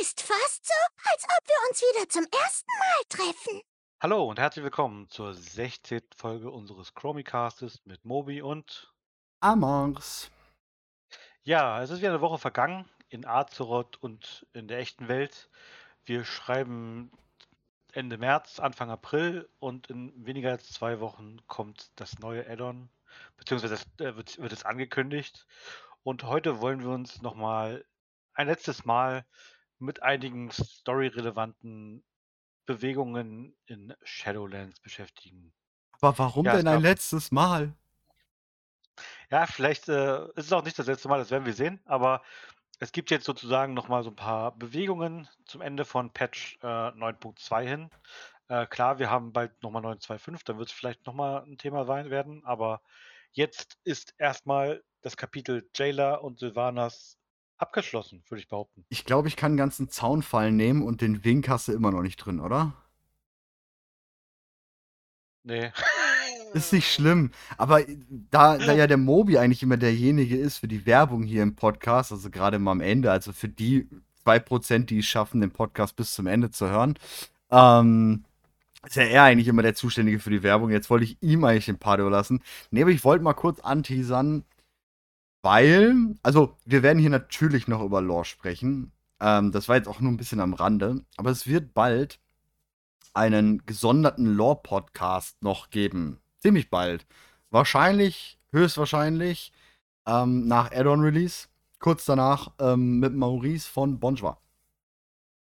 Ist fast so, als ob wir uns wieder zum ersten Mal treffen. Hallo und herzlich willkommen zur 16. Folge unseres Chromicastes mit Mobi und Amors. ja, es ist wieder eine Woche vergangen in Azeroth und in der echten Welt. Wir schreiben Ende März, Anfang April und in weniger als zwei Wochen kommt das neue Add-on, beziehungsweise das, äh, wird, wird es angekündigt. Und heute wollen wir uns nochmal ein letztes Mal mit einigen storyrelevanten Bewegungen in Shadowlands beschäftigen. Aber warum Ja, denn ein letztes Mal? Ja, vielleicht äh, ist es auch nicht das letzte Mal, das werden wir sehen, aber es gibt jetzt sozusagen nochmal so ein paar Bewegungen zum Ende von Patch äh, 9.2 hin. Äh, klar, wir haben bald nochmal 9.2.5, dann wird es vielleicht nochmal ein Thema sein, werden, aber jetzt ist erstmal das Kapitel Jailer und Sylvanas abgeschlossen, würde ich behaupten. Ich glaube, ich kann einen ganzen Zaunfall nehmen und den Wink hast du immer noch nicht drin, oder? Nee. Ist nicht schlimm. Aber da, da ja der Mobi eigentlich immer derjenige ist für die Werbung hier im Podcast, also gerade mal am Ende, also für die 2%, die es schaffen, den Podcast bis zum Ende zu hören, ähm, ist ja er eigentlich immer der Zuständige für die Werbung. Jetzt wollte ich ihm eigentlich den Part überlassen. Nee, aber ich wollte mal kurz anteasern, weil, also wir werden hier natürlich noch über Lore sprechen. Ähm, das war jetzt auch nur ein bisschen am Rande, aber es wird bald einen gesonderten Lore-Podcast noch geben. Ziemlich bald. Wahrscheinlich, höchstwahrscheinlich, ähm, nach Add-on-Release. Kurz danach ähm, mit Maurice von Bonjour.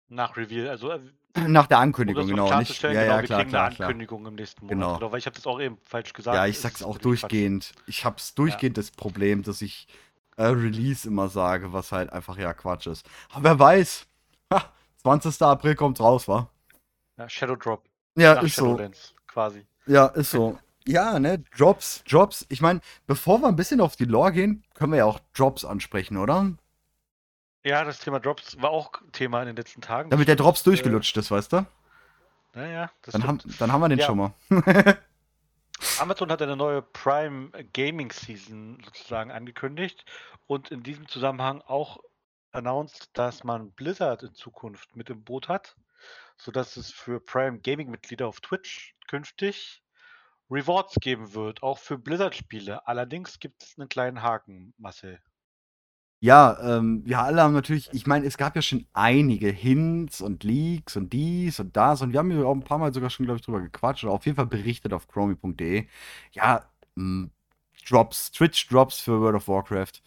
Nach Reveal, also äh, Nach der um Ankündigung, noch genau. Nicht, ja, genau, ja, wir klar, kriegen klar, eine klar. Ankündigung im nächsten Monat. Genau. Genau, weil ich habe das auch eben falsch gesagt. Ja, ich Es sag's auch irgendwie Quatsch. durchgehend. Ich hab's durchgehend das Problem, dass ich äh, Release immer sage, was halt einfach ja Quatsch ist. Aber wer weiß. Ha, 20. April kommt raus, wa? Ja, Shadow Drop. Ja, nach ist so. Shadowlands, quasi. Ja, ist so. Ja, ne, Drops, Drops. Ich meine, bevor wir ein bisschen auf die Lore gehen, können wir ja auch Drops ansprechen, oder? Ja, das Thema Drops war auch Thema in den letzten Tagen. Damit der Drops Äh, durchgelutscht ist, weißt du? Naja, das Dann haben, dann haben wir den Ja. schon mal. Amazon hat eine neue Prime Gaming Season sozusagen angekündigt und in diesem Zusammenhang auch announced, dass man Blizzard in Zukunft mit im Boot hat, sodass es für Prime Gaming Mitglieder auf Twitch künftig Rewards geben wird, auch für Blizzard-Spiele. Allerdings gibt es einen kleinen Haken, Marcel. Ja, ähm, wir alle haben natürlich, ich meine, es gab ja schon einige Hints und Leaks und dies und das und wir haben ja auch ein paar Mal sogar schon, glaube ich, drüber gequatscht oder auf jeden Fall berichtet auf chromi.de. Ja, Drops, Twitch-Drops für World of Warcraft.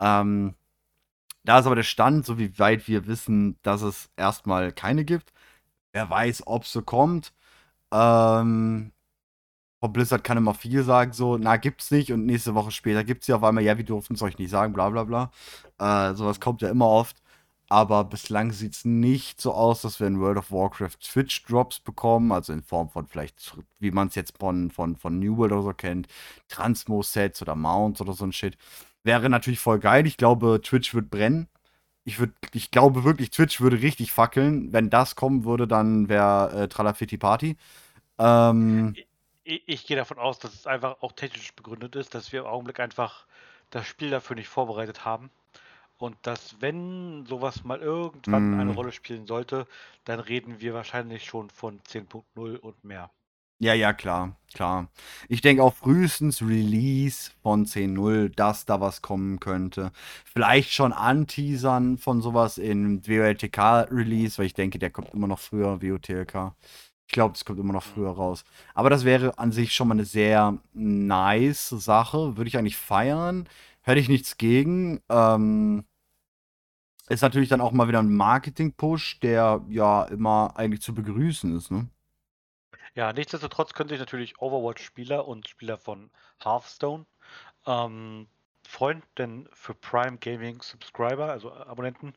Ähm, da ist aber der Stand, so wie weit wir wissen, dass es erstmal keine gibt. Wer weiß, ob sie kommt. Ähm, Frau Blizzard kann immer viel sagen, so, na, gibt's nicht und nächste Woche später gibt's ja auf einmal, ja, wir durften es euch nicht sagen, bla bla bla. Äh, sowas kommt ja immer oft. Aber bislang sieht's nicht so aus, dass wir in World of Warcraft Twitch-Drops bekommen, also in Form von vielleicht, wie man es jetzt von, von, von New World oder so kennt, Transmo-Sets oder Mounts oder so ein Shit. Wäre natürlich voll geil. Ich glaube, Twitch wird brennen. Ich, würd, ich glaube wirklich, Twitch würde richtig fackeln. Wenn das kommen würde, dann wäre äh, Tralafitti Party. Ähm, Ich, ich gehe davon aus, dass es einfach auch technisch begründet ist, dass wir im Augenblick einfach das Spiel dafür nicht vorbereitet haben. Und dass, wenn sowas mal irgendwann eine Mm. Rolle spielen sollte, dann reden wir wahrscheinlich schon von 10.0 und mehr. Ja, ja, klar, klar. Ich denke auch frühestens Release von 10.0, dass da was kommen könnte. Vielleicht schon anteasern von sowas in WOTK-Release, weil ich denke, der kommt immer noch früher, WOTK. Ich glaube, das kommt immer noch früher raus. Aber das wäre an sich schon mal eine sehr nice Sache. Würde ich eigentlich feiern. Hätte ich nichts gegen. Ähm, ist natürlich dann auch mal wieder ein Marketing-Push, der ja immer eigentlich zu begrüßen ist, ne? Ja, nichtsdestotrotz können sich natürlich Overwatch-Spieler und Spieler von Hearthstone ähm, freuen, denn für Prime Gaming Subscriber, also Abonnenten,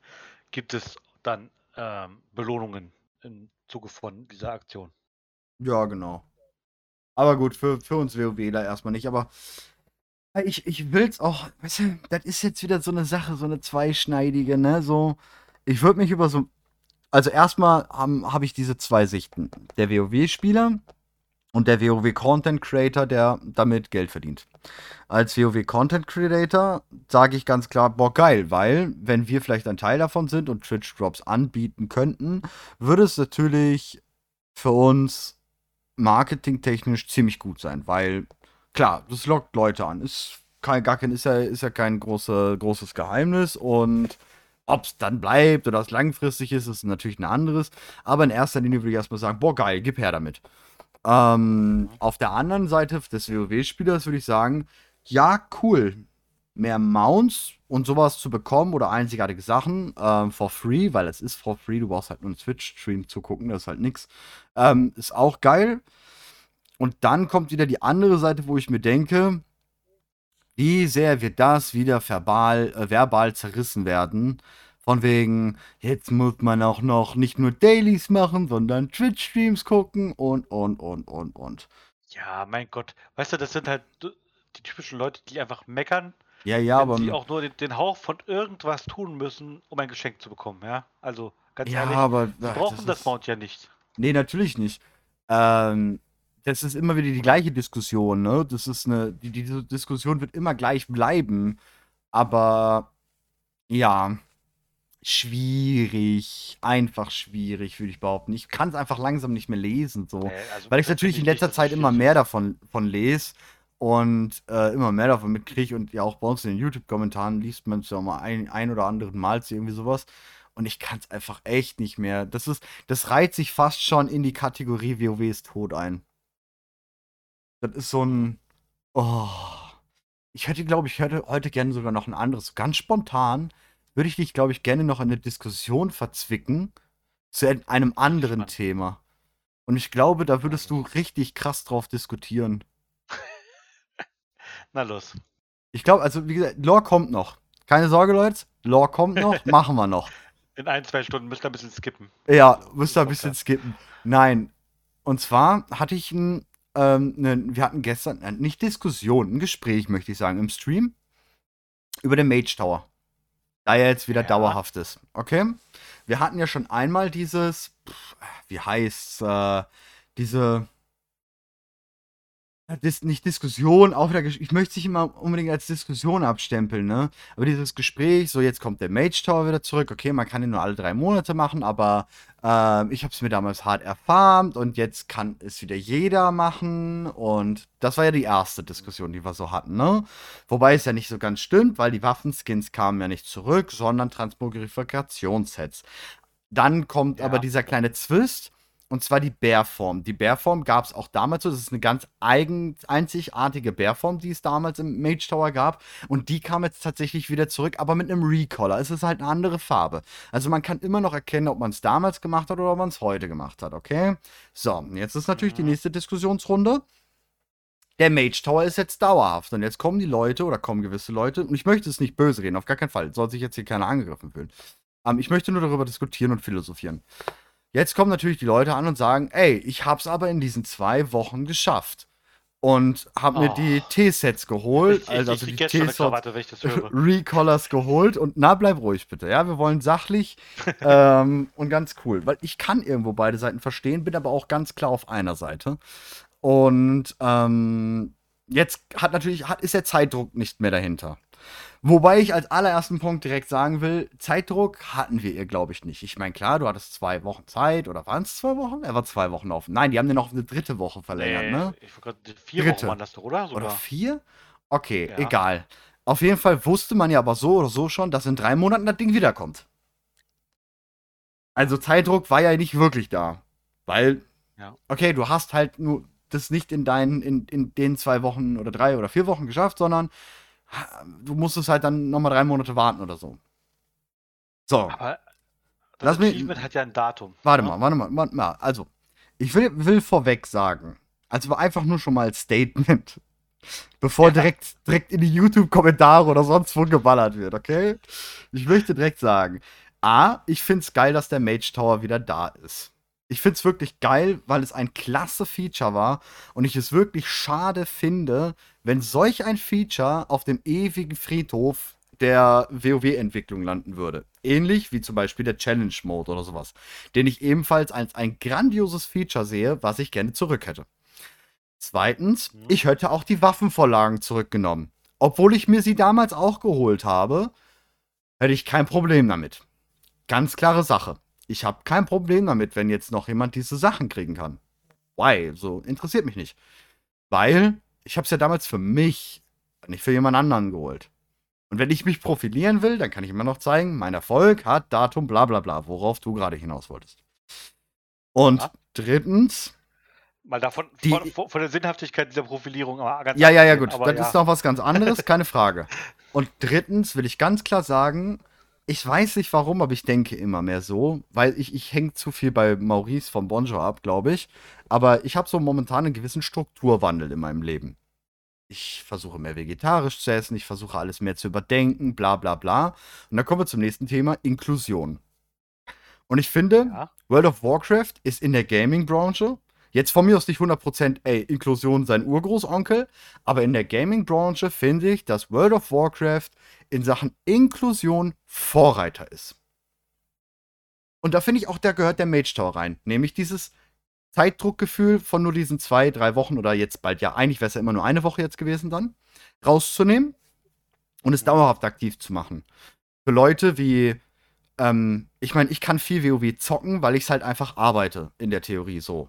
gibt es dann ähm, Belohnungen im Zuge von dieser Aktion. Ja, genau. Aber gut, für, für uns WoWler erstmal nicht. Aber ich, ich will's auch, weißt du, das ist jetzt wieder so eine Sache, so eine zweischneidige, ne? So, ich würde mich über so. Also erstmal habe hab ich diese zwei Sichten. Der WoW-Spieler und der WoW Content Creator, der damit Geld verdient. Als WoW Content Creator sage ich ganz klar, boah, geil, weil wenn wir vielleicht ein Teil davon sind und Twitch Drops anbieten könnten, würde es natürlich für uns marketingtechnisch ziemlich gut sein, weil klar, das lockt Leute an. Ist kein, gar kein, ist ja, ist ja kein große, großes Geheimnis und ob es dann bleibt oder es langfristig ist, ist natürlich ein anderes. Aber in erster Linie würde ich erstmal sagen, boah, geil, gib her damit. Ähm, auf der anderen Seite des WoW-Spielers würde ich sagen, ja, cool. Mehr Mounts und sowas zu bekommen oder einzigartige Sachen ähm, for free, weil es ist for free, du brauchst halt nur einen Twitch-Stream zu gucken, das ist halt nix. Ähm, ist auch geil. Und dann kommt wieder die andere Seite, wo ich mir denke, wie sehr wird das wieder verbal, äh, verbal zerrissen werden? Von wegen, jetzt muss man auch noch nicht nur Dailies machen, sondern Twitch-Streams gucken und, und, und, und, und. Ja, mein Gott. Weißt du, das sind halt die typischen Leute, die einfach meckern. Ja, ja, aber. Die auch nur den, den, Hauch von irgendwas tun müssen, um ein Geschenk zu bekommen, ja? Also, ganz ja, ehrlich, aber, sie brauchen das, das Mount ja nicht. Nee, natürlich nicht. Ähm, das ist immer wieder die gleiche Diskussion, ne? Das ist eine, die, die Diskussion wird immer gleich bleiben. Aber ja, schwierig, einfach schwierig, würde ich behaupten. Ich kann es einfach langsam nicht mehr lesen, so. Äh, also Weil ich natürlich in letzter Zeit immer mehr davon von lese und äh, immer mehr davon mitkriege und ja auch bei uns in den YouTube-Kommentaren liest man es ja mal ein, ein oder anderen Mal zu irgendwie sowas. Und ich kann es einfach echt nicht mehr. Das ist, das reiht sich fast schon in die Kategorie WoW ist tot ein. Das ist so ein. Oh. Ich hätte, glaube ich, hätte heute gerne sogar noch ein anderes. Ganz spontan würde ich dich, glaube ich, gerne noch in eine Diskussion verzwicken zu einem anderen Spannend. Thema. Und ich glaube, da würdest du richtig krass drauf diskutieren. Na los. Ich glaube, also wie gesagt, Lore kommt noch. Keine Sorge, Leute. Lore kommt noch, machen wir noch. In ein, zwei Stunden müsst ihr ein bisschen skippen. Ja, müsst ihr ein bisschen skippen. Nein. Und zwar hatte ich ein ähm, ne, wir hatten gestern, äh, nicht Diskussion, ein Gespräch, möchte ich sagen, im Stream über den Mage Tower. Da er jetzt wieder ja. dauerhaft ist. Okay? Wir hatten ja schon einmal dieses, pff, wie heißt äh, diese Dis nicht Diskussion, auch wieder, ich möchte es nicht immer unbedingt als Diskussion abstempeln, ne? Aber dieses Gespräch, so jetzt kommt der Mage Tower wieder zurück, okay, man kann ihn nur alle drei Monate machen, aber äh, ich habe es mir damals hart erfarmt und jetzt kann es wieder jeder machen und das war ja die erste Diskussion, die wir so hatten, ne? Wobei es ja nicht so ganz stimmt, weil die Waffenskins kamen ja nicht zurück, sondern Transmogrifikationssets. Dann kommt ja. aber dieser kleine Zwist, und zwar die Bärform. Die Bärform gab es auch damals so. Das ist eine ganz eigen, einzigartige Bärform, die es damals im Mage Tower gab. Und die kam jetzt tatsächlich wieder zurück, aber mit einem Recolor. Es ist halt eine andere Farbe. Also man kann immer noch erkennen, ob man es damals gemacht hat oder ob man es heute gemacht hat, okay? So, jetzt ist natürlich die nächste Diskussionsrunde. Der Mage Tower ist jetzt dauerhaft. Und jetzt kommen die Leute oder kommen gewisse Leute. Und ich möchte es nicht böse reden, auf gar keinen Fall. Soll sich jetzt hier keiner angegriffen fühlen. Ähm, ich möchte nur darüber diskutieren und philosophieren. Jetzt kommen natürlich die Leute an und sagen, ey, ich hab's aber in diesen zwei Wochen geschafft. Und hab oh. mir die oh. T-Sets geholt, ich, also, also die T-Sets Recolors geholt und na, bleib ruhig bitte, ja, wir wollen sachlich ähm, und ganz cool, weil ich kann irgendwo beide Seiten verstehen, bin aber auch ganz klar auf einer Seite. Und ähm, jetzt hat natürlich, hat, ist der Zeitdruck nicht mehr dahinter. Wobei ich als allerersten Punkt direkt sagen will, Zeitdruck hatten wir ihr, glaube ich, nicht. Ich meine, klar, du hattest zwei Wochen Zeit oder waren es zwei Wochen? Er war zwei Wochen offen. Nein, die haben den noch auf eine dritte Woche verlängert, nee, ne? Ich grad, vier dritte. Wochen waren das doch, oder? Sogar. Oder vier? Okay, ja. egal. Auf jeden Fall wusste man ja aber so oder so schon, dass in drei Monaten das Ding wiederkommt. Also Zeitdruck war ja nicht wirklich da. Weil, ja. okay, du hast halt nur das nicht in deinen, in, in den zwei Wochen oder drei oder vier Wochen geschafft, sondern du musstest halt dann nochmal drei Monate warten oder so. So. Aber das Lass Achievement hat ja ein Datum. Warte? Ne? mal, warte mal, warte mal. Also, ich will, will vorweg sagen, also einfach nur schon mal als Statement, bevor ja. direkt, direkt in die YouTube-Kommentare oder sonst wo geballert wird, okay? Ich möchte direkt sagen, A, ich find's geil, dass der Mage Tower wieder da ist. Ich find's wirklich geil, weil es ein klasse Feature war und ich es wirklich schade finde, wenn solch ein Feature auf dem ewigen Friedhof der WoW-Entwicklung landen würde. Ähnlich wie zum Beispiel der Challenge Mode oder sowas, den ich ebenfalls als ein grandioses Feature sehe, was ich gerne zurück hätte. Zweitens, Mhm. ich hätte auch die Waffenvorlagen zurückgenommen. Obwohl ich mir sie damals auch geholt habe, hätte ich kein Problem damit. Ganz klare Sache. Ich habe kein Problem damit, wenn jetzt noch jemand diese Sachen kriegen kann. Why? So interessiert mich nicht. Weil ich habe es ja damals für mich, nicht für jemand anderen geholt. Und wenn ich mich profilieren will, dann kann ich immer noch zeigen, mein Erfolg hat Datum, bla bla bla, worauf du gerade hinaus wolltest. Und Ja. drittens, Mal davon, Die- von, von, der Sinnhaftigkeit dieser Profilierung aber ganz Ja, ja, ja, gut. Das ja. ist noch was ganz anderes, keine Frage. Und drittens will ich ganz klar sagen, ich weiß nicht warum, aber ich denke immer mehr so, weil ich, ich hänge zu viel bei Maurice von Bonjour ab, glaube ich. Aber ich habe so momentan einen gewissen Strukturwandel in meinem Leben. Ich versuche mehr vegetarisch zu essen, ich versuche alles mehr zu überdenken, bla bla bla. Und dann kommen wir zum nächsten Thema, Inklusion. Und ich finde, Ja. World of Warcraft ist in der Gaming-Branche, jetzt von mir aus nicht 100%, ey, Inklusion sein Urgroßonkel, aber in der Gaming-Branche finde ich, dass World of Warcraft in Sachen Inklusion Vorreiter ist. Und da finde ich auch, da gehört der Mage Tower rein. Nämlich dieses Zeitdruckgefühl von nur diesen zwei, drei Wochen oder jetzt bald ja, eigentlich wäre es ja immer nur eine Woche jetzt gewesen dann, rauszunehmen und es dauerhaft aktiv zu machen. Für Leute wie, ähm, ich meine, ich kann viel WoW zocken, weil ich es halt einfach arbeite, in der Theorie so.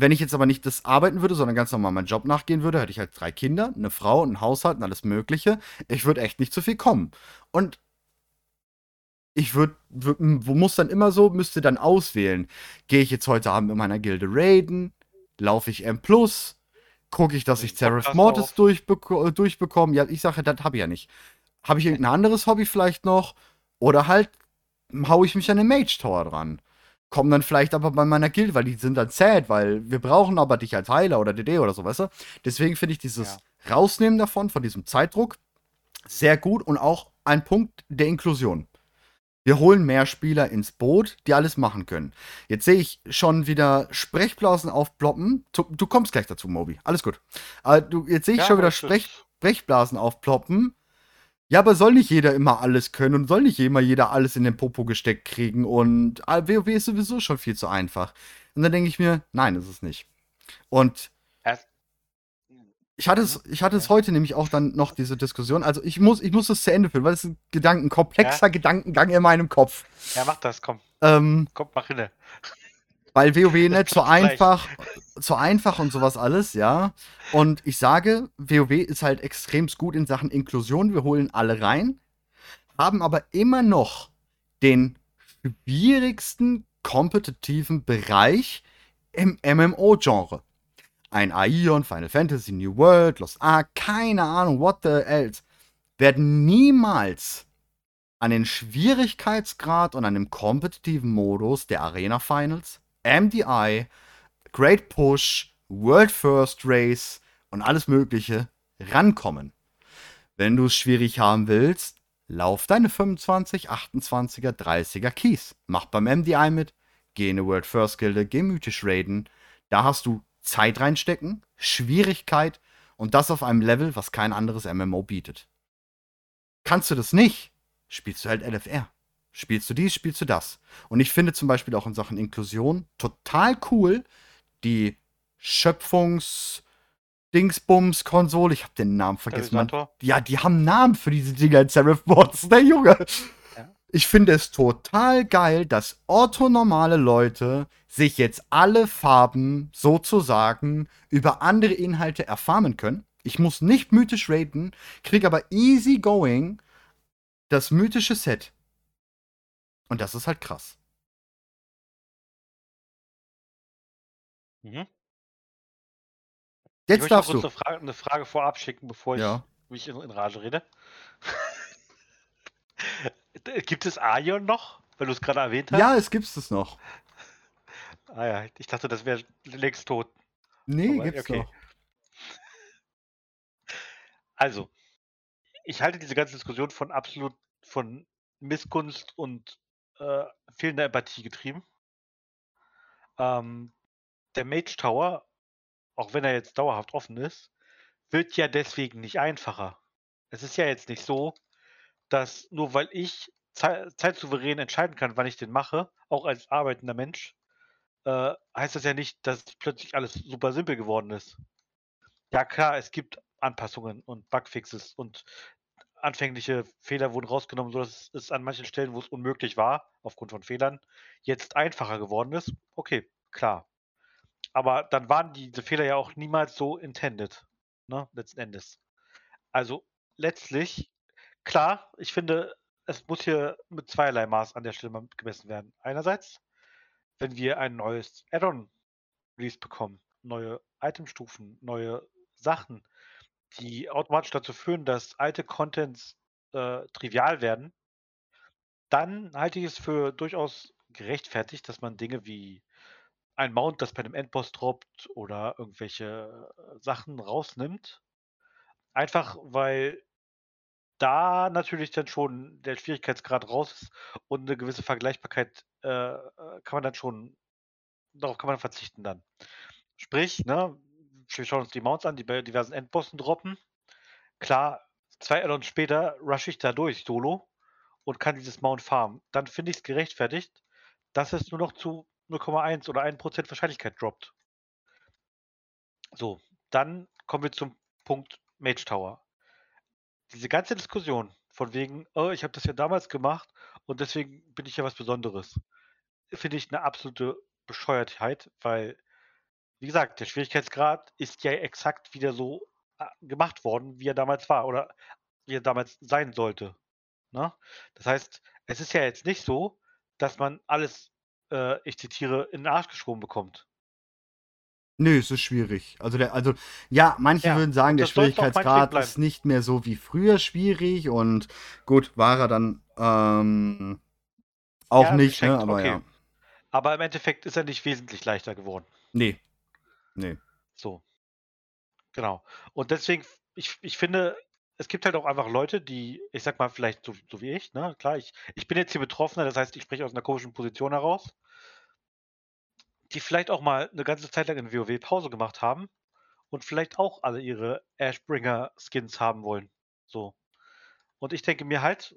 Wenn ich jetzt aber nicht das arbeiten würde, sondern ganz normal meinen Job nachgehen würde, hätte ich halt drei Kinder, eine Frau, einen Haushalt und alles Mögliche. Ich würde echt nicht zu viel kommen. Und ich würde, muss dann immer so, müsste dann auswählen. Gehe ich jetzt heute Abend in meiner Gilde raiden? Laufe ich M+? Gucke ich, dass ich Seraph Mortis äh, durchbekomme? Ja, ich sage, das habe ich ja nicht. Habe ich irgendein anderes Hobby vielleicht noch? Oder halt hau ich mich an den Mage Tower dran. Kommen dann vielleicht aber bei meiner Guild, weil die sind dann sad, weil wir brauchen aber dich als Heiler oder DD oder so, weißt du? Deswegen finde ich dieses Rausnehmen davon, von diesem Zeitdruck, sehr gut und auch ein Punkt der Inklusion. Wir holen mehr Spieler ins Boot, die alles machen können. Jetzt sehe ich schon wieder Sprechblasen aufploppen. Du, du kommst gleich dazu, Mobi. Alles gut. Aber du, jetzt sehe ich Ja, schon wieder Sprech, Sprechblasen aufploppen. Ja, aber soll nicht jeder immer alles können und soll nicht immer jeder alles in den Popo gesteckt kriegen und ah, WoW ist sowieso schon viel zu einfach. Und dann denke ich mir, nein, ist es nicht. Und ich hatte es, ich hatte es heute nämlich auch dann noch diese Diskussion. Also ich muss, ich muss das zu Ende führen, weil es ist ein Gedanken, komplexer Gedankengang in meinem Kopf. Ja, mach das, komm, Ähm, komm, mach hinne. Weil WoW nicht so einfach, so einfach und sowas alles, ja. Und ich sage, WoW ist halt extrem gut in Sachen Inklusion. Wir holen alle rein, haben aber immer noch den schwierigsten kompetitiven Bereich im MMO-Genre. Ein Aion, Final Fantasy, New World, Lost Ark, keine Ahnung, what the else, werden niemals an den Schwierigkeitsgrad und an dem kompetitiven Modus der Arena Finals, MDI, Great Push, World First Race und alles Mögliche rankommen. Wenn du es schwierig haben willst, lauf deine 25, 28er, 30er Keys. Mach beim MDI mit, geh in eine World First Gilde, geh mythisch raiden. Da hast du Zeit reinstecken, Schwierigkeit und das auf einem Level, was kein anderes MMO bietet. Kannst du das nicht, spielst du halt LFR. Spielst du dies, spielst du das. Und ich finde zum Beispiel auch in Sachen Inklusion total cool die Schöpfungs- Dingsbums-Konsole, ich habe den Namen vergessen. Man, ja, die haben Namen für diese Dinger in Seraph Bots, der Junge. Ja. Ich finde es total geil, dass orthonormale Leute sich jetzt alle Farben sozusagen über andere Inhalte erfarmen können. Ich muss nicht mythisch raten, krieg aber easy going das mythische Set. Und das ist halt krass. Mhm. Jetzt ich darfst du. eine Frage, eine Frage vorab schicken, bevor ich Ja. mich in, in Rage rede. Gibt es Aion noch, weil du es gerade erwähnt hast? Ja, es gibt es noch. Ah ja, ich dachte, das wäre längst tot. Nee, Aber, gibt's okay. noch. Also, ich halte diese ganze Diskussion von absolut von Missgunst und äh, fehlender Empathie getrieben. Ähm, der Mage Tower, auch wenn er jetzt dauerhaft offen ist, wird ja deswegen nicht einfacher. Es ist ja jetzt nicht so, dass nur weil ich zei zeitsouverän entscheiden kann, wann ich den mache, auch als arbeitender Mensch, äh, heißt das ja nicht, dass plötzlich alles super simpel geworden ist. Ja, klar, es gibt Anpassungen und Bugfixes und anfängliche Fehler wurden rausgenommen, sodass es an manchen Stellen, wo es unmöglich war, aufgrund von Fehlern, jetzt einfacher geworden ist. Okay, klar. Aber dann waren diese Fehler ja auch niemals so intended, ne, letzten Endes. Also letztlich, klar, ich finde, es muss hier mit zweierlei Maß an der Stelle gemessen werden. Einerseits, wenn wir ein neues Add-on Release bekommen, neue Itemstufen, neue Sachen, die automatisch dazu führen, dass alte Contents äh, trivial werden, dann halte ich es für durchaus gerechtfertigt, dass man Dinge wie ein Mount, das bei einem Endboss droppt oder irgendwelche äh, Sachen rausnimmt. Einfach weil da natürlich dann schon der Schwierigkeitsgrad raus ist und eine gewisse Vergleichbarkeit äh, äh kann man dann schon, darauf kann man verzichten dann. Sprich, ne, wir schauen uns die Mounts an, die bei diversen Endbossen droppen. Klar, zwei Addons später rush ich da durch, solo, und kann dieses Mount farmen. Dann finde ich es gerechtfertigt, dass es nur noch zu 0,1 oder 1% Wahrscheinlichkeit droppt. So, dann kommen wir zum Punkt Mage Tower. Diese ganze Diskussion von wegen, oh, ich habe das ja damals gemacht und deswegen bin ich ja was Besonderes, finde ich eine absolute Bescheuertheit, weil wie gesagt, der Schwierigkeitsgrad ist ja exakt wieder so äh, gemacht worden, wie er damals war oder wie er damals sein sollte. Ne? Das heißt, es ist ja jetzt nicht so, dass man alles, äh, ich zitiere, in den Arsch geschoben bekommt. Nö, es ist schwierig. Also, der, also ja, manche Ja, würden sagen, der Schwierigkeitsgrad ist nicht mehr so wie früher schwierig und gut, war er dann ähm, auch Ja, nicht, ne? Aber okay. ja. Aber im Endeffekt ist er nicht wesentlich leichter geworden. Nee. Nee. So. Genau. Und deswegen, ich, ich finde, es gibt halt auch einfach Leute, die, ich sag mal, vielleicht so, so wie ich, ne? Klar, ich, ich bin jetzt hier Betroffener, das heißt, ich spreche aus einer komischen Position heraus, die vielleicht auch mal eine ganze Zeit lang in WoW Pause gemacht haben und vielleicht auch alle ihre Ashbringer-Skins haben wollen. So. Und ich denke mir halt,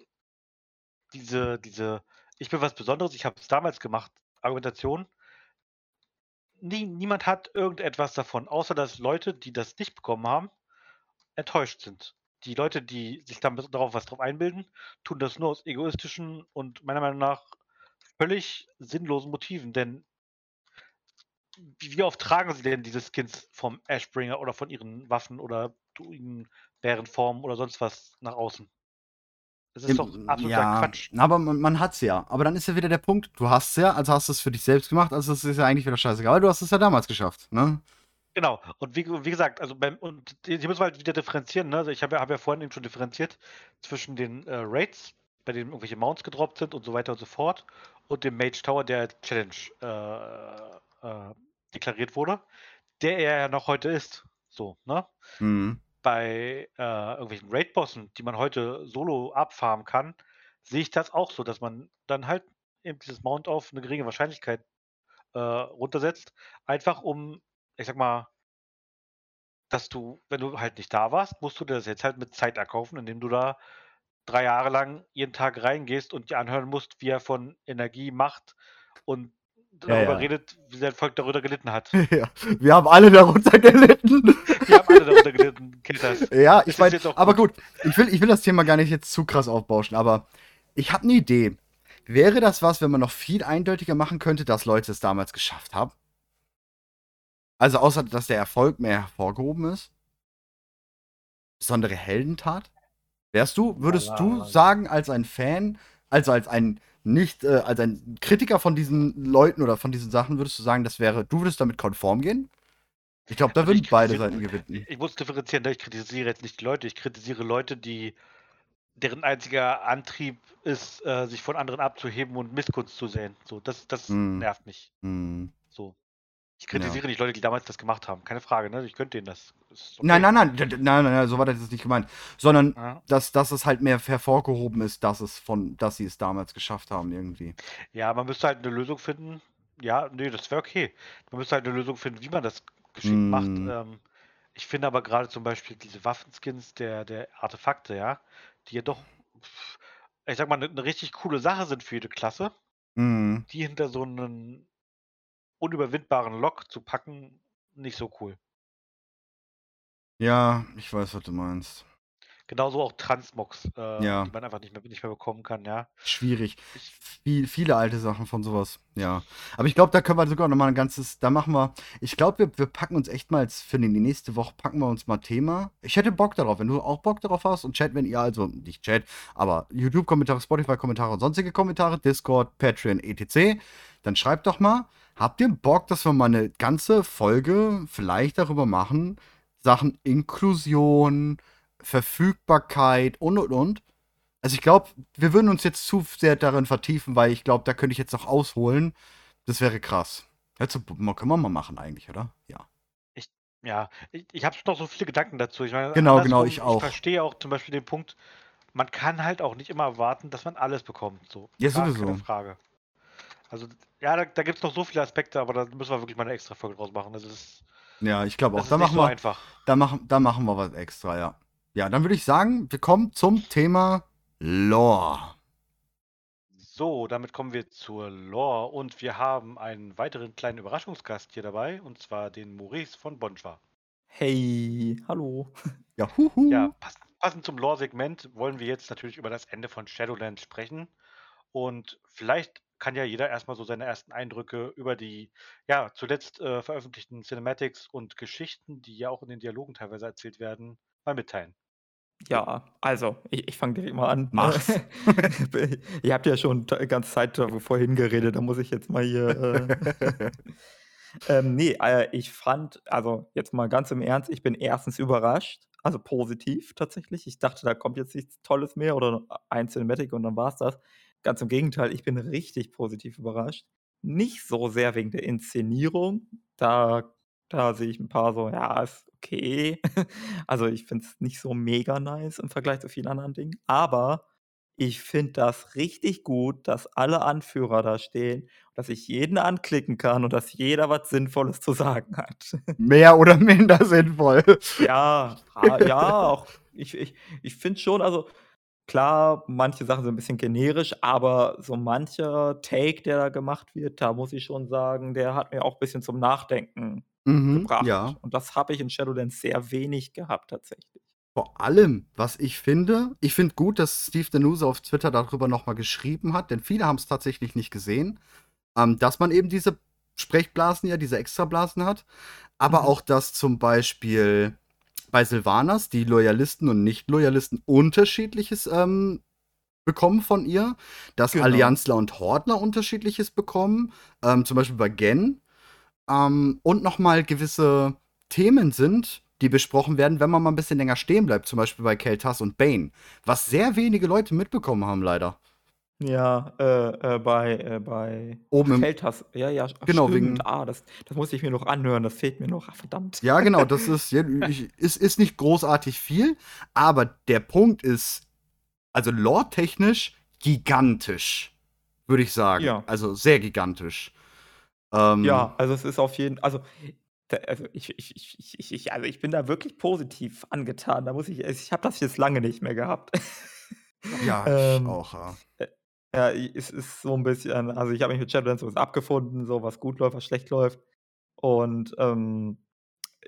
diese, diese, ich bin was Besonderes, ich habe es damals gemacht, Argumentation, nie, niemand hat irgendetwas davon, außer dass Leute, die das nicht bekommen haben, enttäuscht sind. Die Leute, die sich damit, darauf was drauf einbilden, tun das nur aus egoistischen und meiner Meinung nach völlig sinnlosen Motiven. Denn wie, oft tragen sie denn diese Skins vom Ashbringer oder von ihren Waffen oder Druiden, Bärenformen oder sonst was nach außen? Das ist doch absoluter ja, Quatsch. aber man, man hat's ja. Aber dann ist ja wieder der Punkt, du hast ja, also hast du es für dich selbst gemacht, also es ist ja eigentlich wieder scheißegal, du hast es ja damals geschafft, ne? Genau. Und wie, wie gesagt, also beim, und hier müssen wir halt wieder differenzieren, ne? Also ich habe ja, hab ja vorhin eben schon differenziert zwischen den äh, Raids, bei denen irgendwelche Mounts gedroppt sind und so weiter und so fort, und dem Mage Tower, der als Challenge äh, äh, deklariert wurde, der er ja noch heute ist. So, ne? Mhm. Bei äh, irgendwelchen Raid-Bossen, die man heute solo abfarmen kann, sehe ich das auch so, dass man dann halt eben dieses Mount auf eine geringe Wahrscheinlichkeit äh, runtersetzt, einfach um, ich sag mal, dass du, wenn du halt nicht da warst, musst du dir das jetzt halt mit Zeit erkaufen, indem du da drei Jahre lang jeden Tag reingehst und dir anhören musst, wie er von Energie, Macht und darüber ja. redet, wie sein Volk darunter gelitten hat. ja, wir haben alle darunter gelitten. Wir haben alle darunter gelitten, kennt das. Ja, Das ich meine, auch aber gut, ich will, ich will das Thema gar nicht jetzt zu krass aufbauschen, aber ich habe eine Idee. Wäre das was, wenn man noch viel eindeutiger machen könnte, dass Leute es damals geschafft haben? Also außer, dass der Erfolg mehr hervorgehoben ist? Besondere Heldentat? Wärst du, würdest du Ja. sagen, als ein Fan, also als ein nicht, äh, als ein Kritiker von diesen Leuten oder von diesen Sachen, würdest du sagen, das wäre, du würdest damit konform gehen? Ich glaube, da Also würden beide Seiten gewinnen. Ich muss differenzieren, ich kritisiere jetzt nicht die Leute, ich kritisiere Leute, die deren einziger Antrieb ist, äh, sich von anderen abzuheben und Missgunst zu sehen. So, das, das Hm. nervt mich. Hm. Ich kritisiere nicht Leute, die damals das gemacht haben. Keine Frage, ne? Ich könnte denen das. Okay. Nein, nein, nein, nein, nein, nein, so war das jetzt nicht gemeint. Sondern, Ja. dass, dass es halt mehr hervorgehoben ist, dass es von, dass sie es damals geschafft haben, irgendwie. Ja, man müsste halt eine Lösung finden. Ja, nee, das wäre okay. Man müsste halt eine Lösung finden, wie man das geschickt Mm. macht. Ähm, ich finde aber gerade zum Beispiel diese Waffenskins der, der Artefakte, ja, die ja doch, ich sag mal, eine ne richtig coole Sache sind für jede Klasse, Mhm. die hinter so einen unüberwindbaren Lock zu packen, nicht so cool. Ja, ich weiß, was du meinst. Genauso auch Transmogs, äh, Ja. die man einfach nicht mehr, nicht mehr bekommen kann, ja. Schwierig. Viel, viele alte Sachen von sowas. Ja. Aber ich glaube, da können wir sogar noch mal ein ganzes. Da machen wir. Ich glaube, wir, wir packen uns echt mal für die nächste Woche packen wir uns mal Thema. Ich hätte Bock darauf, wenn du auch Bock darauf hast und Chat, wenn ihr also nicht Chat, aber YouTube-Kommentare, Spotify-Kommentare und sonstige Kommentare, Discord, Patreon, etc. Dann schreibt doch mal. Habt ihr Bock, dass wir mal eine ganze Folge vielleicht darüber machen? Sachen Inklusion, Verfügbarkeit und und und. Also ich glaube, wir würden uns jetzt zu sehr darin vertiefen, weil ich glaube, da könnte ich jetzt noch ausholen. Das wäre krass. Du, können wir mal machen eigentlich, oder? Ja. ja, ich, ich habe noch so viele Gedanken dazu. Ich meine, Genau, genau, ich auch. Ich verstehe auch zum Beispiel den Punkt, man kann halt auch nicht immer erwarten, dass man alles bekommt. So. Ja, Gar sowieso. Keine Frage. Also, ja, da, da gibt es noch so viele Aspekte, aber da müssen wir wirklich mal eine extra Folge draus machen. Das ist, Ja, ich glaube auch. das Da ist nicht machen, so wir, einfach. da, machen, da machen wir was extra, ja. Ja, dann würde ich sagen, wir kommen zum Thema Lore. So, damit kommen wir zur Lore und wir haben einen weiteren kleinen Überraschungsgast hier dabei und zwar den Maurice von Bonschwa. Hey, hallo. Ja, huhu. Ja, passend, passend zum Lore-Segment wollen wir jetzt natürlich über das Ende von Shadowlands sprechen. Und vielleicht kann ja jeder erstmal so seine ersten Eindrücke über die, ja, zuletzt äh, veröffentlichten Cinematics und Geschichten, die ja auch in den Dialogen teilweise erzählt werden, mal mitteilen. Ja, also, ich, ich fange direkt mal an. Mach's. Ihr habt ja schon die ganze Zeit vorhin geredet, da muss ich jetzt mal hier. Äh, ähm, nee, äh, ich fand, also jetzt mal ganz im Ernst, ich bin erstens überrascht, also positiv tatsächlich. Ich dachte, da kommt jetzt nichts Tolles mehr oder ein Cinematic und dann war's das. Ganz im Gegenteil, ich bin richtig positiv überrascht. Nicht so sehr wegen der Inszenierung, da, da sehe ich ein paar so, ja, ist okay. Also ich finde es nicht so mega nice im Vergleich zu vielen anderen Dingen, aber ich finde das richtig gut, dass alle Anführer da stehen, dass ich jeden anklicken kann und dass jeder was Sinnvolles zu sagen hat. Mehr oder minder sinnvoll. Ja, ja, auch ich, ich, ich finde schon, also klar, manche Sachen sind ein bisschen generisch, aber so mancher Take, der da gemacht wird, da muss ich schon sagen, der hat mir auch ein bisschen zum Nachdenken Mhm, gebracht. ja. Und das habe ich in Shadowlands sehr wenig gehabt tatsächlich. Vor allem, was ich finde, ich finde gut, dass Steve Danuse auf Twitter darüber nochmal geschrieben hat, denn viele haben es tatsächlich nicht gesehen, ähm, dass man eben diese Sprechblasen ja, diese Extrablasen hat, aber Mhm. auch, dass zum Beispiel bei Sylvanas die Loyalisten und Nicht-Loyalisten unterschiedliches ähm, bekommen von ihr, dass Genau. Allianzler und Hordler unterschiedliches bekommen, ähm, zum Beispiel bei Gen, ähm, und nochmal gewisse Themen sind, die besprochen werden, wenn man mal ein bisschen länger stehen bleibt, zum Beispiel bei Keltas und Bane, was sehr wenige Leute mitbekommen haben, leider. Ja, äh, äh, bei, äh, bei Oben im, Feldhass. Ja, ja, ach, Genau, stimmt. wegen- Ah, das, das muss ich mir noch anhören, das fehlt mir noch. Ach, verdammt. ja, genau, das ist, ja, ich, ist, ist nicht großartig viel, aber der Punkt ist, also lore-technisch gigantisch, würde ich sagen. Ja. Also sehr gigantisch. Ähm, Ja, also es ist auf jeden also, also ich, ich, ich, ich- ich, ich, also ich bin da wirklich positiv angetan. Da muss ich, ich habe das jetzt lange nicht mehr gehabt. Ja, ich Ähm, auch, ja. Ja, es ist so ein bisschen, also ich habe mich mit Shadowlands abgefunden, so was gut läuft, was schlecht läuft. Und ähm,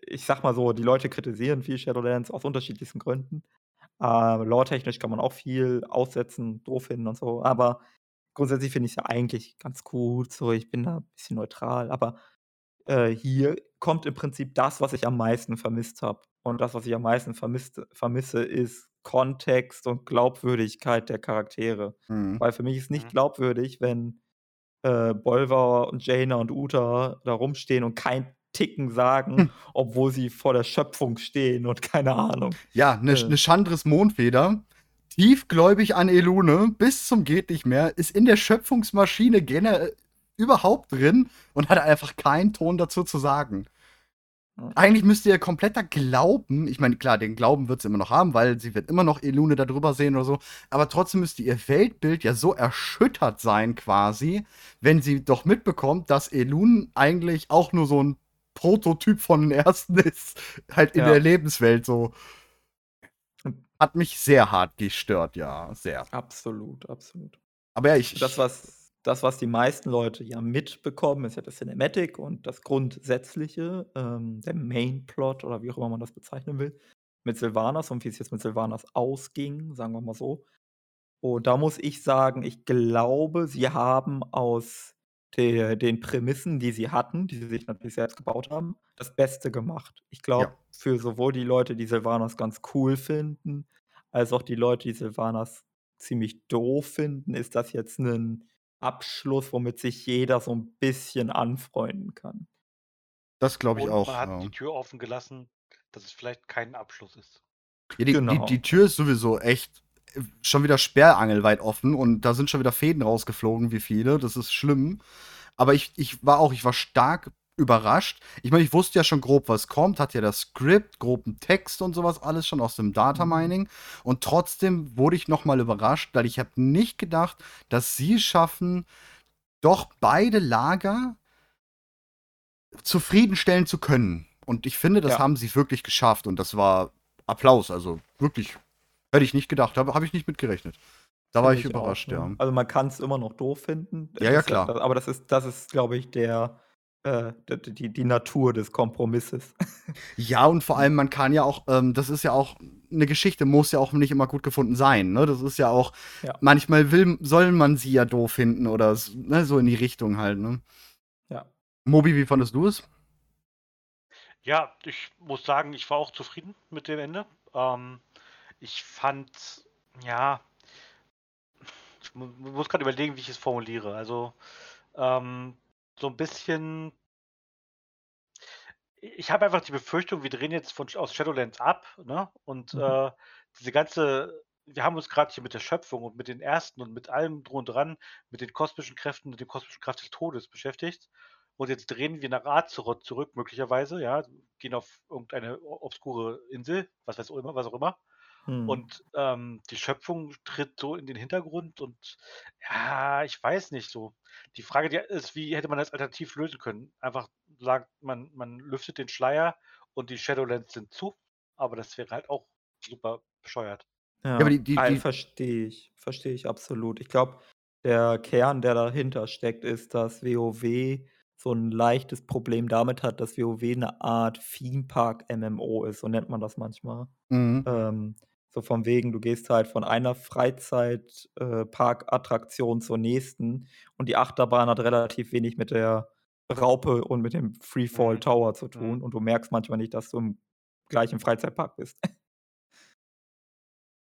ich sag mal so, die Leute kritisieren viel Shadowlands aus unterschiedlichsten Gründen. Äh, Lore-technisch kann man auch viel aussetzen, doof finden und so. Aber grundsätzlich finde ich es ja eigentlich ganz gut. So, ich bin da ein bisschen neutral. Aber äh, hier kommt im Prinzip das, was ich am meisten vermisst habe. Und das, was ich am meisten vermisst, vermisse, ist Kontext und Glaubwürdigkeit der Charaktere. Mhm. Weil für mich ist nicht Mhm. glaubwürdig, wenn äh, Bolvar und Jaina und Uta da rumstehen und kein Ticken sagen, Hm. obwohl sie vor der Schöpfung stehen und keine Ahnung. Ja, eine Äh. ne Chandris Mondfeder, tiefgläubig an Elune, bis zum geht nicht mehr, ist in der Schöpfungsmaschine generell überhaupt drin und hat einfach keinen Ton dazu zu sagen. Eigentlich müsste ihr kompletter Glauben, ich meine, klar, den Glauben wird sie immer noch haben, weil sie wird immer noch Elune da drüber sehen oder so, aber trotzdem müsste ihr Weltbild ja so erschüttert sein quasi, wenn sie doch mitbekommt, dass Elune eigentlich auch nur so ein Prototyp von den Ersten ist, halt in Ja. der Lebenswelt so. Hat mich sehr hart gestört, ja, sehr. Absolut, absolut. Aber ja, ich. Das, was, das, was die meisten Leute ja mitbekommen, ist ja das Cinematic und das Grundsätzliche, ähm, der Main-Plot oder wie auch immer man das bezeichnen will, mit Sylvanas und wie es jetzt mit Sylvanas ausging, sagen wir mal so. Und da muss ich sagen, ich glaube, sie haben aus de den Prämissen, die sie hatten, die sie sich natürlich selbst gebaut haben, das Beste gemacht. Ich glaube, Ja. für sowohl die Leute, die Sylvanas ganz cool finden, als auch die Leute, die Sylvanas ziemlich doof finden, ist das jetzt ein Abschluss, womit sich jeder so ein bisschen anfreunden kann. Das glaube ich Und auch. man hat ja. die Tür offen gelassen, dass es vielleicht kein Abschluss ist. Ja, die, Genau. die, die Tür ist sowieso echt äh, schon wieder sperrangelweit offen und da sind schon wieder Fäden rausgeflogen, wie viele. Das ist schlimm. Aber ich, ich war auch, ich war stark überrascht. Ich meine, ich wusste ja schon grob, was kommt, hatte ja das Skript, groben Text und sowas alles schon aus dem Data Mining. Und trotzdem wurde ich nochmal überrascht, weil ich habe nicht gedacht, dass sie schaffen, doch beide Lager zufriedenstellen zu können. Und ich finde, das Ja. haben sie wirklich geschafft. Und das war Applaus. Also wirklich, hätte ich nicht gedacht. Habe hab ich nicht mitgerechnet. Da war ich auch, überrascht, ne? ja. Also, man kann es immer noch doof finden. Ja, ja, klar. aber das ist das ist, glaube ich, der äh, die die Natur des Kompromisses. Ja, und vor allem, man kann ja auch, ähm, das ist ja auch, eine Geschichte muss ja auch nicht immer gut gefunden sein. Ne? Das ist ja auch, Ja. manchmal will, soll man sie ja doof finden oder ne, so in die Richtung halt. Ne? Ja. Mobi, wie fandest du es? Ja, ich muss sagen, ich war auch zufrieden mit dem Ende. Ähm, ich fand, ja, ich mu muss gerade überlegen, wie ich es formuliere. Also, ähm, so ein bisschen ich habe einfach die Befürchtung, wir drehen jetzt von aus Shadowlands ab, ne? Und, Mhm. äh, diese ganze wir haben uns gerade hier mit der Schöpfung und mit den Ersten und mit allem drum und dran, mit den kosmischen Kräften und der kosmischen Kraft des Todes beschäftigt. Und jetzt drehen wir nach Azeroth zurück, möglicherweise, ja, gehen auf irgendeine obskure Insel, was weiß auch immer was auch immer. Mhm. Und, ähm, die Schöpfung tritt so in den Hintergrund und ja, ich weiß nicht so. Die Frage, die ist, wie hätte man das alternativ lösen können? Einfach sagt, man man lüftet den Schleier und die Shadowlands sind zu, aber das wäre halt auch super bescheuert. Ja, aber die- die- die- verstehe ich. Verstehe ich absolut. Ich glaube, der Kern, der dahinter steckt, ist, dass WoW so ein leichtes Problem damit hat, dass WoW eine Art Theme-Park-MMO ist, so nennt man das manchmal. Mhm. Ähm, so von wegen, du gehst halt von einer Freizeit äh, zur nächsten und die Achterbahn hat relativ wenig mit der Raupe und mit dem Freefall Mhm. Tower zu tun Mhm. und du merkst manchmal nicht, dass du im gleichen Freizeitpark bist.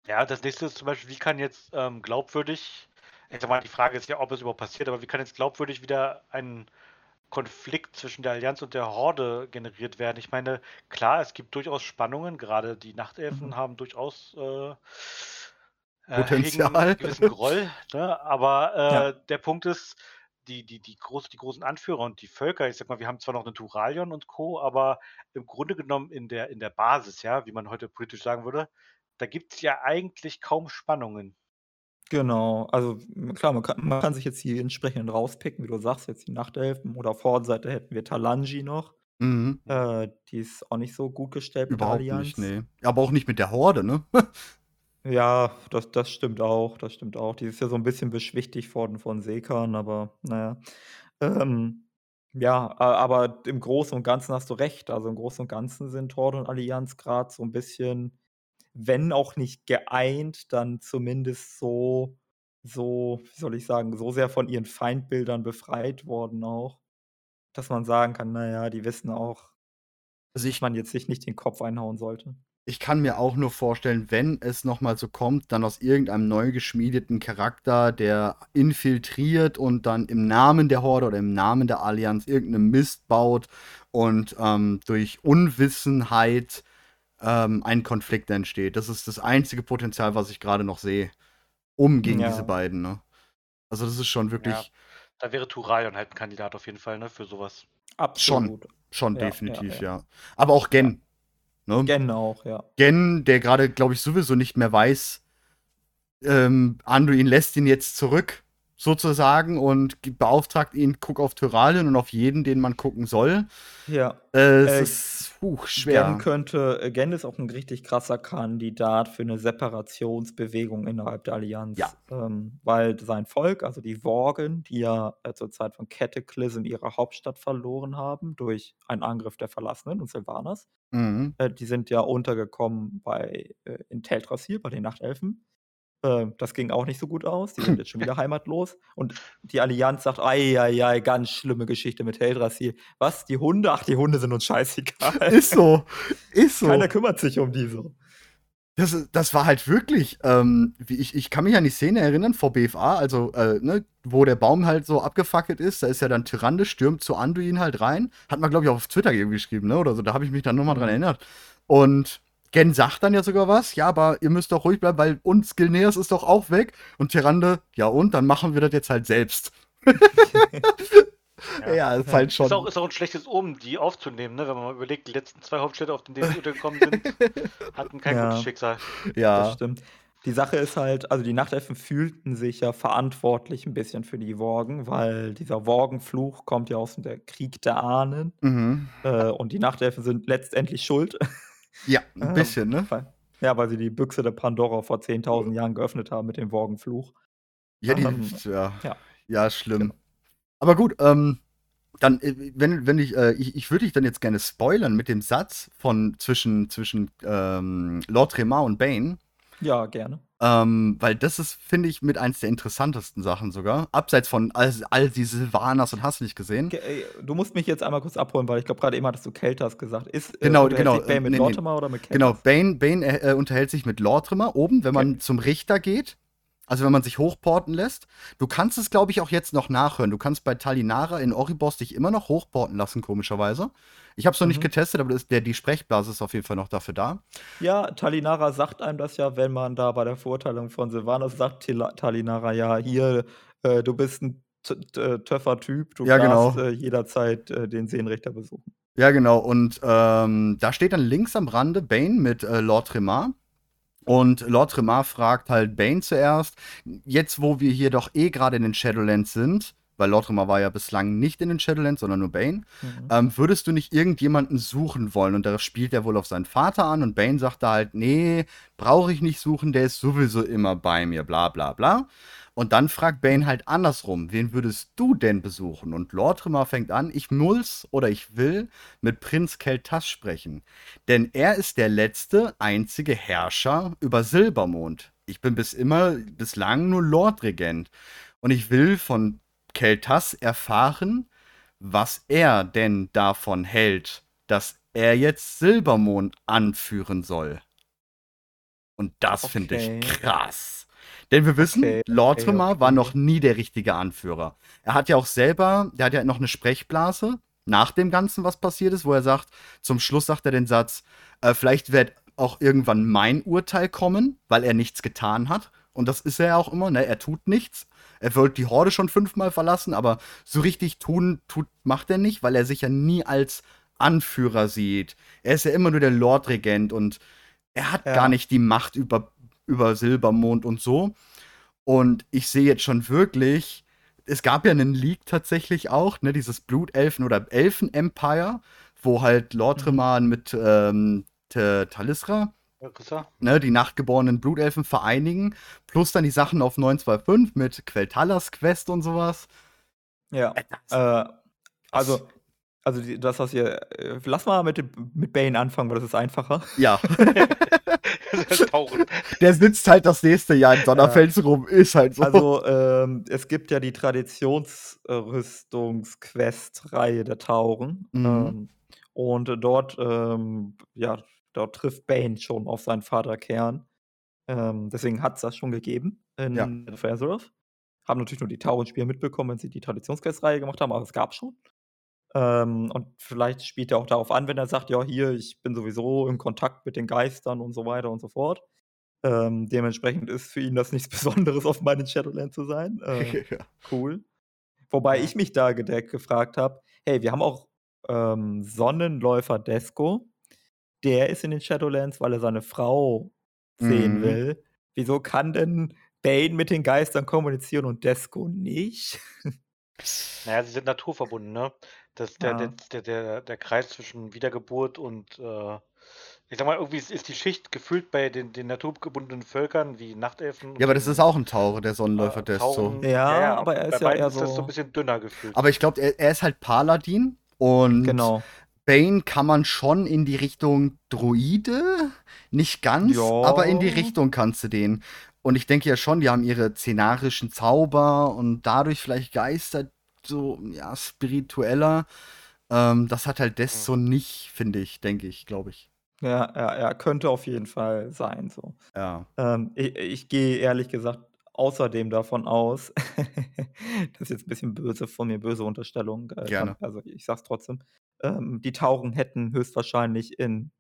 Ja, das nächste ist zum Beispiel, wie kann jetzt, ähm, glaubwürdig ich sage mal, die Frage ist ja, ob es überhaupt passiert, aber wie kann jetzt glaubwürdig wieder ein Konflikt zwischen der Allianz und der Horde generiert werden? Ich meine, klar, es gibt durchaus Spannungen, gerade die Nachtelfen Mhm. haben durchaus, äh, äh, Potenzial. hegen 'n gewissen Groll, ne? Aber, äh, Ja. der Punkt ist, die die die groß die großen Anführer und die Völker, ich sage mal, wir haben zwar noch 'nen Turalion und Co., aber im Grunde genommen in der in der Basis, ja, wie man heute politisch sagen würde, da gibt's ja eigentlich kaum Spannungen. Genau, also klar, man kann man kann sich jetzt die entsprechenden rauspicken, wie du sagst, jetzt die Nachtelfen oder auf Hordenseite hätten wir Talanji noch. Mhm. Äh, die ist auch nicht so gut gestellt mit der Überhaupt Allianz. nicht, nee. Aber auch nicht mit der Horde, ne? Ja, das das stimmt auch, das stimmt auch. Die ist ja so 'n bisschen beschwichtigt worden von Seekern, aber na ja. Ähm, ja, aber im Großen und Ganzen hast du recht. Also, im Großen und Ganzen sind Horde und Allianz grad so 'n bisschen, wenn auch nicht geeint, dann zumindest so so, wie soll ich sagen, so sehr von ihren Feindbildern befreit worden auch, dass man sagen kann: „Na ja, die wissen auch, Also, dass ich man jetzt sich nicht den Kopf einhauen sollte.“ ich kann mir auch nur vorstellen, wenn es noch mal so kommt, dann aus irgendeinem neu geschmiedeten Charakter, der infiltriert und dann im Namen der Horde oder im Namen der Allianz irgend 'ne Mist baut und, ähm, durch Unwissenheit, ähm, ein Konflikt entsteht. Das ist das einzige Potenzial, was ich grade noch sehe, um gegen diese Ja. beiden, ne? Also, das ist schon Ja, wirklich da wäre Turalion halt 'n Kandidat auf jeden Fall, ne, für so was. schon Absolut. schon Ja, ja, definitiv, ja. ja. Aber auch Gen, ne? Gen auch, ja. Gen, der grade, glaube ich, sowieso nicht mehr weiß, ähm, Anduin lässt ihn jetzt zurück. Sozusagen und beauftragt ihn, guck auf Tyralien und auf jeden, den man gucken soll. Ja. Äh, es Äh, ist puh, schwer. Gen könnte, äh, Gen ist auch ein richtig krasser Kandidat für eine Separationsbewegung innerhalb der Allianz. Ja. Ähm, weil sein Volk, also die Worgen, die ja äh, zur Zeit von Cataclysm ihre Hauptstadt verloren haben durch einen Angriff der Verlassenen und Sylvanas, Mhm. die sind ja untergekommen bei, in Teldrassil, bei den Nachtelfen. Äh, das ging auch nicht so gut aus. Die sind jetzt schon wieder heimatlos. Und die Allianz sagt, ei, ei, ei, ganz schlimme Geschichte mit Teldrassil. Was? Die Hunde? Ach, die Hunde sind uns scheißegal. Ist so. Ist so. Keiner kümmert sich um die so. Das, das war halt wirklich, ähm, ich, ich kann mich an die Szene erinnern vor BFA, also, äh, ne, wo der Baum halt so abgefackelt ist, da ist ja dann Tyrande, stürmt zu Anduin halt rein. Hat man, glaube ich, auch auf Twitter irgendwie geschrieben, ne, oder so, da habe ich mich dann nochmal dran erinnert. Und Gen sagt dann ja sogar was, ja, aber ihr müsst doch ruhig bleiben, weil uns Gilneas ist doch auch weg. Und Tyrande, ja und, dann machen wir das jetzt halt selbst. ja, ist halt schon. Ist auch, ist auch ein schlechtes Omen, die aufzunehmen, ne? wenn man mal überlegt, die letzten zwei Hauptstädte, auf denen die untergekommen sind, hatten kein Ja. gutes Schicksal. Das ja, stimmt. Die Sache ist halt, also die Nachtelfen fühlten sich ja verantwortlich ein bisschen für die Worgen, weil dieser Worgenfluch kommt ja aus dem Krieg der Ahnen. mhm. Äh, und die Nachtelfen sind letztendlich schuld. Ja, ein Ähm, bisschen, ne? weil, ja, weil sie die Büchse der Pandora vor 10.000 Jahren geöffnet haben mit dem Worgenfluch. Ja, die, ähm, ja, ja. ja, schlimm. Genau. Aber gut, ähm, dann, äh, wenn, wenn ich, äh, ich, ich würde dich dann jetzt gerne spoilern mit dem Satz von zwischen, zwischen ähm, Lord Tremar und Bane. Ja, gerne. Ähm, weil das ist, finde ich, mit eins der interessantesten Sachen sogar. Abseits von all, all diese Silvanas und hast du nicht gesehen. Ge- ey, Du musst mich jetzt einmal kurz abholen, weil ich glaube, gerade eben hattest du Keltas gesagt. Ist, äh, Genau, unterhält genau, sich Bane äh, mit nee, nee. Mortimer oder mit Keltas? Genau, Bane, Bane äh, äh, unterhält sich mit Lortimer oben, wenn man Okay. zum Richter geht. Also wenn man sich hochporten lässt. Du kannst es, glaube ich, auch jetzt noch nachhören. Du kannst bei Talinara in Oribos dich immer noch hochporten lassen, komischerweise. Ich habe es noch nicht Mhm. getestet, aber der, die Sprechblase ist auf jeden Fall noch dafür da. Ja, Talinara sagt einem das ja, wenn man da bei der Verurteilung von Sylvanas sagt, Talinara, ja, hier, äh, du bist ein t- töffer Typ, du Ja, darfst genau. äh, jederzeit äh, den Seenrichter besuchen. Ja, genau. Und ähm, da steht dann links am Rande Bane mit äh, Lord Tremar. Und Lord Tremar fragt halt Bane zuerst, jetzt wo wir hier doch eh gerade in den Shadowlands sind, weil Lord Tremar war ja bislang nicht in den Shadowlands, sondern nur Bane, Mhm. ähm, würdest du nicht irgendjemanden suchen wollen? Und da spielt er wohl auf seinen Vater an und Bane sagt da halt, nee, brauche ich nicht suchen, der ist sowieso immer bei mir, bla bla bla. Und dann fragt Bane halt andersrum, wen würdest du denn besuchen? Und Lord Tremar fängt an, ich muss oder ich will mit Prinz Keltas sprechen. Denn er ist der letzte, einzige Herrscher über Silbermond. Ich bin bis immer, bislang nur Lordregent. Und ich will von Keltas erfahren, was er denn davon hält, dass er jetzt Silbermond anführen soll. Und das finde Okay. ich krass. Denn wir wissen, Okay, Lord okay, war noch nie der richtige Anführer. Er hat ja auch selber, der hat ja noch eine Sprechblase nach dem Ganzen, was passiert ist, wo er sagt, zum Schluss sagt er den Satz, äh, vielleicht wird auch irgendwann mein Urteil kommen, weil er nichts getan hat. Und das ist er ja auch immer, ne? Er tut nichts. Er wollte die Horde schon fünfmal verlassen, aber so richtig tun, tut, macht er nicht, weil er sich ja nie als Anführer sieht. Er ist ja immer nur der Lordregent und er hat Ja. gar nicht die Macht über, über Silbermond und so. Und ich sehe jetzt schon wirklich, es gab ja einen Leak tatsächlich auch, ne, dieses Blutelfen- oder Elfen-Empire, wo halt Lord Mhm. Mit ähm, Talisra, ne, die nachtgeborenen Blutelfen vereinigen, plus dann die Sachen auf 925 mit Queltalas Quest und sowas. Ja, äh, also, also die, das, was ihr, äh, lass mal mit, mit Bane anfangen, weil das ist einfacher. Ja, Tauchen. der sitzt halt das nächste Jahr in Donnerfels rum, ist halt so. Also, ähm, es gibt ja die Traditionsrüstungsquest-Reihe der Tauren. Mhm. Ähm, und dort, ähm, ja, dort trifft Bane schon auf seinen Vater Kern. Ähm, deswegen hat es das schon gegeben in Ja. Azeroth. Haben natürlich nur die Tauren-Spieler mitbekommen, wenn sie die Traditionsquest-Reihe gemacht haben, aber es gab schon. Ähm, und vielleicht spielt er auch darauf an, wenn er sagt, ja, hier, ich bin sowieso in Kontakt mit den Geistern und so weiter und so fort. Ähm, dementsprechend ist für ihn das nichts Besonderes, auf meinen Shadowland zu sein. Äh, ja. cool. Wobei Ja. ich mich da gedeckt gefragt habe, hey, wir haben auch ähm, Sonnenläufer Desko. Der ist in den Shadowlands, weil er seine Frau sehen Mhm. will. Wieso kann denn Bane mit den Geistern kommunizieren und Desko nicht? Naja, sie sind naturverbunden, ne? Das, der, der, Ja. der, der, der Kreis zwischen Wiedergeburt und, äh, ich sag mal, irgendwie ist, ist die Schicht gefühlt bei den, den naturgebundenen Völkern wie Nachtelfen. Ja, aber das ist auch ein Taucher, der Sonnenläufer, äh, der ist so. Tauchen. Ja, aber er bei ist ja eher ist das so so- ein bisschen dünner gefühlt. Aber ich glaube, er, er ist halt Paladin und Genau. Bane kann man schon in die Richtung Druide, nicht ganz, Ja. aber in die Richtung kannst du den. Und ich denke ja schon, die haben ihre szenarischen Zauber und dadurch vielleicht Geister so, ja, spiritueller. Ähm, das hat halt das so nicht, finde ich, denke ich, glaube ich. Ja, ja, ja, könnte auf jeden Fall sein so. Ja. Ähm, ich ich gehe ehrlich gesagt außerdem davon aus das ist jetzt ein bisschen böse von mir, böse Unterstellung, äh, Gerne. also, ich sage es trotzdem. Ähm, die Tauchen hätten höchstwahrscheinlich in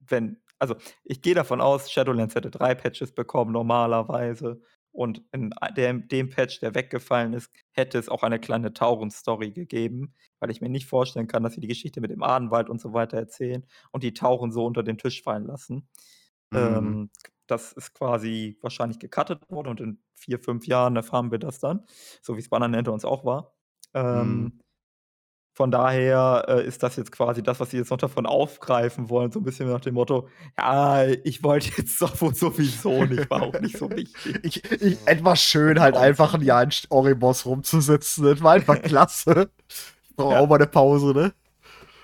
wenn also, ich gehe davon aus, Shadowlands hätte 3 Patches bekommen normalerweise und in dem dem Patch, der weggefallen ist, hätte es auch eine kleine Tauchen-Story gegeben, weil ich mir nicht vorstellen kann, dass sie die Geschichte mit dem Adenwald und so weiter erzählen und die Tauchen so unter den Tisch fallen lassen. Mhm. Ähm, das ist quasi wahrscheinlich gecuttet worden und in 4, 5 Jahren erfahren wir das dann, so wie es bei anderen Add-ons auch war. Ähm, Mhm. Von daher, äh, ist das jetzt quasi das, was sie jetzt noch davon aufgreifen wollen, so ein bisschen nach dem Motto: „Ja, ich wollte jetzt doch wohl sowieso nicht, war auch nicht so wichtig.“ Ich, ich, etwas schön, halt einfach ein Jahr in Oribos rumzusitzen. Das war einfach klasse. Ich brauche Ja. auch mal eine Pause, ne?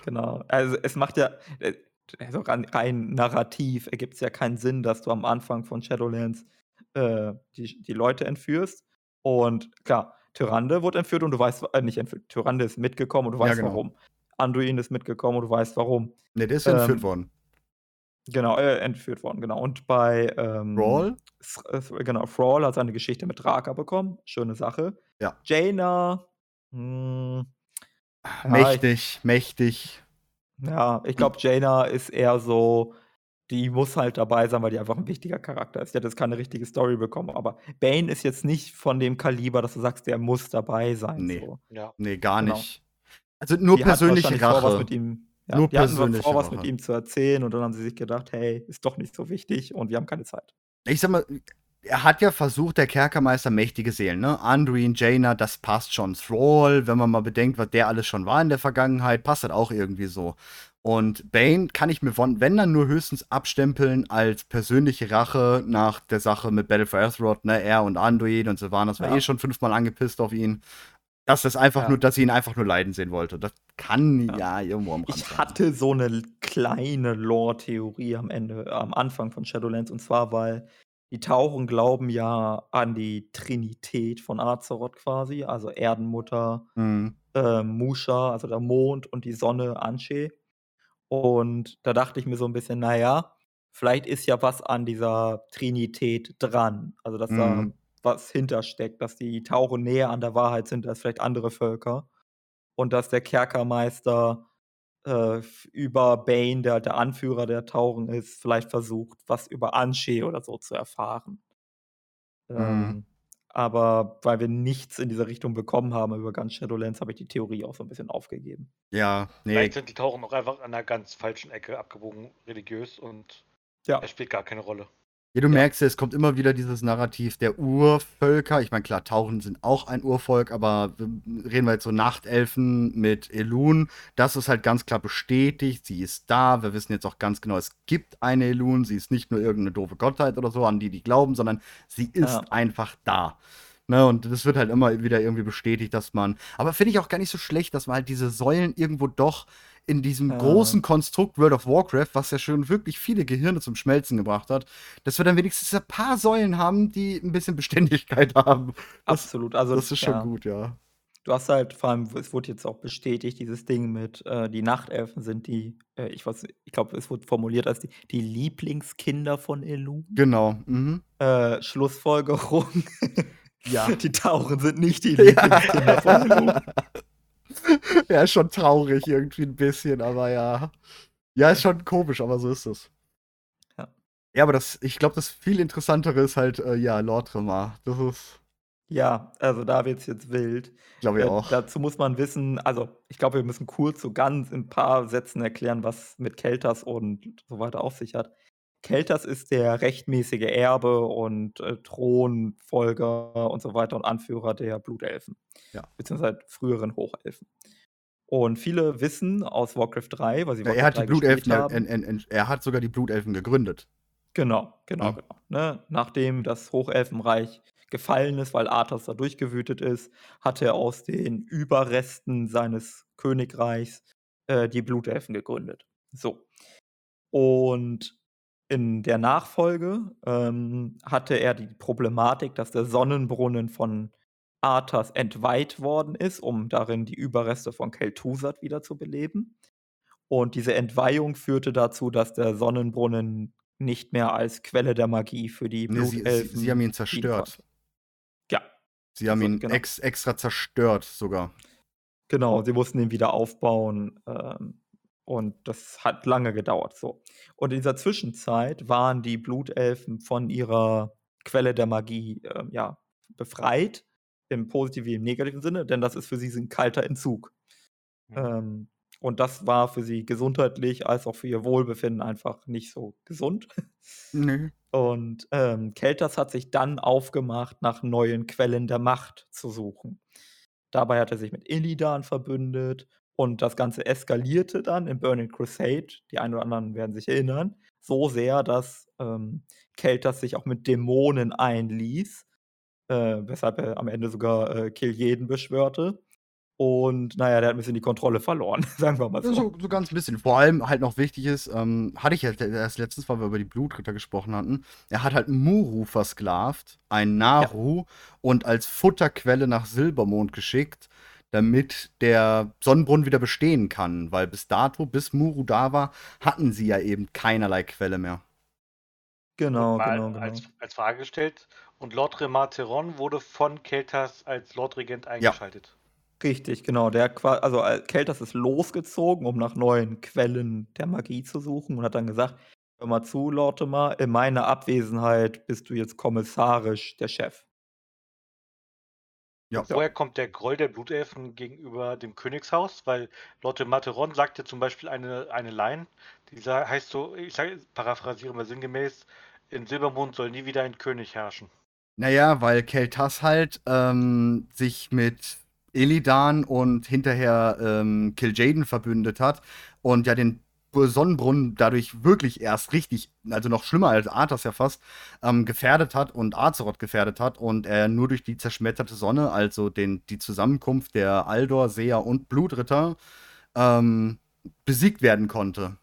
Genau. Also, es macht ja äh, also rein narrativ ergibt es ja keinen Sinn, dass du am Anfang von Shadowlands, äh, die die Leute entführst. Und klar, Tyrande wurde entführt und du weißt äh, nicht entführt, Tyrande ist mitgekommen und du Ja, weißt genau. warum. Anduin ist mitgekommen und du weißt warum. Ne, der ist ja entführt Ähm, worden. Genau, äh, entführt worden, genau. Und bei, ähm? S äh, genau, Thrall hat seine Geschichte mit Draka bekommen. Schöne Sache. Ja. Jaina, hm, ja, ich Mächtig, mächtig. Ja, ich glaube, Jaina ist eher so die muss halt dabei sein, weil die einfach ein wichtiger Charakter ist. Die hat jetzt keine richtige Story bekommen, aber Bane ist jetzt nicht von dem Kaliber, dass du sagst, der muss dabei sein, Ne. so. Ja. Nee, gar Genau. nicht. Also nur Die persönliche wahrscheinlich vor, was Rache. mit ihm ja, Nur die hatten persönliche vor, was mit Rache. ihm zu erzählen und dann haben sie sich gedacht: „Hey, ist doch nicht so wichtig und wir haben keine Zeit.“ Ich sag mal, er hat ja versucht, der Kerkermeister mächtige Seelen, ne? Anduin, Jaina, das passt schon. Thrall, wenn man mal bedenkt, was der alles schon war in der Vergangenheit, passt das auch irgendwie so. Und Bane kann ich mir von, wenn dann nur höchstens abstempeln als persönliche Rache nach der Sache mit Battle for Azeroth, ne? Er und Anduin und Sylvanas war Ja. eh schon fünfmal angepisst auf ihn. Dass das einfach Ja. nur, dass sie ihn einfach nur leiden sehen wollte. Das kann Ja. ja, irgendwo am Rand Ich sein. hatte so eine kleine Lore-Theorie am Ende am Anfang von Shadowlands, und zwar, weil die Tauchen glauben ja an die Trinität von Azeroth quasi, also Erdenmutter, Mhm. äh, Musha, also der Mond und die Sonne Anshe. Und da dachte ich mir so ein bisschen: „Na ja, vielleicht ist ja was an dieser Trinität dran.“ Also, dass da Mhm. was hintersteckt, dass die Tauchen näher an der Wahrheit sind als vielleicht andere Völker und dass der Kerkermeister, äh, über Bane, der halt der Anführer der Tauchen ist, vielleicht versucht, was über Anshe oder so zu erfahren. Mhm. Ähm, aber weil wir nichts in diese Richtung bekommen haben über ganz Shadowlands, habe ich die Theorie auch so ein bisschen aufgegeben. Ja, nee. Vielleicht sind die Tauchen auch einfach an einer ganz falschen Ecke abgebogen, religiös und Ja. es spielt gar keine Rolle. Ja, du Ja. merkst ja, es kommt immer wieder dieses Narrativ der Urvölker. Ich meine, klar, Tauchen sind auch ein Urvolk, aber reden wir jetzt so Nachtelfen mit Elun. Das ist halt ganz klar bestätigt. Sie ist da. Wir wissen jetzt auch ganz genau, es gibt eine Elun. Sie ist nicht nur irgendeine doofe Gottheit oder so, an die die glauben, sondern sie ist Ja. einfach da. Ne, und das wird halt immer wieder irgendwie bestätigt, dass man. Aber finde ich auch gar nicht so schlecht, dass man halt diese Säulen irgendwo doch in diesem Ja. großen Konstrukt World of Warcraft, was ja schon wirklich viele Gehirne zum Schmelzen gebracht hat, dass wir dann wenigstens ein paar Säulen haben, die ein bisschen Beständigkeit haben. Das, Absolut. Also, das ist schon ja. gut, ja. Du hast halt vor allem, es wurde jetzt auch bestätigt, dieses Ding mit, äh, die Nachtelfen sind die, äh, ich weiß ich glaube, es wurde formuliert als die die Lieblingskinder von Elun. Genau. Mhm. Äh, Schlussfolgerung, Ja. die Tauchen sind nicht die. Lieblingskinder von Elun. ja, ist schon traurig irgendwie ein bisschen, aber ja. Ja, ist schon komisch, aber so ist es. Ja. Ja, aber das, ich glaube, das viel interessantere ist halt, äh, ja, Lortremar. Das ist, Ja, also da wird's jetzt wild. glaube ich Äh, auch. dazu muss man wissen also, ich glaube, wir müssen kurz so ganz in 'n paar Sätzen erklären, was mit Keltas und so weiter auf sich hat. Keltas ist der rechtmäßige Erbe und äh, Thronfolger und so weiter und Anführer der Blutelfen. Ja. Beziehungsweise früheren Hochelfen. Und viele wissen aus Warcraft 3, weil sie Ja, Warcraft er hat 3 die Blutelfen, haben. en, en, en, er hat sogar die Blutelfen gegründet. Genau, genau, Ja. genau. Ne? Nachdem das Hochelfenreich gefallen ist, weil Arthas da durchgewütet ist, hat er aus den Überresten seines Königreichs äh, die Blutelfen gegründet. So. Und in der Nachfolge ähm, hatte er die Problematik, dass der Sonnenbrunnen von Arthas entweiht worden ist, um darin die Überreste von Kel'Thuzad wieder zu beleben. Und diese Entweihung führte dazu, dass der Sonnenbrunnen nicht mehr als Quelle der Magie für die Nee, sie, sie, Blutelfen sie haben ihn zerstört. Ja, Sie haben So, ihn genau. ex, extra zerstört sogar. Genau, sie mussten ihn wieder aufbauen. Ähm, und das hat lange gedauert. So. Und in dieser Zwischenzeit waren die Blutelfen von ihrer Quelle der Magie ähm, ja, befreit, im positiven wie im negativen Sinne, denn das ist für sie ein kalter Entzug. Mhm. Ähm, und das war für sie gesundheitlich als auch für ihr Wohlbefinden einfach nicht so gesund. Nö. Und ähm, Keltas hat sich dann aufgemacht, nach neuen Quellen der Macht zu suchen. Dabei hat er sich mit Illidan verbündet und das Ganze eskalierte dann in Burning Crusade. Die einen oder anderen werden sich erinnern. So sehr, dass ähm, Keltas sich auch mit Dämonen einließ, äh, weshalb er am Ende sogar äh, Kil'jaeden beschwörte. Und naja, der hat ein bisschen die Kontrolle verloren, sagen wir mal Ja, so. So, so ganz ein bisschen. Vor allem halt noch wichtig ist, ähm, hatte ich ja erst letztens, weil wir über die Blutritter gesprochen hatten, er hat halt Muru versklavt, ein Naru, und als Futterquelle nach Silbermond geschickt, damit der Sonnenbrunnen wieder bestehen kann. Weil bis dato, bis Muru da war, hatten sie ja eben keinerlei Quelle mehr. Genau, genau, genau. Als, als Frage gestellt. Und Lord Remateron wurde von Keltas als Lordregent eingeschaltet. Richtig, genau. Der also äh, Keltas ist losgezogen, um nach neuen Quellen der Magie zu suchen und hat dann gesagt: Hör mal zu, Lortimer, in meiner Abwesenheit bist du jetzt kommissarisch der Chef. Ja. Woher kommt der Groll der Blutelfen gegenüber dem Königshaus? Weil Lord Remateron sagte zum Beispiel eine, eine Line, die heißt so, ich sag, paraphrasiere mal sinngemäß, in Silbermond soll nie wieder ein König herrschen. Naja, weil Keltas halt ähm, sich mit Illidan und hinterher ähm, Kil'jaeden verbündet hat und ja den Sonnenbrunnen dadurch wirklich erst richtig, also noch schlimmer als Arthas ja fast, ähm, gefährdet hat und Azeroth gefährdet hat und er nur durch die zerschmetterte Sonne, also den, die Zusammenkunft der Aldor, Seher und Blutritter, ähm, besiegt werden konnte.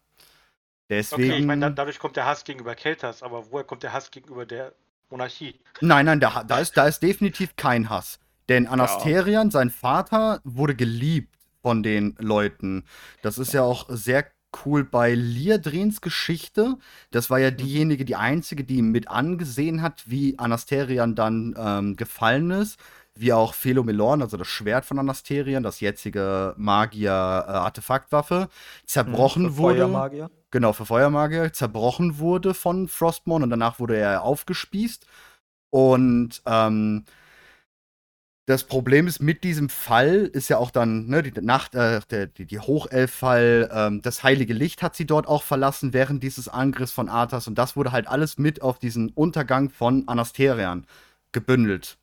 Deswegen. Okay, ich meine, da, dadurch kommt der Hass gegenüber Keltas, aber woher kommt der Hass gegenüber der Monarchie? Nein, nein, da, da, ist, da ist definitiv kein Hass. Denn Anasterian, sein Vater, wurde geliebt von den Leuten. Das ist ja auch sehr cool bei Liadrins Geschichte. Das war ja diejenige, die einzige, die mit angesehen hat, wie Anasterian dann ähm, gefallen ist. Wie auch Philomelorn, also das Schwert von Anasterian, das jetzige Magier-Artefaktwaffe, zerbrochen Hm, für wurde. Feuermagier. Genau, für Feuermagier zerbrochen wurde von Frostmourne und danach wurde er aufgespießt. Und ähm, das Problem ist, mit diesem Fall ist ja auch dann, ne, die Nacht, äh, der, die, die Hochelf-Fall, ähm, das heilige Licht hat sie dort auch verlassen während dieses Angriffs von Arthas und das wurde halt alles mit auf diesen Untergang von Anasterian gebündelt.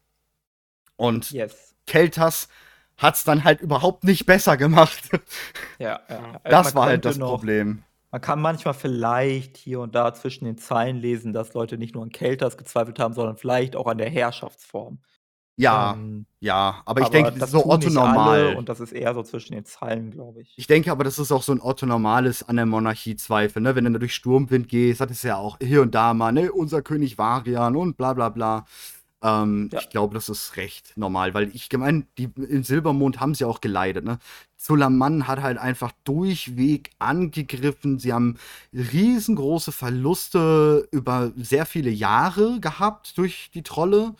Und Yes. Keltas hat's dann halt überhaupt nicht besser gemacht. Ja, ja. ja. das Man war halt das noch- Problem. Man kann manchmal vielleicht hier und da zwischen den Zeilen lesen, dass Leute nicht nur an Keltas gezweifelt haben, sondern vielleicht auch an der Herrschaftsform. Ja, Ähm, ja, aber ich denke, das so tun Otto normal. Und das ist eher so zwischen den Zeilen, glaube ich. Ich denke aber, das ist auch so ein Otto normales an der Monarchie Zweifel, ne? Wenn du durch Sturmwind gehst, hat es ja auch hier und da mal, ne, unser König Varian und bla bla bla. Ähm, Ja. Ich glaube, das ist recht normal, weil ich gemeint, die in Silbermond haben sie auch geleidet, ne? Zulaman hat halt einfach durchweg angegriffen. Sie haben riesengroße Verluste über sehr viele Jahre gehabt durch die Trolle.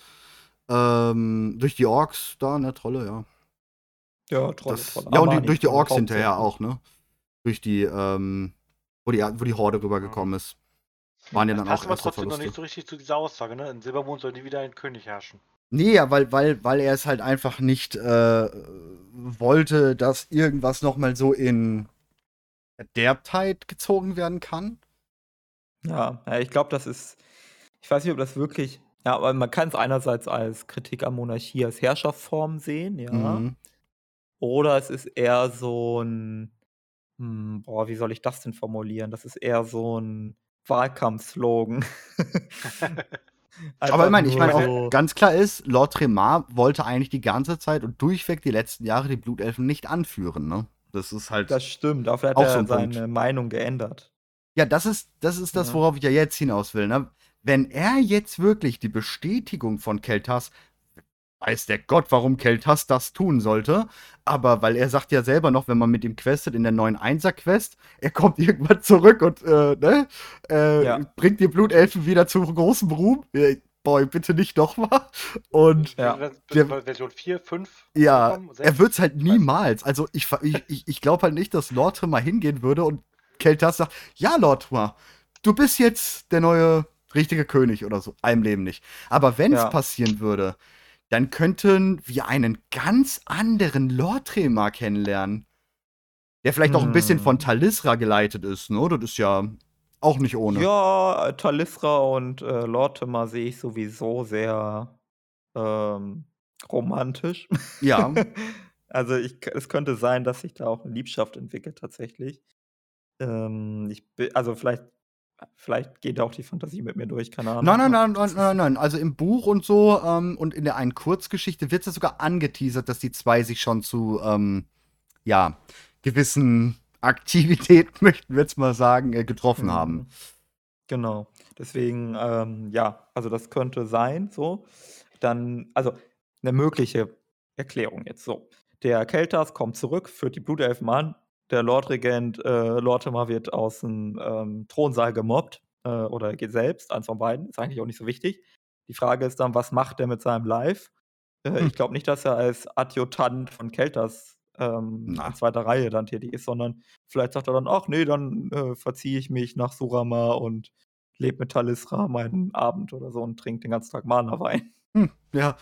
Ähm, durch die Orks da, ne, Trolle, ja. Ja, Trolle, Das, Trolle. ja, und die, durch die Orks hinterher auch, ne? Durch die, ähm, wo die, wo die Horde rübergekommen ist. Waren ja dann Passt auch aber trotzdem noch nicht so richtig zu dieser Aussage, ne? In Silbermond soll nie wieder ein König herrschen. Nee, ja, weil, weil, weil er es halt einfach nicht äh, wollte, dass irgendwas nochmal so in Verderbtheit gezogen werden kann. Ja, ja ich glaube, das ist ich weiß nicht, ob das wirklich ja, aber man kann es einerseits als Kritik an Monarchie als Herrschaftsform sehen, ja. Mhm. Oder es ist eher so ein hm, boah, wie soll ich das denn formulieren? Das ist eher so ein Wahlkampfslogan. Aber ich meine, ich meine auch ganz klar ist, Lord Tremar wollte eigentlich die ganze Zeit und durchweg die letzten Jahre die Blutelfen nicht anführen, ne? Das ist halt. Das stimmt, dafür hat Auch er so ein Punkt. seine Meinung geändert. Ja, das ist, das ist das, worauf ich ja jetzt hinaus will. Ne? Wenn er jetzt wirklich die Bestätigung von Keltas, weiß der Gott, warum Keltas das tun sollte, aber weil er sagt ja selber noch, wenn man mit ihm questet in der neuen Einser-Quest, er kommt irgendwann zurück und äh, ne, äh, Ja. bringt die Blutelfen wieder zu großem Ruhm. Äh, Boy, bitte nicht nochmal. Und Ja. Der- Version 4, 5. ja, kommen, sechs? er wird's halt niemals. Also ich, ich, ich, glaube halt nicht, dass Lord mal hingehen würde und Keltas sagt, ja, Lord du bist jetzt der neue richtige König oder so. Einem Leben nicht. Aber wenn es Ja. passieren würde, dann könnten wir einen ganz anderen Lord Tremar kennenlernen. Der vielleicht auch ein bisschen Hm. von Talisra geleitet ist, ne? Das ist ja auch nicht ohne. Ja, Talisra und äh, Lortimer sehe ich sowieso sehr ähm, romantisch. Ja. also ich, es könnte sein, dass sich da auch eine Liebschaft entwickelt tatsächlich. Ähm, ich, also vielleicht, vielleicht geht auch die Fantasie mit mir durch, keine Ahnung. Nein, nein, nein, nein, nein, nein. Also im Buch und so ähm, und in der einen Kurzgeschichte wird es ja sogar angeteasert, dass die zwei sich schon zu, ähm, ja, gewissen Aktivitäten, möchten wir jetzt mal sagen, äh, getroffen haben. Mhm. Genau. Deswegen, ähm, ja, also das könnte sein, so. Dann, also eine mögliche Erklärung jetzt so. Der Keltas kommt zurück, führt die Blutelfen an. Der Lordregent äh, Lortimer wird aus dem ähm, Thronsaal gemobbt äh, oder er geht selbst, eins von beiden. Ist eigentlich auch nicht so wichtig. Die Frage ist dann, was macht er mit seinem Live? Äh, Hm. Ich glaube nicht, dass er als Adjutant von Keltas ähm, in zweiter Reihe dann tätig ist, sondern vielleicht sagt er dann, ach nee, dann äh, verziehe ich mich nach Surama und lebe mit Talisra meinen Abend oder so und trinke den ganzen Tag Mana-Wein. Hm, ja.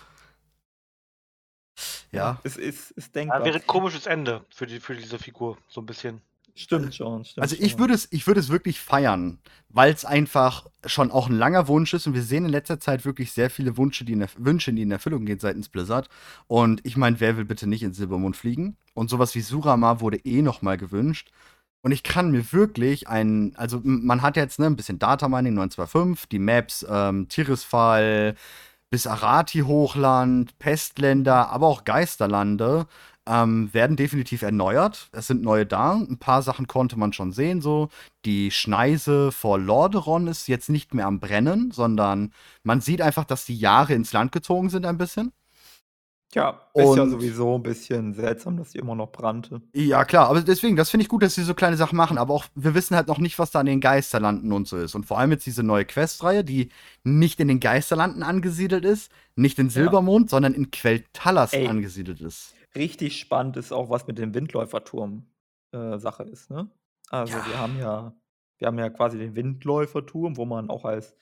Ja. Es ist, ist Ja, denkbar. wäre ein komisches Ende für, die, für diese Figur, so ein bisschen. stimmt schon, stimmt Also ich würde es, ich würde es wirklich feiern, weil es einfach schon auch ein langer Wunsch ist und wir sehen in letzter Zeit wirklich sehr viele Wünsche, die in, Erf- Wünsche, die in Erfüllung gehen seitens Blizzard. Und ich meine, wer will bitte nicht ins Silbermond fliegen? Und sowas wie Surama wurde eh noch mal gewünscht. Und ich kann mir wirklich ein, also man hat jetzt ne, ein bisschen Data Mining 925, die Maps ähm, Tirisfal bis Arati-Hochland, Pestländer, aber auch Geisterlande ähm, werden definitiv erneuert. Es sind neue da. Ein paar Sachen konnte man schon sehen. So die Schneise vor Lordaeron ist jetzt nicht mehr am Brennen, sondern man sieht einfach, dass die Jahre ins Land gezogen sind ein bisschen. Ja, ist ja Und- sowieso ein bisschen seltsam, dass die immer noch brannte. Ja, klar, aber deswegen, das finde ich gut, dass sie so kleine Sachen machen, aber auch, wir wissen halt noch nicht, was da an den Geisterlanden und so ist. Und vor allem jetzt diese neue Questreihe, die nicht in den Geisterlanden angesiedelt ist, nicht in Silbermond, sondern in Queltalas Ey. angesiedelt ist. Richtig spannend ist auch, was mit dem Windläuferturm äh, Sache ist, ne? Also Ja. wir haben ja, wir haben ja quasi den Windläuferturm, wo man auch als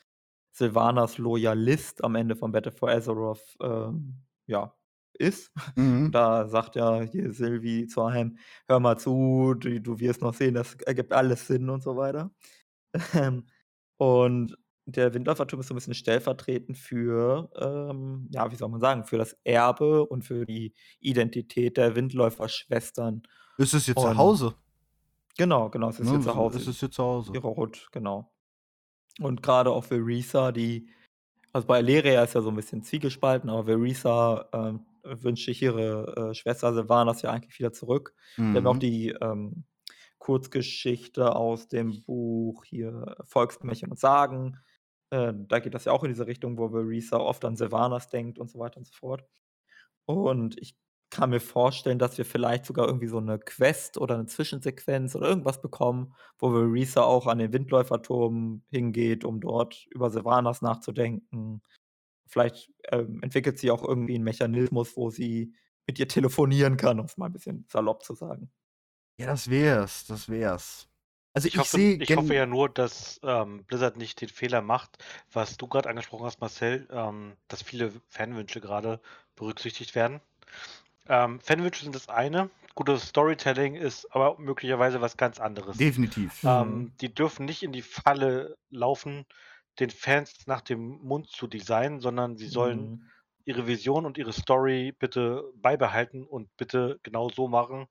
Sylvanas Loyalist am Ende von Battle for Azeroth ähm, ja, ist. Mhm. Da sagt ja hier Sylvie zu einem, hör mal zu, du, du wirst noch sehen, das ergibt alles Sinn und so weiter. Ähm, und der Windläuferturm ist so ein bisschen stellvertretend für, ähm, ja, wie soll man sagen, für das Erbe und für die Identität der Windläuferschwestern. Ist es jetzt zu Und- Hause? Genau, genau, es ist Ne? hier zu Hause. Ist es jetzt zu Hause? ihre Hut, genau. Und gerade auch Verisa, die, also bei Leria ist ja so ein bisschen zwiegespalten, aber Verisa ähm, wünscht sich ihre äh, Schwester Sylvanas ja eigentlich wieder zurück. Wir haben auch Mhm. die ähm, Kurzgeschichte aus dem Buch hier Volksmärchen und Sagen. Äh, da geht das ja auch in diese Richtung, wo Verisa oft an Sylvanas denkt und so weiter und so fort. Und ich kann mir vorstellen, dass wir vielleicht sogar irgendwie so eine Quest oder eine Zwischensequenz oder irgendwas bekommen, wo Verisa auch an den Windläuferturm hingeht, um dort über Sylvanas nachzudenken. Vielleicht ähm, entwickelt sie auch irgendwie einen Mechanismus, wo sie mit ihr telefonieren kann, um es mal ein bisschen salopp zu sagen. Ja, das wär's, das wär's. Also ich, Ich, hoffe, sehe ich hoffe ja nur, dass ähm, Blizzard nicht den Fehler macht, was du gerade angesprochen hast, Marcel, ähm, dass viele Fanwünsche gerade berücksichtigt werden. Ähm, Fanwünsche sind das eine. Gutes Storytelling ist aber möglicherweise was ganz anderes. Definitiv. Mhm. Ähm, die dürfen nicht in die Falle laufen, den Fans nach dem Mund zu designen, sondern sie sollen Mhm. ihre Vision und ihre Story bitte beibehalten und bitte genau so machen,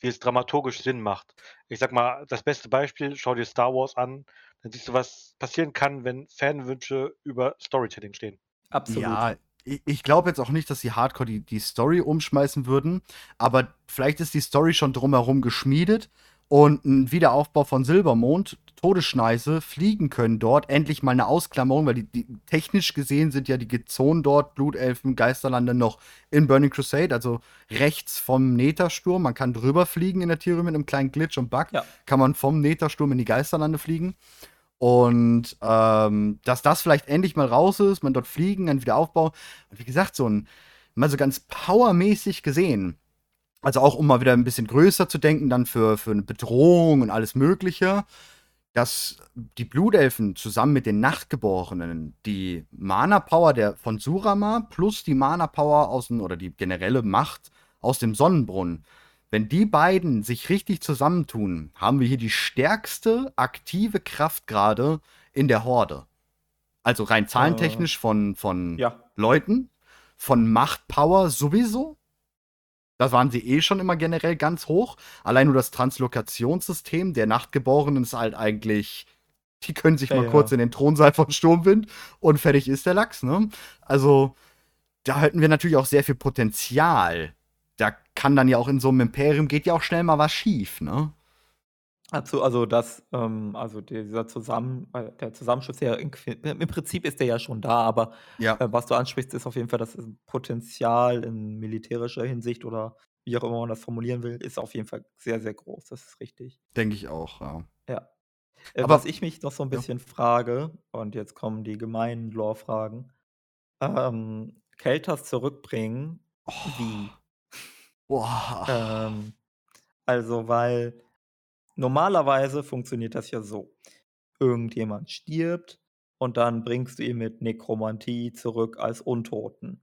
wie es dramaturgisch Sinn macht. Ich sag mal, das beste Beispiel, schau dir Star Wars an, dann siehst du, was passieren kann, wenn Fanwünsche über Storytelling stehen. Absolut. Ja, ich, glaube jetzt auch nicht, dass sie Hardcore die, die Story umschmeißen würden, aber vielleicht ist die Story schon drumherum geschmiedet und ein Wiederaufbau von Silbermond, Todesschneise, fliegen können dort, endlich mal eine Ausklammerung, weil die, die technisch gesehen sind ja die Zonen dort, Blutelfen, Geisterlande noch in Burning Crusade, also rechts vom Netersturm. Man kann drüber fliegen in der Theorie mit einem kleinen Glitch und Bug. Ja. Kann man vom Netersturm in die Geisterlande fliegen. Und ähm, dass das vielleicht endlich mal raus ist, man dort fliegen, dann wieder aufbauen. Und wie gesagt, so ein, mal so ganz powermäßig gesehen. Also auch um mal wieder ein bisschen größer zu denken, dann für, für eine Bedrohung und alles Mögliche, dass die Blutelfen zusammen mit den Nachtgeborenen die Mana-Power der von Surama plus die Mana-Power aus dem, oder die generelle Macht aus dem Sonnenbrunnen, wenn die beiden sich richtig zusammentun, haben wir hier die stärkste aktive Kraft gerade in der Horde. Also rein zahlentechnisch von, von Ja. Leuten, von Machtpower sowieso. Da waren sie eh schon immer generell ganz hoch. Allein nur das Translokationssystem der Nachtgeborenen ist halt eigentlich. Die können sich Ja, mal ja. kurz in den Thronsaal von Sturmwind und fertig ist der Lachs, ne? Also, da hätten wir natürlich auch sehr viel Potenzial. Da kann dann ja auch in so einem Imperium geht ja auch schnell mal was schief, ne? Dazu, also das, ähm, also dieser Zusammen, äh, der Zusammenschluss, der in, im Prinzip ist der ja schon da, aber Ja. äh, was du ansprichst, ist auf jeden Fall das Potenzial in militärischer Hinsicht oder wie auch immer man das formulieren will, ist auf jeden Fall sehr, sehr groß. Das ist richtig. Denke ich auch, ja. Ja. Äh, Aber- was ich mich noch so ein Ja. bisschen frage, und jetzt kommen die gemeinen Lore-Fragen, ähm, Keltas zurückbringen, wie? Boah. Ähm, also, weil normalerweise funktioniert das ja so. Irgendjemand stirbt und dann bringst du ihn mit Nekromantie zurück als Untoten.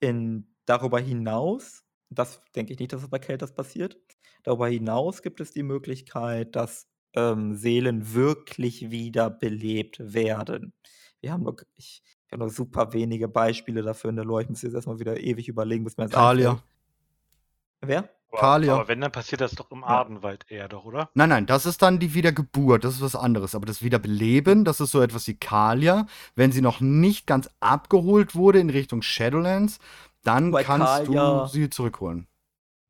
In, darüber hinaus, das denke ich nicht, dass es bei Keltas passiert, darüber hinaus gibt es die Möglichkeit, dass ähm, Seelen wirklich wieder belebt werden. Wir haben nur, ich, ich habe nur super wenige Beispiele dafür in der Lore. Ich muss jetzt erstmal wieder ewig überlegen, bis mir das einfällt. Wer? Aber, Kalia. aber wenn, dann passiert das doch im Ardenwald eher doch, oder? Nein, nein, das ist dann die Wiedergeburt, das ist was anderes. Aber das Wiederbeleben, das ist so etwas wie Kalia. Wenn sie noch nicht ganz abgeholt wurde in Richtung Shadowlands, dann Bei kannst Kalia- du sie zurückholen.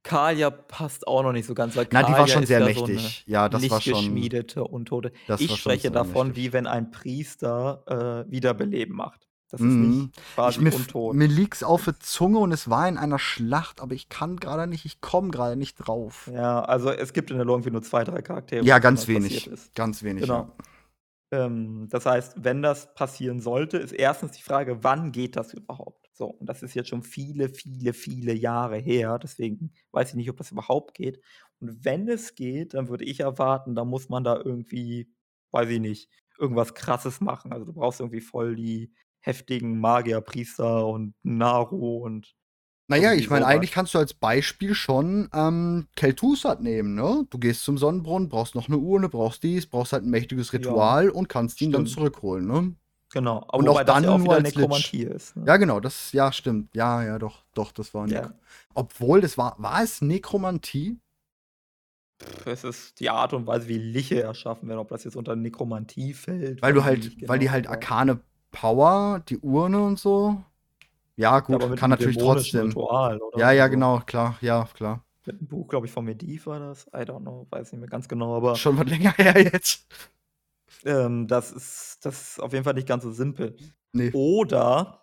Kalia passt auch noch nicht so ganz, weil Na, die war Kalia schon ist sehr ja mächtig. So ja, eine das nicht war schon. geschmiedete Untote. das ich spreche davon, mächtig. wie wenn ein Priester äh, Wiederbeleben macht. Das ist Mhm. nicht quasi Ich, mir, untot. mir liegt's auf der Zunge und es war in einer Schlacht, aber ich kann gerade nicht, ich komme gerade nicht drauf. Ja, also es gibt in der Lore irgendwie nur zwei, drei Charaktere. Ja, ganz wenig. Ganz wenig. Genau. Ähm, das heißt, wenn das passieren sollte, ist erstens die Frage, wann geht das überhaupt? So, und das ist jetzt schon viele, viele, viele Jahre her. Deswegen weiß ich nicht, ob das überhaupt geht. Und wenn es geht, dann würde ich erwarten, da muss man da irgendwie, weiß ich nicht, irgendwas krasses machen. Also du brauchst irgendwie voll die heftigen Magier, Priester und Naru und Naja, ich meine, eigentlich kannst du als Beispiel schon ähm, Kel'Thuzad nehmen, ne? Du gehst zum Sonnenbrunnen, brauchst noch eine Urne, brauchst dies, brauchst halt ein mächtiges Ja. Ritual und kannst ihn dann Stimmt. zurückholen, ne? genau. Aber Und auch dann ja auch nur wieder als Lich. Nekromantie ist. Ne? Ja, genau, das, ja, stimmt. Ja, ja, doch, doch, das war Ja. Obwohl, das war, war es Nekromantie? Es ist die Art und Weise, wie Liche erschaffen werden, ob das jetzt unter Nekromantie fällt. Weil du halt, weil die genau, halt arkane Power, die Urne und so. Ja, Ja, gut, mit kann natürlich trotzdem. Ritual? Ja, ja, Also, genau, klar, ja, klar. Mit einem Buch, glaube ich, von Mediv war das. I don't know, weiß nicht mehr ganz genau, aber Schon was länger her jetzt. ähm, das, ist, das ist auf jeden Fall nicht ganz so simpel. Nee. Oder,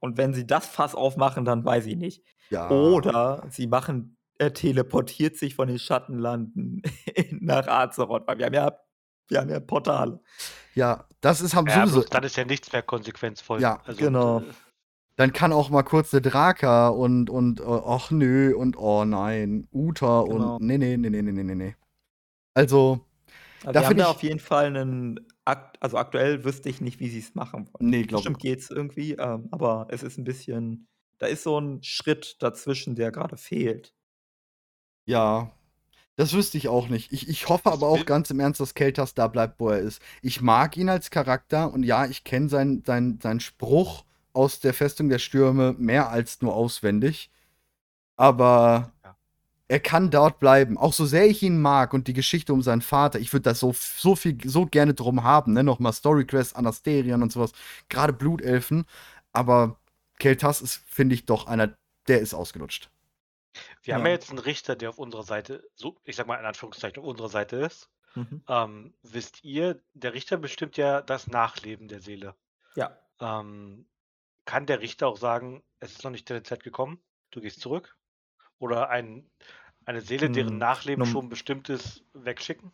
und wenn sie das Fass aufmachen, dann weiß ich nicht. Ja. Oder sie machen, er teleportiert sich von den Schattenlanden nach Azeroth, weil wir haben ja, wir haben ja Portale. Ja, das ist haben ja, sowieso. Dann ist ja nichts mehr konsequenzvoll. Ja, also, genau. Äh, dann kann auch mal kurz der Draka und, und, äh, ach nö, und oh nein, Uta genau. und nee, nee, nee, nee, nee, nee, nee. Also, aber da wir haben da auf jeden Fall einen Akt, also aktuell wüsste ich nicht, wie sie es machen wollen. Nee, glaube ich. Bestimmt geht's irgendwie, ähm, aber es ist ein bisschen, da ist so ein Schritt dazwischen, der gerade fehlt. Ja, das wüsste ich auch nicht. Ich, ich hoffe aber auch ganz im Ernst, dass Keltas da bleibt, wo er ist. Ich mag ihn als Charakter und ja, ich kenne seinen sein, sein Spruch aus der Festung der Stürme mehr als nur auswendig. Aber Ja. er kann dort bleiben. Auch so sehr ich ihn mag und die Geschichte um seinen Vater, ich würde das so, so viel, so gerne drum haben, ne? Nochmal Storyquest, Anasterian und sowas. Gerade Blutelfen. Aber Keltas ist, finde ich, doch einer, der ist ausgelutscht. Wir haben Ja. ja jetzt einen Richter, der auf unserer Seite, so, ich sag mal in Anführungszeichen, auf unserer Seite ist. Mhm. Ähm, wisst ihr, der Richter bestimmt ja das Nachleben der Seele. Ja. Ähm, kann der Richter auch sagen, es ist noch nicht deine Zeit gekommen, du gehst zurück? Oder ein, eine Seele, deren Hm, Nachleben nun- schon bestimmt ist, wegschicken?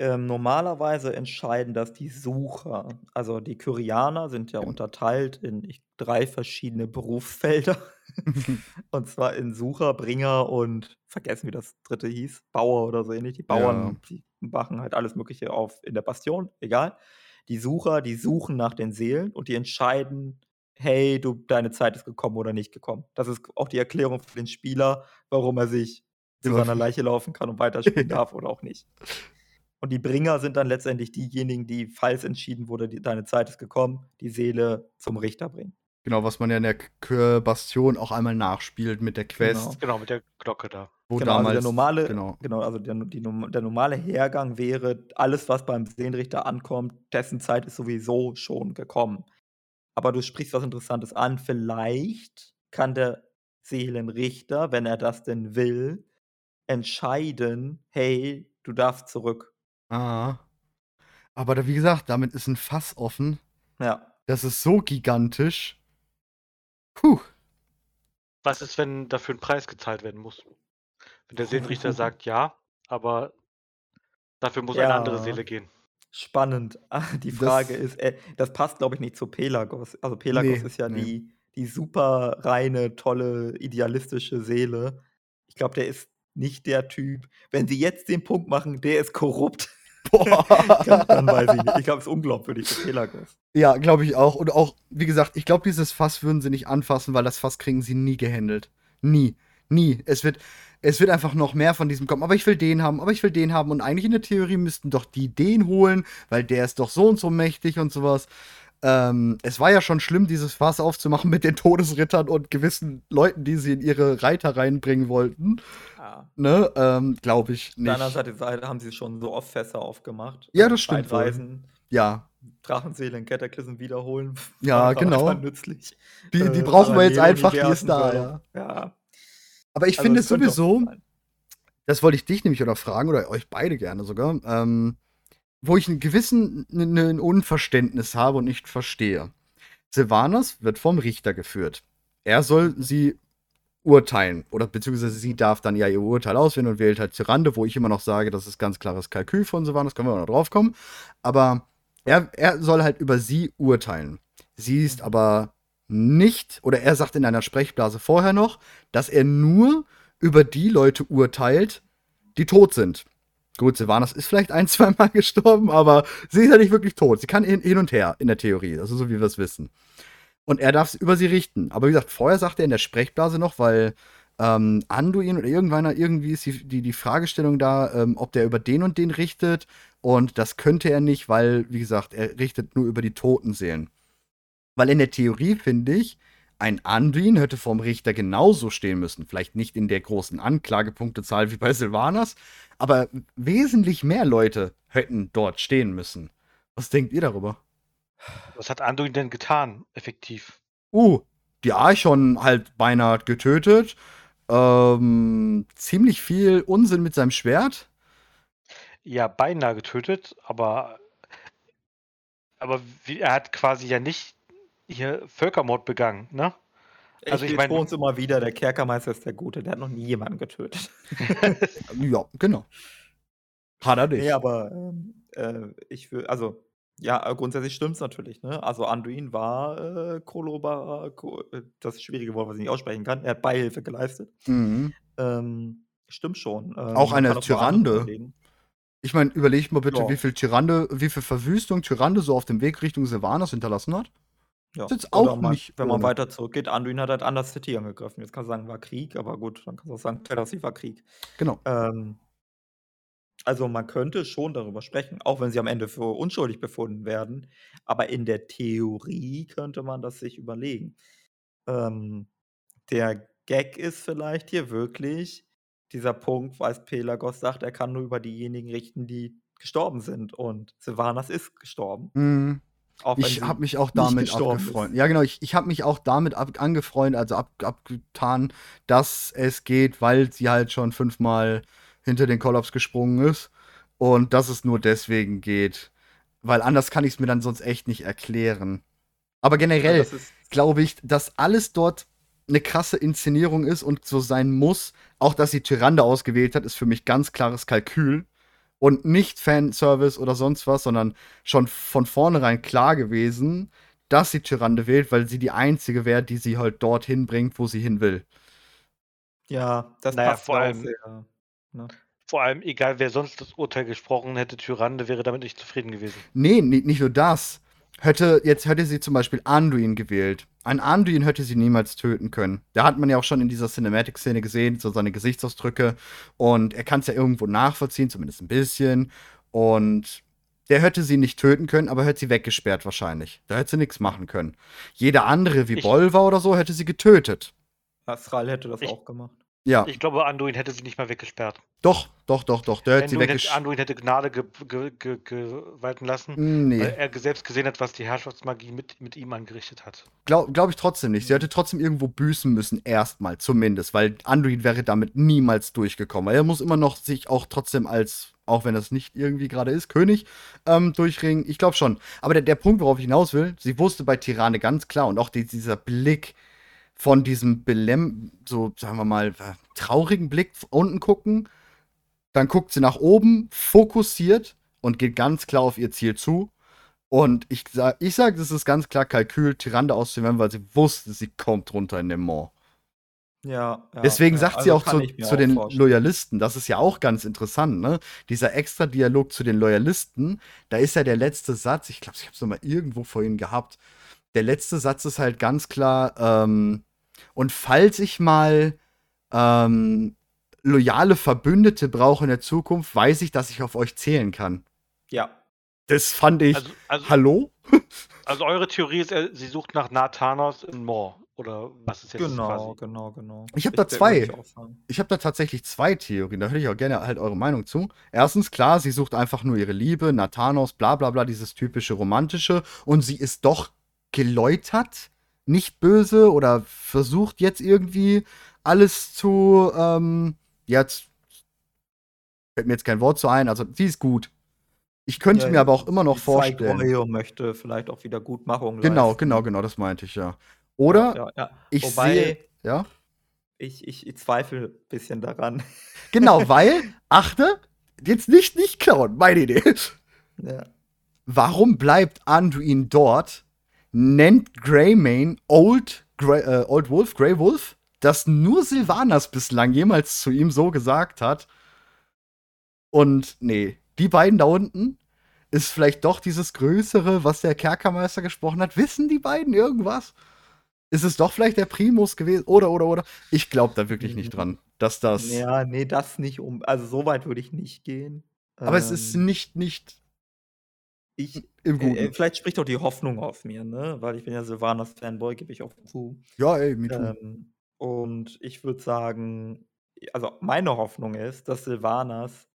Ähm, normalerweise entscheiden das die Sucher. Also die Kyrianer sind ja unterteilt in ich, drei verschiedene Berufsfelder. und zwar in Sucher, Bringer und vergessen, wie das dritte hieß, Bauer oder so ähnlich. Die Bauern, die machen halt alles Mögliche auf in der Bastion, egal. Die Sucher, die suchen nach den Seelen und die entscheiden, hey, du, deine Zeit ist gekommen oder nicht gekommen. Das ist auch die Erklärung für den Spieler, warum er sich zu seiner Leiche laufen kann und weiterspielen darf oder auch nicht. Und die Bringer sind dann letztendlich diejenigen, die, falls entschieden wurde, die, deine Zeit ist gekommen, die Seele zum Richter bringen. Genau, was man ja in der K Bastion auch einmal nachspielt mit der Quest, Genau. Genau, mit der Glocke da. wo genau, damals also der normale, genau. genau, also der, die, der normale Hergang wäre, alles, was beim Seelenrichter ankommt, dessen Zeit ist sowieso schon gekommen. Aber du sprichst was Interessantes an. Vielleicht kann der Seelenrichter, wenn er das denn will, entscheiden, hey, du darfst zurück. Ah. Aber da, wie gesagt, damit ist ein Fass offen. Ja. Das ist so gigantisch. Puh. Was ist, wenn dafür ein Preis gezahlt werden muss? Wenn der Seelenrichter sagt, ja, aber dafür muss eine andere Ja. Seele gehen. Spannend. Ah, Die Das- Frage ist, äh, das passt, glaube ich, nicht zu Pelagos. Also Pelagos Nee, ist ja nee. die, die super reine, tolle, idealistische Seele. Ich glaube, der ist nicht der Typ. Wenn sie jetzt den Punkt machen, der ist korrupt, Boah. dann, dann weiß ich nicht. Ich glaube, es ist unglaubwürdig ja, glaube ich auch. Und auch, wie gesagt, ich glaube, dieses Fass würden sie nicht anfassen, weil das Fass kriegen sie nie gehandelt. Nie. Nie. Es wird, es wird einfach noch mehr von diesem kommen. Aber ich will den haben, aber ich will den haben. Und eigentlich in der Theorie müssten doch die den holen, weil der ist doch so und so mächtig und sowas. Ähm, es war ja schon schlimm, dieses Fass aufzumachen mit den Todesrittern und gewissen Leuten, die sie in ihre Reiter reinbringen wollten. Ja. Ne? Ähm, glaube ich Auf der nicht. anderen Seite haben sie schon so oft Fässer aufgemacht. Ja, Also das stimmt. Zeitreisen, Ja, Drachenseelen, Cataclysm wiederholen. Ja, genau. nützlich. die, die Äh, brauchen wir jetzt einfach, die ist da, ja. Ja. Aber ich Also, finde es sowieso, das wollte ich dich nämlich oder fragen oder euch beide gerne sogar, ähm, wo ich einen gewissen n- n- Unverständnis habe und nicht verstehe. Sylvanas wird vom Richter geführt. Er soll sie urteilen oder beziehungsweise sie darf dann ja ihr Urteil auswählen und wählt halt Tyrande, wo ich immer noch sage, das ist ganz klares Kalkül von Sylvanas, können wir noch drauf kommen. Aber er, er soll halt über sie urteilen. Sie ist aber nicht, oder er sagt in einer Sprechblase vorher noch, dass er nur über die Leute urteilt, die tot sind. Gut, Sylvanas ist vielleicht ein, zwei Mal gestorben, aber sie ist ja nicht wirklich tot. Sie kann hin, und her in der Theorie, also so wie wir es wissen. Und er darf über sie richten. Aber wie gesagt, vorher sagt er in der Sprechblase noch, weil ähm, Anduin oder irgendwann irgendwie ist die, die, die Fragestellung da, ähm, ob der über den und den richtet. Und das könnte er nicht, weil, wie gesagt, er richtet nur über die toten Seelen. Weil in der Theorie finde ich, ein Anduin hätte vom Richter genauso stehen müssen. Vielleicht nicht in der großen Anklagepunktezahl wie bei Sylvanas, aber wesentlich mehr Leute hätten dort stehen müssen. Was denkt ihr darüber? Was hat Anduin denn getan, effektiv? Uh, die Archon halt beinahe getötet. Ähm, ziemlich viel Unsinn mit seinem Schwert. Ja, beinahe getötet, aber, aber wie, er hat quasi ja nicht hier Völkermord begangen, ne? Ich, Also ich ich mein- betone es immer wieder, der Kerkermeister ist der Gute, der hat noch nie jemanden getötet. Ja, genau. Hat er nicht. Nee, aber ähm, äh, ich will, also, ja, äh, grundsätzlich stimmt es natürlich, ne? Also Anduin war äh, Koloba, Ko, äh, das schwierige Wort, was ich nicht aussprechen kann. Er hat Beihilfe geleistet. Mhm. Ähm, stimmt schon. Ähm, Auch eine Tyrande. Ich meine, überlegt mal bitte, Ja. wie viel Tyrande, wie viel Verwüstung Tyrande so auf dem Weg Richtung Sylvanas hinterlassen hat. Ja. Ist jetzt Oder auch man, nicht wenn man ohne. weiter zurückgeht, Anduin hat halt Anders City angegriffen. Jetzt kannst du sagen, war Krieg, aber gut, dann kannst du auch sagen, Tennessee war Krieg. Genau. Ähm, also man könnte schon darüber sprechen, auch wenn sie am Ende für unschuldig befunden werden. Aber in der Theorie könnte man das sich überlegen. Ähm, der Gag ist vielleicht hier wirklich dieser Punkt, weil Pelagos sagt, er kann nur über diejenigen richten, die gestorben sind. Und Sylvanas ist gestorben. Mhm. Auch Ich habe mich auch damit abgefreundet. ist. Ja, genau, ich, ich habe mich auch damit ab, angefreundet, also ab, abgetan, dass es geht, weil sie halt schon fünfmal hinter den Kollaps gesprungen ist und dass es nur deswegen geht. Weil anders kann ich es mir dann sonst echt nicht erklären. Aber Ja, generell ist, glaube ich, dass alles dort eine krasse Inszenierung ist und so sein muss. Auch dass sie Tyrande ausgewählt hat, ist für mich ganz klares Kalkül. Und nicht Fanservice oder sonst was, sondern schon von vornherein klar gewesen, dass sie Tyrande wählt, weil sie die einzige wäre, die sie halt dorthin bringt, wo sie hin will. ja, das Naja, passt vor auch allem- sehr. Ne? Vor allem, egal wer sonst das Urteil gesprochen hätte, Tyrande wäre damit nicht zufrieden gewesen. Nee, ni- nicht nur das. Hätte, jetzt hätte sie zum Beispiel Anduin gewählt. Ein Anduin hätte sie niemals töten können. Da hat man ja auch schon in dieser Cinematic-Szene gesehen, so seine Gesichtsausdrücke. Und er kann es ja irgendwo nachvollziehen, zumindest ein bisschen. Und der hätte sie nicht töten können, aber hätte sie weggesperrt wahrscheinlich. Da hätte sie nichts machen können. Jeder andere, wie Ich- Bolvar oder so, hätte sie getötet. Astral hätte das Ich- auch gemacht. Ja, Ich glaube, Anduin hätte sie nicht mal weggesperrt. doch, doch, doch, doch. Der hätte sie weggesperrt. Anduin hätte Gnade ge ge ge lassen, Nee. weil er selbst gesehen hat, was die Herrschaftsmagie mit, mit ihm angerichtet hat. Glaube glaub ich trotzdem nicht. Sie hätte trotzdem irgendwo büßen müssen, erstmal zumindest, weil Anduin wäre damit niemals durchgekommen. Weil er muss immer noch sich auch trotzdem als, auch wenn das nicht irgendwie gerade ist, König ähm, durchringen. Ich glaube schon. Aber der, der Punkt, worauf ich hinaus will, sie wusste bei Tirane ganz klar und auch die, dieser Blick von diesem Belem, so sagen wir mal, äh, traurigen Blick unten gucken, dann guckt sie nach oben, fokussiert und geht ganz klar auf ihr Ziel zu. Und ich sag, ich sag, das ist ganz klar Kalkül, Tyrande auszuwählen, weil sie wusste, sie kommt runter in den Mont. Ja, ja, Deswegen ja, sagt sie also auch kann zu, zu auch den vorstellen. Loyalisten, das ist ja auch ganz interessant, ne? Dieser extra Dialog zu den Loyalisten, da ist ja der letzte Satz, ich glaube, ich habe es nochmal irgendwo vorhin gehabt. Der letzte Satz ist halt ganz klar, ähm, und falls ich mal ähm, loyale Verbündete brauche in der Zukunft, weiß ich, dass ich auf euch zählen kann. Ja, Das fand ich. Also, also, Hallo? also eure Theorie ist, sie sucht nach Nathanos in Mor. Oder was ist jetzt genau, quasi? genau, genau. Ich hab da zwei. ich habe da tatsächlich zwei Theorien. Da hätte ich auch gerne halt eure Meinung zu. Erstens, klar, sie sucht einfach nur ihre Liebe, Nathanos, bla bla bla, dieses typische Romantische. Und sie ist doch geläutert, nicht böse oder versucht jetzt irgendwie alles zu, ähm, jetzt fällt mir jetzt kein Wort zu ein. Also, sie ist gut. Ich könnte Ja, mir aber auch immer noch vorstellen. Reue und möchte vielleicht auch wieder Gutmachung Genau, leisten. genau, genau, das meinte ich ja. Oder Ja, ja. ich Wobei, sehe, ja. ich, ich, ich zweifle ein bisschen daran. Genau, weil, achte, jetzt nicht, nicht klauen, meine Idee. Ja. Warum bleibt Anduin dort? Nennt Greymane Old, Grey, äh, Old Wolf, Grey Wolf, das nur Sylvanas bislang jemals zu ihm so gesagt hat. Und nee, die beiden da unten ist vielleicht doch dieses Größere, was der Kerkermeister gesprochen hat. Wissen die beiden irgendwas? Ist es doch vielleicht der Primus gewesen? Oder, oder, oder? Ich glaube da wirklich nicht dran, dass das. ja, nee, das nicht um. Also so weit würde ich nicht gehen. aber es ist Ähm, nicht, nicht Ich, im äh, äh, Guten. vielleicht spricht auch die Hoffnung auf mir, ne? Weil ich bin ja Sylvanas Fanboy, gebe ich auch zu. ja, ey, too. Ähm, und ich würde sagen, also meine Hoffnung ist, dass Sylvanas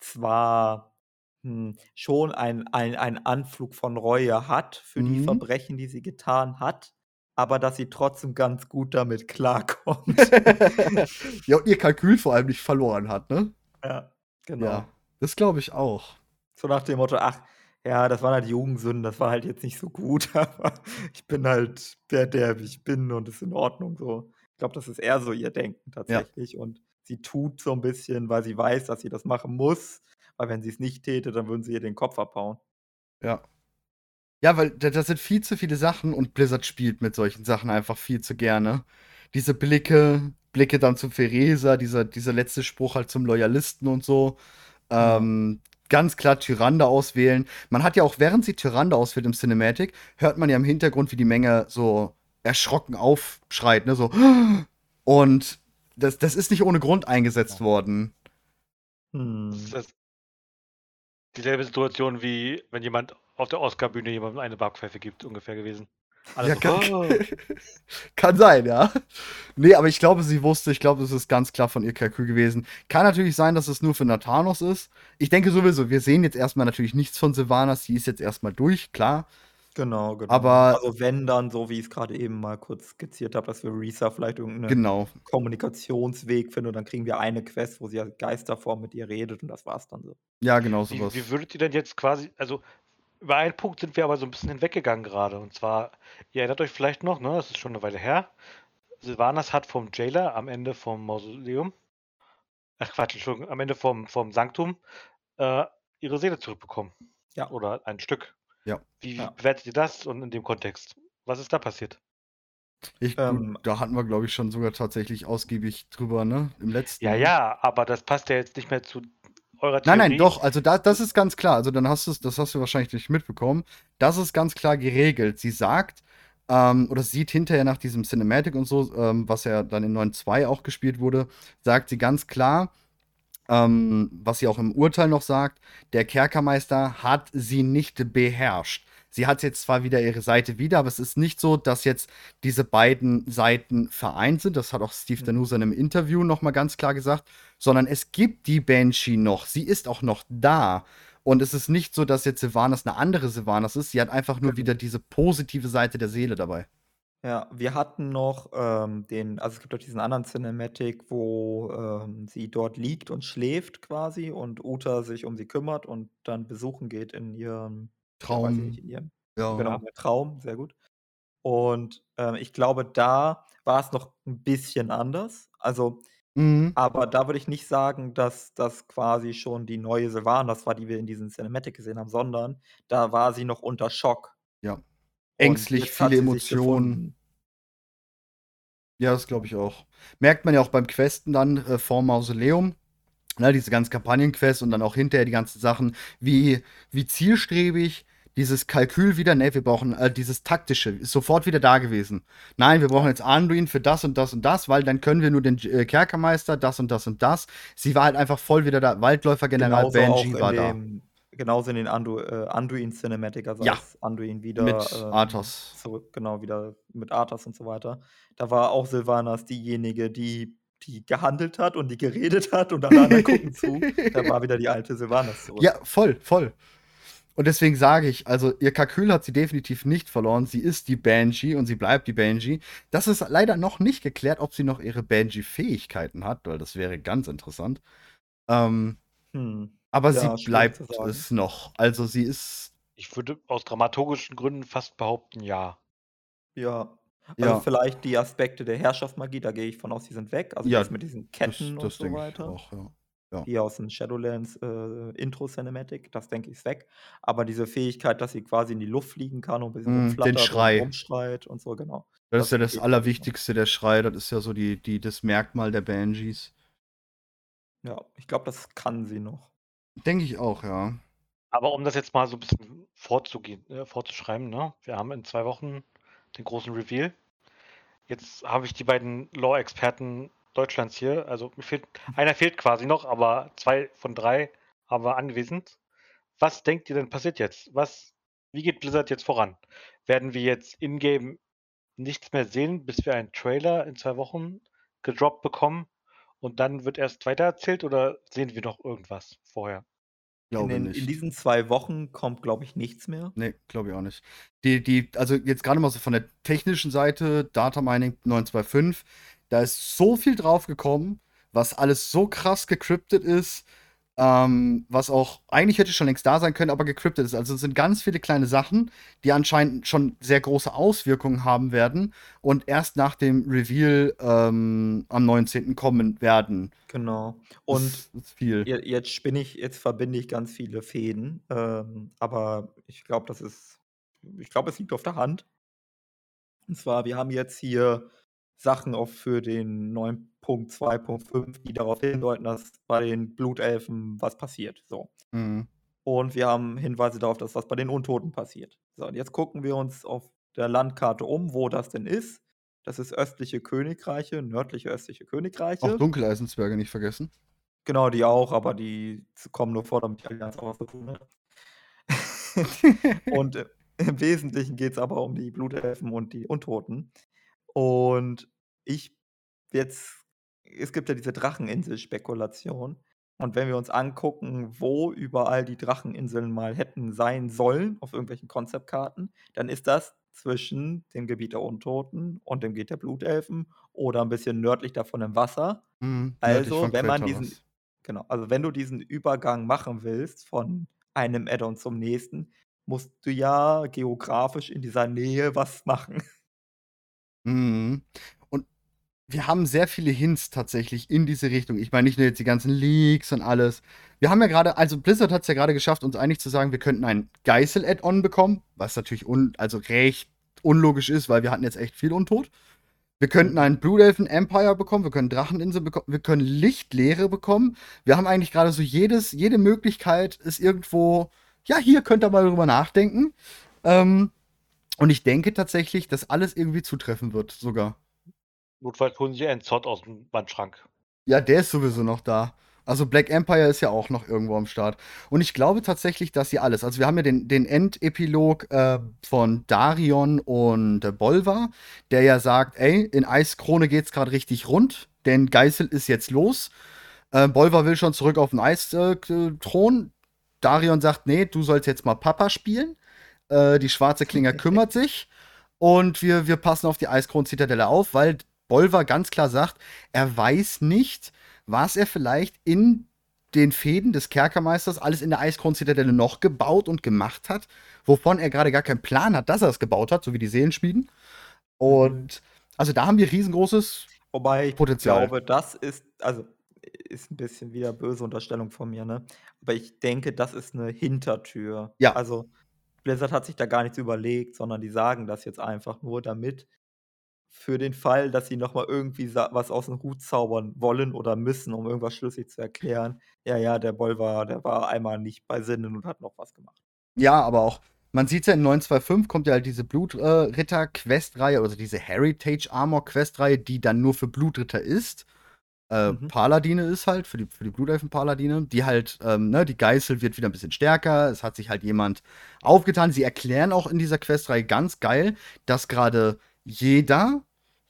zwar hm, schon ein, ein, Anflug von Reue hat für die Mhm. Verbrechen, die sie getan hat, aber dass sie trotzdem ganz gut damit klarkommt. ja, und ihr Kalkül vor allem nicht verloren hat, ne? ja, genau. Ja, das glaube ich auch. So nach dem Motto, ach, ja, das waren halt Jugendsünden, das war halt jetzt nicht so gut, aber ich bin halt der, der wie ich bin und ist in Ordnung so. Ich glaube, das ist eher so ihr Denken tatsächlich. Und sie tut so ein bisschen, weil sie weiß, dass sie das machen muss, weil wenn sie es nicht täte, dann würden sie ihr den Kopf abhauen. Ja. Ja, weil da- das sind viel zu viele Sachen und Blizzard spielt mit solchen Sachen einfach viel zu gerne. Diese Blicke, Blicke dann zu Feresa, dieser, dieser letzte Spruch halt zum Loyalisten und so. Ähm, ganz klar Tyrande auswählen. Man hat ja auch, während sie Tyrande auswählt im Cinematic, hört man ja im Hintergrund, wie die Menge so erschrocken aufschreit, ne? So. Und das, das ist nicht ohne Grund eingesetzt worden. Hm. Das ist das dieselbe Situation wie wenn jemand auf der Oscar-Bühne jemandem eine Backpfeife gibt, ungefähr gewesen. Alle Ja, so, kann, "Oh." kann sein, ja. Nee, aber ich glaube, sie wusste, ich glaube, es ist ganz klar von ihr Kalkül gewesen. Kann natürlich sein, dass es nur für Nathanos ist. Ich denke sowieso, wir sehen jetzt erstmal natürlich nichts von Sylvanas, sie ist jetzt erstmal durch, klar. Genau, genau. Aber- also wenn dann, so wie ich es gerade eben mal kurz skizziert habe, dass wir Risa vielleicht irgendeinen Genau. Kommunikationsweg finden und dann kriegen wir eine Quest, wo sie als Geisterform mit ihr redet und das war's dann so. Ja, genau Wie, sowas. wie würdet ihr denn jetzt quasi, also über einen Punkt sind wir aber so ein bisschen hinweggegangen gerade. Und zwar, ihr erinnert euch vielleicht noch, ne, das ist schon eine Weile her. Sylvanas hat vom Jailer am Ende vom Mausoleum, ach Quatsch, Entschuldigung, am Ende vom, vom Sanktum äh, ihre Seele zurückbekommen. Ja. Oder ein Stück. Ja. Wie Ja. bewertet ihr das und in dem Kontext? Was ist da passiert? Ich, Ähm, da hatten wir, glaube ich, schon sogar tatsächlich ausgiebig drüber, ne? Im letzten. Ja, ja, aber das passt ja jetzt nicht mehr zu eurer Theorie. Nein, nein, doch, also da, das ist ganz klar. Also dann hast du es, das hast du wahrscheinlich nicht mitbekommen. Das ist ganz klar geregelt. Sie sagt, ähm, oder sieht hinterher nach diesem Cinematic und so, ähm, was ja dann in 9.2 auch gespielt wurde, sagt sie ganz klar, ähm, was sie auch im Urteil noch sagt, der Kerkermeister hat sie nicht beherrscht. Sie hat jetzt zwar wieder ihre Seite wieder, aber es ist nicht so, dass jetzt diese beiden Seiten vereint sind. Das hat auch Steve Mhm. Danusa in einem Interview noch mal ganz klar gesagt. Sondern es gibt die Banshee noch. Sie ist auch noch da. Und es ist nicht so, dass jetzt Sylvanas eine andere Sylvanas ist. Sie hat einfach nur Genau. wieder diese positive Seite der Seele dabei. Ja, wir hatten noch ähm, den, also es gibt auch diesen anderen Cinematic, wo ähm, sie dort liegt und schläft quasi und Uta sich um sie kümmert und dann besuchen geht in ihrem Traum. nicht, in ihrem Ja. genau, Traum, sehr gut. Und ähm, ich glaube, da war es noch ein bisschen anders. Also, Mhm. aber da würde ich nicht sagen, dass das quasi schon die neue Sylvanas war, die wir in diesem Cinematic gesehen haben, sondern da war sie noch unter Schock. Ja. Ängstlich, viele Emotionen. Ja, das glaube ich auch. Merkt man ja auch beim Questen dann äh, vor Mausoleum. Ne, diese ganzen Kampagnenquests und dann auch hinterher die ganzen Sachen, wie, wie zielstrebig dieses Kalkül wieder, ne, wir brauchen äh, dieses taktische, ist sofort wieder da gewesen. Nein, wir brauchen jetzt Anduin für das und das und das, weil dann können wir nur den äh, Kerkermeister, das und das und das. Sie war halt einfach voll wieder da. Auch Benji in war da. dem, genauso in den Andu, äh, Anduin Cinematic, also Ja. als Anduin wieder Mit ähm, Arthas. zurück, genau, wieder mit Arthas und so weiter. Da war auch Sylvanas diejenige, die, die gehandelt hat und die geredet hat und alle anderen gucken zu. Da war wieder die alte Sylvanas zurück. Ja, voll, voll. Und deswegen sage ich, also ihr Kalkül hat sie definitiv nicht verloren. Sie ist die Banshee und sie bleibt die Banshee. Das ist leider noch nicht geklärt, ob sie noch ihre Banshee-Fähigkeiten hat, weil das wäre ganz interessant. Ähm, Hm. aber Ja, sie bleibt es noch. Also sie ist, Ich würde aus dramaturgischen Gründen fast behaupten, ja. Ja. Also ja, vielleicht die Aspekte der Herrschaftsmagie, da gehe ich von aus, die sind weg. Also Ja, das mit diesen das, Ketten und das so denke ich weiter. auch, ja. Ja. Die aus dem Shadowlands äh, Intro-Cinematic, das denke ich ist weg. Aber diese Fähigkeit, dass sie quasi in die Luft fliegen kann und ein bisschen Mm, den rumflattert und Schrei. rumschreit und so, genau. Das ist ja das. Allerwichtigste, der Schrei. Das ist ja so die, die, das Merkmal der Banshees. Ja, ich glaube, das kann sie noch. Denke ich auch, ja. Aber um das jetzt mal so ein bisschen vorzugehen, äh, vorzuschreiben, ne? Wir haben in zwei Wochen den großen Reveal. Jetzt habe ich die beiden Lore-Experten Deutschlands hier. Also mir fehlt, einer fehlt quasi noch, aber zwei von drei haben wir anwesend. Was denkt ihr denn passiert jetzt? Was, wie geht Blizzard jetzt voran? Werden wir jetzt in-game nichts mehr sehen, bis wir einen Trailer in zwei Wochen gedroppt bekommen und dann wird erst weiter erzählt oder sehen wir noch irgendwas vorher? In, Glaube den, nicht. in diesen zwei Wochen kommt, glaube ich, nichts mehr. Nee, glaube ich auch nicht. Die, die, also jetzt gerade mal so von der technischen Seite, Data Mining 925, da ist so viel drauf gekommen, was alles so krass gecryptet ist, ähm, was auch eigentlich hätte schon längst da sein können, aber gecryptet ist. Also es sind ganz viele kleine Sachen, die anscheinend schon sehr große Auswirkungen haben werden und erst nach dem Reveal ähm, am 19. kommen werden. Genau. Das Und ist, ist viel. je- jetzt spinne ich, jetzt verbinde ich ganz viele Fäden. Ähm, aber ich glaube, das ist, ich glaube, es liegt auf der Hand. Und zwar, wir haben jetzt hier Sachen auch für den 9.2.5, die darauf hindeuten, dass bei den Blutelfen was passiert. So. Mhm. Und wir haben Hinweise darauf, dass das bei den Untoten passiert. So, und jetzt gucken wir uns auf der Landkarte um, wo das denn ist. Das ist östliche Königreiche, nördliche östliche Königreiche. Auch Dunkeleisenzwerge nicht vergessen. Genau, die auch, aber die kommen nur vor, damit Allianz auch was zu tun hat. und äh, im Wesentlichen geht es aber um die Blutelfen und die Untoten. Und ich jetzt, es gibt ja diese Dracheninsel-Spekulation. Und wenn wir uns angucken, wo überall die Dracheninseln mal hätten sein sollen, auf irgendwelchen Konzeptkarten, dann ist das zwischen dem Gebiet der Untoten und dem Gebiet der Blutelfen oder ein bisschen nördlich davon im Wasser. Mhm, Also, wenn man diesen, genau, also wenn du diesen Übergang machen willst von einem Addon zum nächsten, musst du ja geografisch in dieser Nähe was machen. Mhm. Und wir haben sehr viele Hints tatsächlich in diese Richtung. Ich meine nicht nur jetzt die ganzen Leaks und alles. Wir haben ja gerade, also Blizzard hat es ja gerade geschafft, uns eigentlich zu sagen, wir könnten ein Geißel-Add-on bekommen, was natürlich un, also recht unlogisch ist, weil wir hatten jetzt echt viel Untot. Wir könnten ein Blue Elfen Empire bekommen, wir können Dracheninsel bekommen, wir können Lichtlehre bekommen. Wir haben eigentlich gerade so jedes, jede Möglichkeit ist irgendwo, ja, hier könnt ihr mal drüber nachdenken. Ähm, und ich denke tatsächlich, dass alles irgendwie zutreffen wird, sogar. Notfalls holen sie einen Zott aus dem Wandschrank. Ja, der ist sowieso noch da. Also Black Empire ist ja auch noch irgendwo am Start. Und ich glaube tatsächlich, dass sie alles. Also wir haben ja den, den Endepilog äh, von Darion und äh, Bolvar, der ja sagt, ey, in Eiskrone geht's gerade richtig rund, denn Geißel ist jetzt los. Äh, Bolvar will schon zurück auf den Eisthron. Darion sagt, nee, du sollst jetzt mal Papa spielen. Äh, die schwarze Klinge kümmert sich. Und wir, wir passen auf die Eiskron-Zitadelle auf, weil Bolvar ganz klar sagt, er weiß nicht, was er vielleicht in den Fäden des Kerkermeisters alles in der Eiskron-Zitadelle noch gebaut und gemacht hat, wovon er gerade gar keinen Plan hat, dass er es gebaut hat, so wie die Seelenschmieden. Und also da haben wir riesengroßes Wobei ich Potenzial. glaube, das ist, also ist ein bisschen wieder böse Unterstellung von mir, ne? Aber ich denke, das ist eine Hintertür. Ja. Also Blizzard hat sich da gar nichts überlegt, sondern die sagen das jetzt einfach nur, damit für den Fall, dass sie noch mal irgendwie was aus dem Hut zaubern wollen oder müssen, um irgendwas schlüssig zu erklären. Ja, ja, der Bolvar, der war einmal nicht bei Sinnen und hat noch was gemacht. Ja, aber auch, man sieht ja in 925 kommt ja halt diese Blutritter-Quest-Reihe, also diese Heritage Armor-Quest-Reihe, die dann nur für Blutritter ist. Äh, Mhm. Paladine ist halt, für die, für die Blutelfen-Paladine, die halt, ähm, ne, die Geißel wird wieder ein bisschen stärker, es hat sich halt jemand aufgetan. Sie erklären auch in dieser Questreihe ganz geil, dass gerade jeder,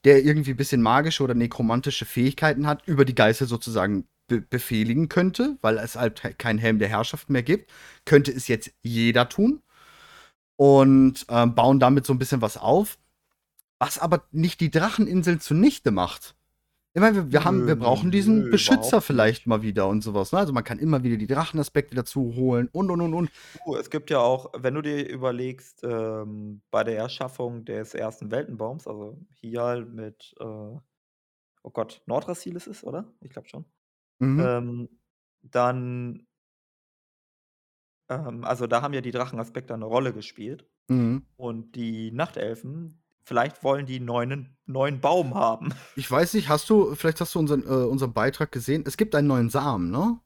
der irgendwie ein bisschen magische oder nekromantische Fähigkeiten hat, über die Geißel sozusagen be befehligen könnte, weil es halt keinen Helm der Herrschaft mehr gibt, könnte es jetzt jeder tun und ähm, bauen damit so ein bisschen was auf, was aber nicht die Dracheninseln zunichte macht. Ich meine, wir, wir, haben, wir brauchen diesen nö, Beschützer vielleicht mal wieder und sowas. Ne? Also man kann immer wieder die Drachenaspekte dazu holen und und und und. Es gibt ja auch, wenn du dir überlegst, ähm, bei der Erschaffung des ersten Weltenbaums, also Hial mit, äh, oh Gott, Nordrassil ist es, oder? Ich glaube schon. Mhm. Ähm, dann, ähm, also da haben ja die Drachenaspekte eine Rolle gespielt. Mhm. Und die Nachtelfen, vielleicht wollen die einen neuen, Baum haben. Ich weiß nicht, hast du, vielleicht hast du unseren, äh, unseren Beitrag gesehen? Es gibt einen neuen Samen, ne?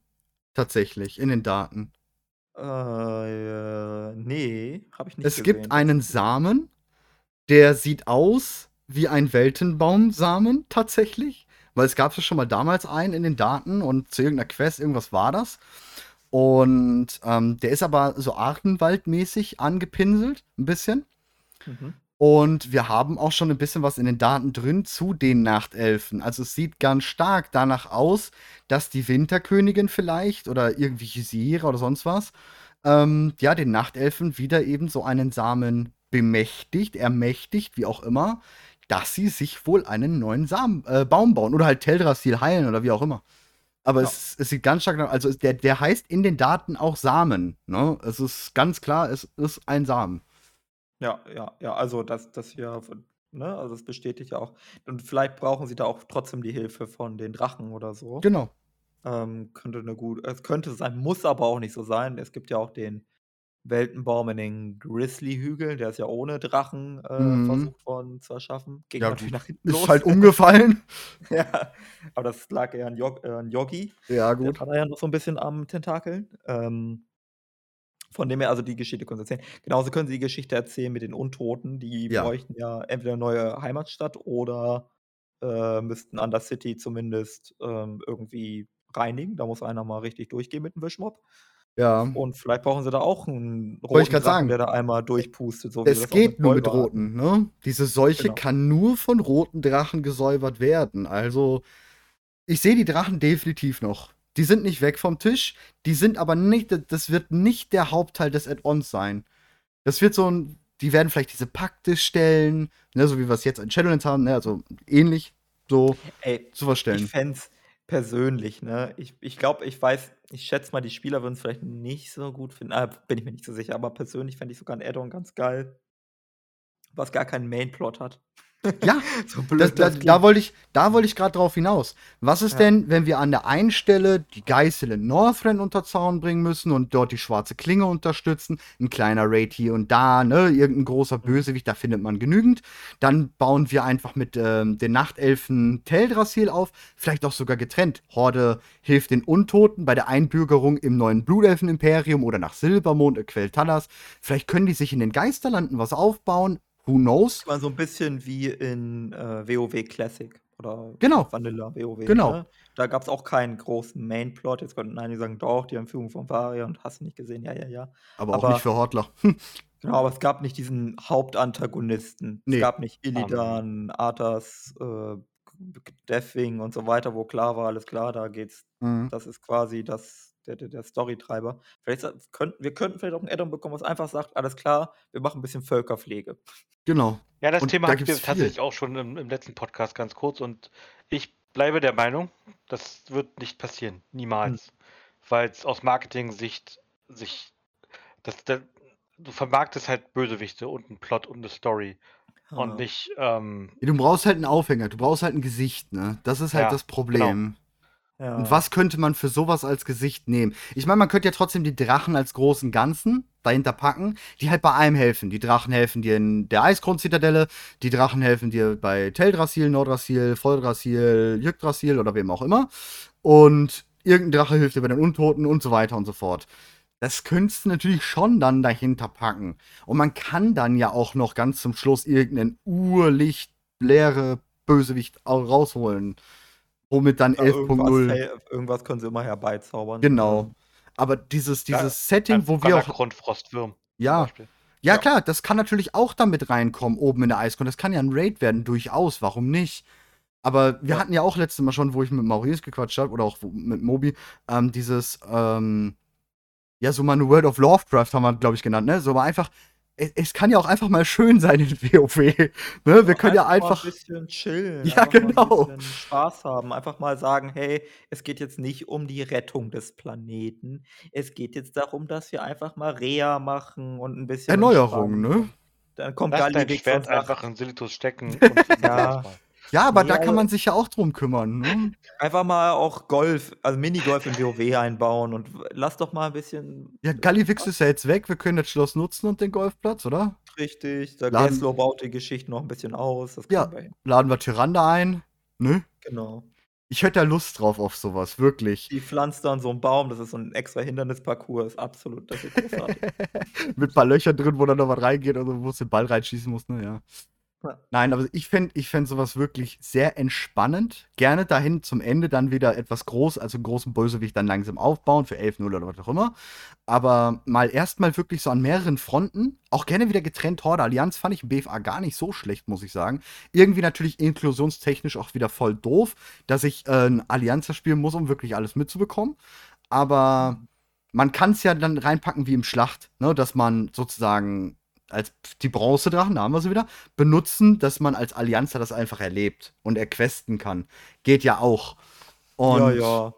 Tatsächlich, in den Daten. Äh, nee, habe ich nicht Es gesehen. gibt einen Samen, der sieht aus wie ein Weltenbaumsamen tatsächlich. Weil es gab ja schon mal damals einen in den Daten und zu irgendeiner Quest, irgendwas war das. Und ähm, der ist aber so artenwaldmäßig angepinselt, ein bisschen. Mhm. Und wir haben auch schon ein bisschen was in den Daten drin zu den Nachtelfen. Also es sieht ganz stark danach aus, dass die Winterkönigin vielleicht oder irgendwie Ysira oder sonst was, ähm, ja, den Nachtelfen wieder eben so einen Samen bemächtigt, ermächtigt, wie auch immer, dass sie sich wohl einen neuen Samen, äh, Baum bauen oder halt Teldrassil heilen oder wie auch immer. Aber Ja. es, es sieht ganz stark nach, also der, der heißt in den Daten auch Samen. Ne? Es ist ganz klar, es ist ein Samen. Ja, ja, ja, also das, das hier, ne, also das bestätigt ja auch. Und vielleicht brauchen sie da auch trotzdem die Hilfe von den Drachen oder so. Genau. Ähm, könnte eine gut, es könnte sein, muss aber auch nicht so sein. Es gibt ja auch den Weltenbaum in den Grizzly-Hügeln, der ist ja ohne Drachen äh, Mhm. versucht worden zu erschaffen. Ging Ja, natürlich gut. nach hinten Ist los. halt umgefallen. ja, aber das lag eher an, äh, Yogi. Ja, Der gut. war da ja noch so ein bisschen am Tentakeln. Ähm, Von dem her, also die Geschichte können sie erzählen. Genauso können sie die Geschichte erzählen mit den Untoten. Die Ja. bräuchten ja entweder eine neue Heimatstadt oder äh, müssten Undercity zumindest ähm, irgendwie reinigen. Da muss einer mal richtig durchgehen mit dem Wischmopp. Ja. Und vielleicht brauchen sie da auch einen ich roten Drachen, sagen. der da einmal durchpustet. So Es geht nur mit Golva hatten. roten, ne? Diese Seuche Genau. kann nur von roten Drachen gesäubert werden. Also, ich sehe die Drachen definitiv noch. Die sind nicht weg vom Tisch, die sind aber nicht, das wird nicht der Hauptteil des Add-ons sein. Das wird so ein, die werden vielleicht diese Pakte stellen, ne, so wie wir es jetzt in Shadowlands haben, ne, also ähnlich so Ey, zu was ich fände persönlich, ne? Ich, ich glaube, ich weiß, ich schätze mal, die Spieler würden es vielleicht nicht so gut finden. Ah, bin ich mir nicht so sicher, aber persönlich fände ich sogar ein Add-on ganz geil, was gar keinen Main-Plot hat. Ja, so Das, da, das da wollte ich, da wollte ich gerade drauf hinaus. Was ist Ja. denn, wenn wir an der einen Stelle die Geißel in Northrend unter Zaun bringen müssen und dort die schwarze Klinge unterstützen? Ein kleiner Raid hier und da, ne? Irgendein großer Bösewicht, da findet man genügend. Dann bauen wir einfach mit ähm, den Nachtelfen Teldrassil auf, vielleicht auch sogar getrennt. Horde hilft den Untoten bei der Einbürgerung im neuen Blutelfen-Imperium oder nach Silbermond, Quell Talas. Vielleicht können die sich in den Geisterlanden was aufbauen. Who knows? Mal so ein bisschen wie in äh, WoW Classic oder Genau. Vanilla WoW. Genau. Ne? Da gab es auch keinen großen Main-Plot. Jetzt könnten einige sagen, doch, die haben Führung von Varia und hast du nicht gesehen. Ja, ja, ja. Aber auch Aber- nicht für Hortler. Genau, aber es gab nicht diesen Hauptantagonisten. Nee. Es gab nicht Illidan, Arthas, äh, Deathwing und so weiter, wo klar war, alles klar, da geht's. Mhm. Das ist quasi das, der, der, der Storytreiber. Vielleicht könnten, wir könnten vielleicht auch ein Addon bekommen, was einfach sagt, alles klar, wir machen ein bisschen Völkerpflege. Genau. Ja, das Und Thema da hatten wir viel. tatsächlich auch schon im, im letzten Podcast ganz kurz und ich bleibe der Meinung, das wird nicht passieren. Niemals. Weil es aus Marketing-Sicht sich. Das, das, du vermarktest halt Bösewichte und einen Plot und eine Story. Ah. Und nicht. Ähm, Du brauchst halt einen Aufhänger, du brauchst halt ein Gesicht, ne? Das ist halt Ja, das Problem. Ja. Und was könnte man für sowas als Gesicht nehmen? Ich meine, man könnte ja trotzdem die Drachen als großen Ganzen dahinter packen, die halt bei allem helfen. Die Drachen helfen dir in der Eisgrund-Zitadelle, die Drachen helfen dir bei Teldrassil, Nordrassil, Volldrassil, Yggdrassil oder wem auch immer. Und irgendein Drache hilft dir bei den Untoten und so weiter und so fort. Das könntest du natürlich schon dann dahinter packen. Und man kann dann ja auch noch ganz zum Schluss irgendeinen urlicht leere Bösewicht rausholen. Womit dann Ja, irgendwas, 11.0. hey, irgendwas können sie immer herbeizaubern. Genau. Aber dieses, Ja, dieses Setting, wo wir auch. Grundfrostwürm. Ja, ja, Ja. klar, das kann natürlich auch damit reinkommen, oben in der Eisgrund. Das kann ja ein Raid werden, durchaus. Warum nicht? Aber wir Ja. hatten ja auch letztes Mal schon, wo ich mit Maurice gequatscht habe, oder auch mit Mobi, ähm, dieses, ähm, ja, so mal eine World of Lovecraft haben wir, glaube ich, genannt, ne? So mal einfach, es, es kann ja auch einfach mal schön sein in WoW. Ne? Wir können ja mal einfach. ein bisschen chillen. Ja, einfach Mal genau. ein bisschen Spaß haben. Einfach mal sagen, hey, es geht jetzt nicht um die Rettung des Planeten. Es geht jetzt darum, dass wir einfach mal Rea machen und ein bisschen. Erneuerung, entspannen. ne? Dann kommt Lass dein Gallivix Schwert einfach in Silitus stecken und Ja. Ja, aber Nee, da kann also- man sich ja auch drum kümmern. Ne? einfach mal auch Golf, also Minigolf in WoW einbauen und lass doch mal ein bisschen Ja, Gallivix ist ja jetzt weg. Wir können das Schloss nutzen und den Golfplatz, oder? richtig. Der Laden- Gaslow baut die Geschichte noch ein bisschen aus. Das Ja. wir. Laden wir Tyrande ein. Ne? Genau. Ich hätte da Lust drauf auf sowas, wirklich. Die pflanzt dann so einen Baum, das ist so ein extra Hindernisparcours, ist absolut, das ist großartig. Mit ein paar Löchern drin, wo dann noch was reingeht, also wo es den Ball reinschießen muss, ne? Ja. Nein, aber ich fände ich fänd sowas wirklich sehr entspannend. Gerne dahin zum Ende dann wieder etwas groß, also einen großen Bösewicht dann langsam aufbauen für 11-0 oder was auch immer. Aber mal erstmal wirklich so an mehreren Fronten, auch gerne wieder getrennt Horde Allianz, fand ich im BFA gar nicht so schlecht, muss ich sagen. Irgendwie natürlich inklusionstechnisch auch wieder voll doof, dass ich äh, ein Allianzer spielen muss, um wirklich alles mitzubekommen. Aber man kann es ja dann reinpacken wie im Schlacht, ne? dass man sozusagen als die Bronzedrachen, da haben wir sie wieder, benutzen, dass man als Allianzer das einfach erlebt und erquesten kann. Geht ja auch. Und ja, ja.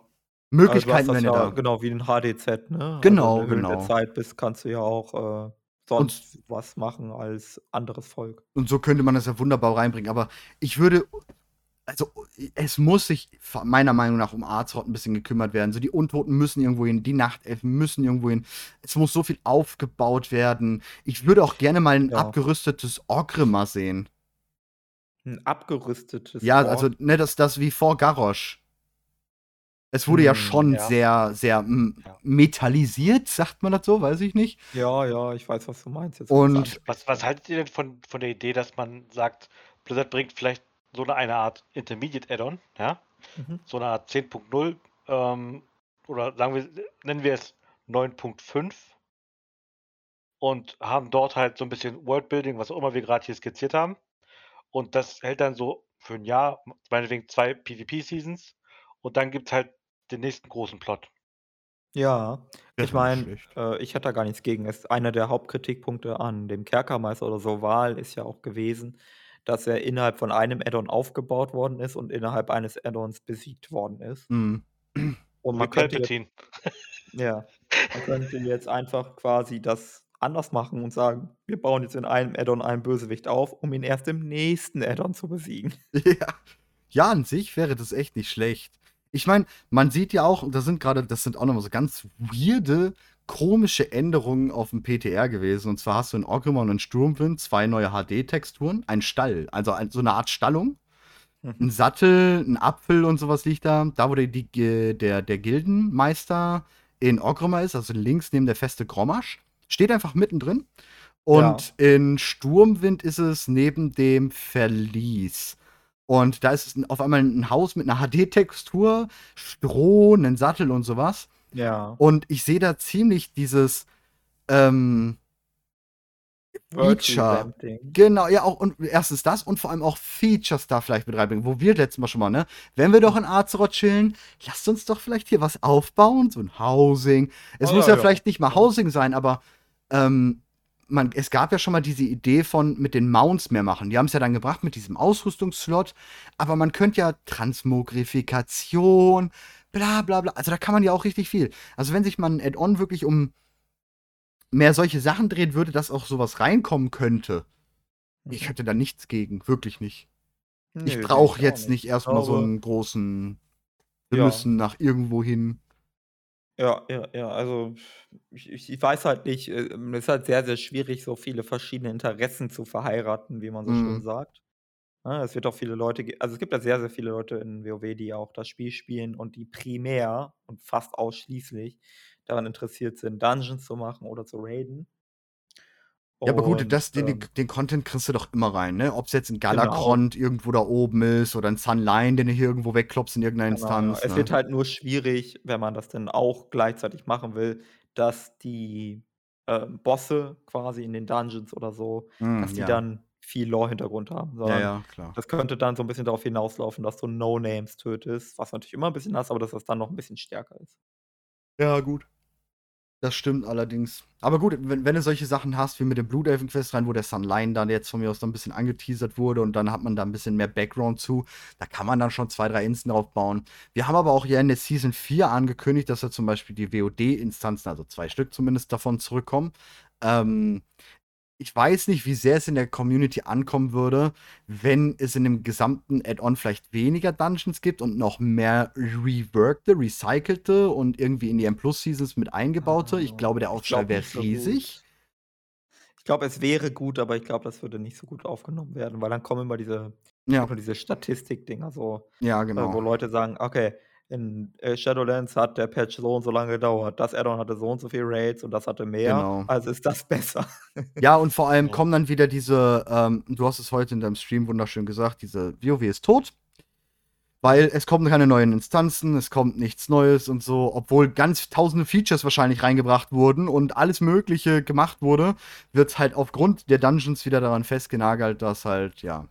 Möglichkeiten also du hast ja da. Genau, wie ein HDZ, ne? Genau, also, wenn du in genau. der Zeit bist, kannst du ja auch äh, sonst was machen als anderes Volk. Und so könnte man das ja wunderbar reinbringen. Aber ich würde, also es muss sich meiner Meinung nach um Arzort ein bisschen gekümmert werden. So die Untoten müssen irgendwo hin, die Nachtelfen müssen irgendwo hin. Es muss so viel aufgebaut werden. Ich würde auch gerne mal ein Ja. abgerüstetes Orgrimmar sehen. Ein abgerüstetes Ja, Ork. also ne, das, das wie vor Garrosh. Es wurde ja Hm, schon ja. sehr, sehr mm, Ja. metallisiert, sagt man das so, weiß ich nicht. Ja, ja, ich weiß, was du meinst jetzt. Und. Was, was haltet ihr denn von, von der Idee, dass man sagt, Blizzard bringt vielleicht so eine, eine Art Intermediate Add-on, ja? Mhm. So eine Art 10.0 ähm, oder sagen wir, nennen wir es 9.5 und haben dort halt so ein bisschen Worldbuilding, was auch immer wir gerade hier skizziert haben. Und das hält dann so für ein Jahr, meinetwegen zwei PvP-Seasons und dann gibt es halt den nächsten großen Plot. Ja, ich meine, äh, ich hätte da gar nichts gegen. Es einer der Hauptkritikpunkte an dem Kerkermeister oder so Wahl ist ja auch gewesen, dass er innerhalb von einem Add-on aufgebaut worden ist und innerhalb eines Add-ons besiegt worden ist. Mm. Und man Wie könnte jetzt, Palpatine. ja, man könnte jetzt einfach quasi das anders machen und sagen, wir bauen jetzt in einem Add-on einen Bösewicht auf, um ihn erst im nächsten Add-on zu besiegen. Ja. ja, an sich wäre das echt nicht schlecht. Ich meine, man sieht ja auch, und das sind gerade, das sind auch nochmal so ganz weirde, komische Änderungen auf dem PTR gewesen. Und zwar hast du in Orgrimmon und Sturmwind zwei neue HD-Texturen, ein Stall, also ein, so eine Art Stallung. Ein Mhm. Sattel, ein Apfel und sowas liegt da. Da, wo der, die, Ge- der, der Gildenmeister in Orgrimmar ist, also links neben der Feste Grommasch, steht einfach mittendrin. Und in Sturmwind ist es neben dem Verlies. Und da ist es auf einmal ein Haus mit einer HD-Textur, Stroh, einen Sattel und sowas. Ja. Und ich sehe da ziemlich dieses ähm, Feature. Genau, ja, auch und erstens das und vor allem auch Features da vielleicht mit reinbringen, wo wir letztes Mal schon mal, ne? Wenn wir doch in Azeroth chillen, lasst uns doch vielleicht hier was aufbauen, so ein Housing. Es Ah, muss ja, ja, ja. vielleicht nicht mal Housing sein, aber ähm, man, es gab ja schon mal diese Idee von mit den Mounts mehr machen. Die haben es ja dann gebracht mit diesem Ausrüstungsslot, aber man könnte ja Transmogrifikation, bla bla bla. Also da kann man ja auch richtig viel. Also wenn sich mal ein Add-on wirklich um mehr solche Sachen dreht, würde, dass auch sowas reinkommen könnte. Ich Mhm. hätte da nichts gegen, wirklich nicht. Nö, ich brauche auch jetzt nicht erstmal so einen großen. Wir Ja. müssen nach irgendwo hin. Ja, ja, ja, also ich, ich weiß halt nicht, äh, es ist halt sehr, sehr schwierig, so viele verschiedene Interessen zu verheiraten, wie man so schön Mhm. sagt. Ne, es wird auch viele Leute, also es gibt ja sehr, sehr viele Leute in WoW, die auch das Spiel spielen und die primär und fast ausschließlich daran interessiert sind, Dungeons zu machen oder zu raiden. Ja, aber gut, das, den, ähm, den Content kriegst du doch immer rein, ne? Ob es jetzt ein Genau. Galakrond irgendwo da oben ist oder ein Sunline, den du hier irgendwo wegklopst in irgendeiner Genau, Instanz. Es ne? wird halt nur schwierig, wenn man das dann auch gleichzeitig machen will, dass die ähm, Bosse quasi in den Dungeons oder so, Mm, dass die ja. dann viel Lore-Hintergrund haben. Ja, Sondern ja, klar. das könnte dann so ein bisschen darauf hinauslaufen, dass du No-Names tötest, was natürlich immer ein bisschen hast, aber dass das dann noch ein bisschen stärker ist. Ja, gut. Das stimmt allerdings. Aber gut, wenn, wenn du solche Sachen hast, wie mit dem Blutelfen-Quest rein, wo der Sunline dann jetzt von mir aus dann ein bisschen angeteasert wurde und dann hat man da ein bisschen mehr Background zu, da kann man dann schon zwei, drei Instanzen drauf bauen. Wir haben aber auch ja in der Season 4 angekündigt, dass ja zum Beispiel die WOD-Instanzen, also zwei Stück zumindest davon zurückkommen. Ähm, ich weiß nicht, wie sehr es in der Community ankommen würde, wenn es in dem gesamten Add-on vielleicht weniger Dungeons gibt und noch mehr reworkte, recycelte und irgendwie in die M-Plus-Seasons mit eingebaute. Ich glaube, der Aufschrei wäre so riesig. gut. Ich glaube, es wäre gut, aber ich glaube, das würde nicht so gut aufgenommen werden, weil dann kommen immer diese, Ja, diese Statistik-Dinger so, ja, äh, wo genau. Leute sagen, okay, in äh, Shadowlands hat der Patch so und so lange gedauert, das Addon hatte so und so viel Raids und das hatte mehr, Genau. also ist das besser. Ja, und vor allem kommen dann wieder diese, ähm, du hast es heute in deinem Stream wunderschön gesagt, diese WoW ist tot. Weil es kommen keine neuen Instanzen, es kommt nichts Neues und so, obwohl ganz tausende Features wahrscheinlich reingebracht wurden und alles Mögliche gemacht wurde, wird halt aufgrund der Dungeons wieder daran festgenagelt, dass halt, ja,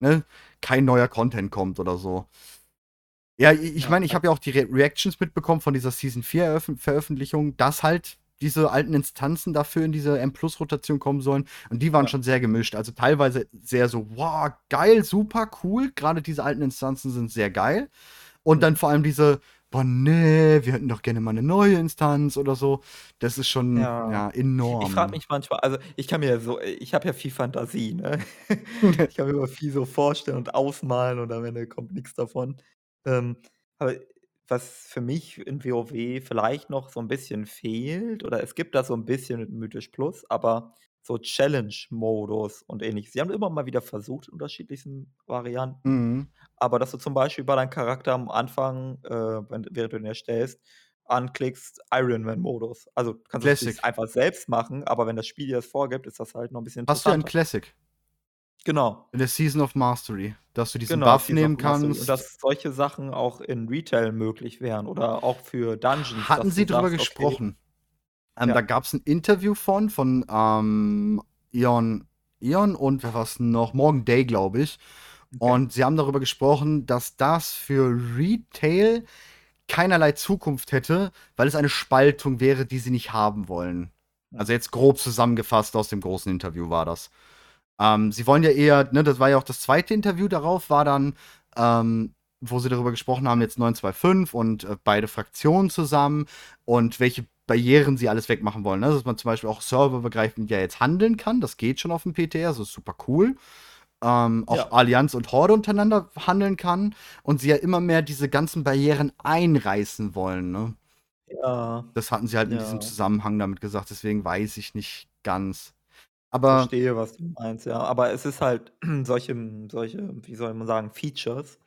ne, kein neuer Content kommt oder so. Ja, ich meine, ich habe ja auch die Re Reactions mitbekommen von dieser Season 4 Eröff- Veröffentlichung, dass halt diese alten Instanzen dafür in diese M-Plus-Rotation kommen sollen. Und die waren Ja. schon sehr gemischt. Also teilweise sehr so, wow, geil, super cool. Gerade diese alten Instanzen sind sehr geil. Und dann vor allem diese, boah, nee, wir hätten doch gerne mal eine neue Instanz oder so. Das ist schon ja, Ja. enorm. Ich frage mich manchmal, also ich kann mir ja so, ich habe ja viel Fantasie, ne? Ich kann mir immer viel so vorstellen und ausmalen und am Ende kommt nichts davon. Ähm, aber was für mich in WoW vielleicht noch so ein bisschen fehlt, oder es gibt da so ein bisschen mit Mythisch Plus, aber so Challenge-Modus und Ähnliches. Sie haben immer mal wieder versucht, in unterschiedlichsten Varianten. Mhm. Aber dass du zum Beispiel bei deinem Charakter am Anfang, äh, wenn, während du ihn erstellst, anklickst Ironman-Modus. Also du kannst es Classic. einfach selbst machen, aber wenn das Spiel dir das vorgibt, ist das halt noch ein bisschen Hast du ja in interessanter. Classic, Genau. in der Season of Mastery, dass du diesen Genau, Buff Season nehmen kannst. Und dass solche Sachen auch in Retail möglich wären oder auch für Dungeons. Hatten Sie drüber sagst, okay, gesprochen? Ähm, Ja. Da gab es ein Interview von, von ähm, Ion, Ion und wer war's noch? Morgan Day, glaube ich. Okay. Und sie haben darüber gesprochen, dass das für Retail keinerlei Zukunft hätte, weil es eine Spaltung wäre, die sie nicht haben wollen. Also jetzt grob zusammengefasst aus dem großen Interview war das. Ähm, sie wollen ja eher, ne, das war ja auch das zweite Interview darauf, war dann, ähm, wo sie darüber gesprochen haben, jetzt 925 und äh, beide Fraktionen zusammen und welche Barrieren sie alles wegmachen wollen. Ne? Dass man zum Beispiel auch serverübergreifend ja jetzt handeln kann, das geht schon auf dem PTR, das ist super cool. Ähm, auch Ja. Allianz und Horde untereinander handeln kann und sie ja immer mehr diese ganzen Barrieren einreißen wollen. Ne? Ja, Das hatten sie halt in Ja. diesem Zusammenhang damit gesagt, deswegen weiß ich nicht ganz. Aber verstehe, was du meinst, ja. Aber es ist halt solche, solche, wie soll man sagen, Features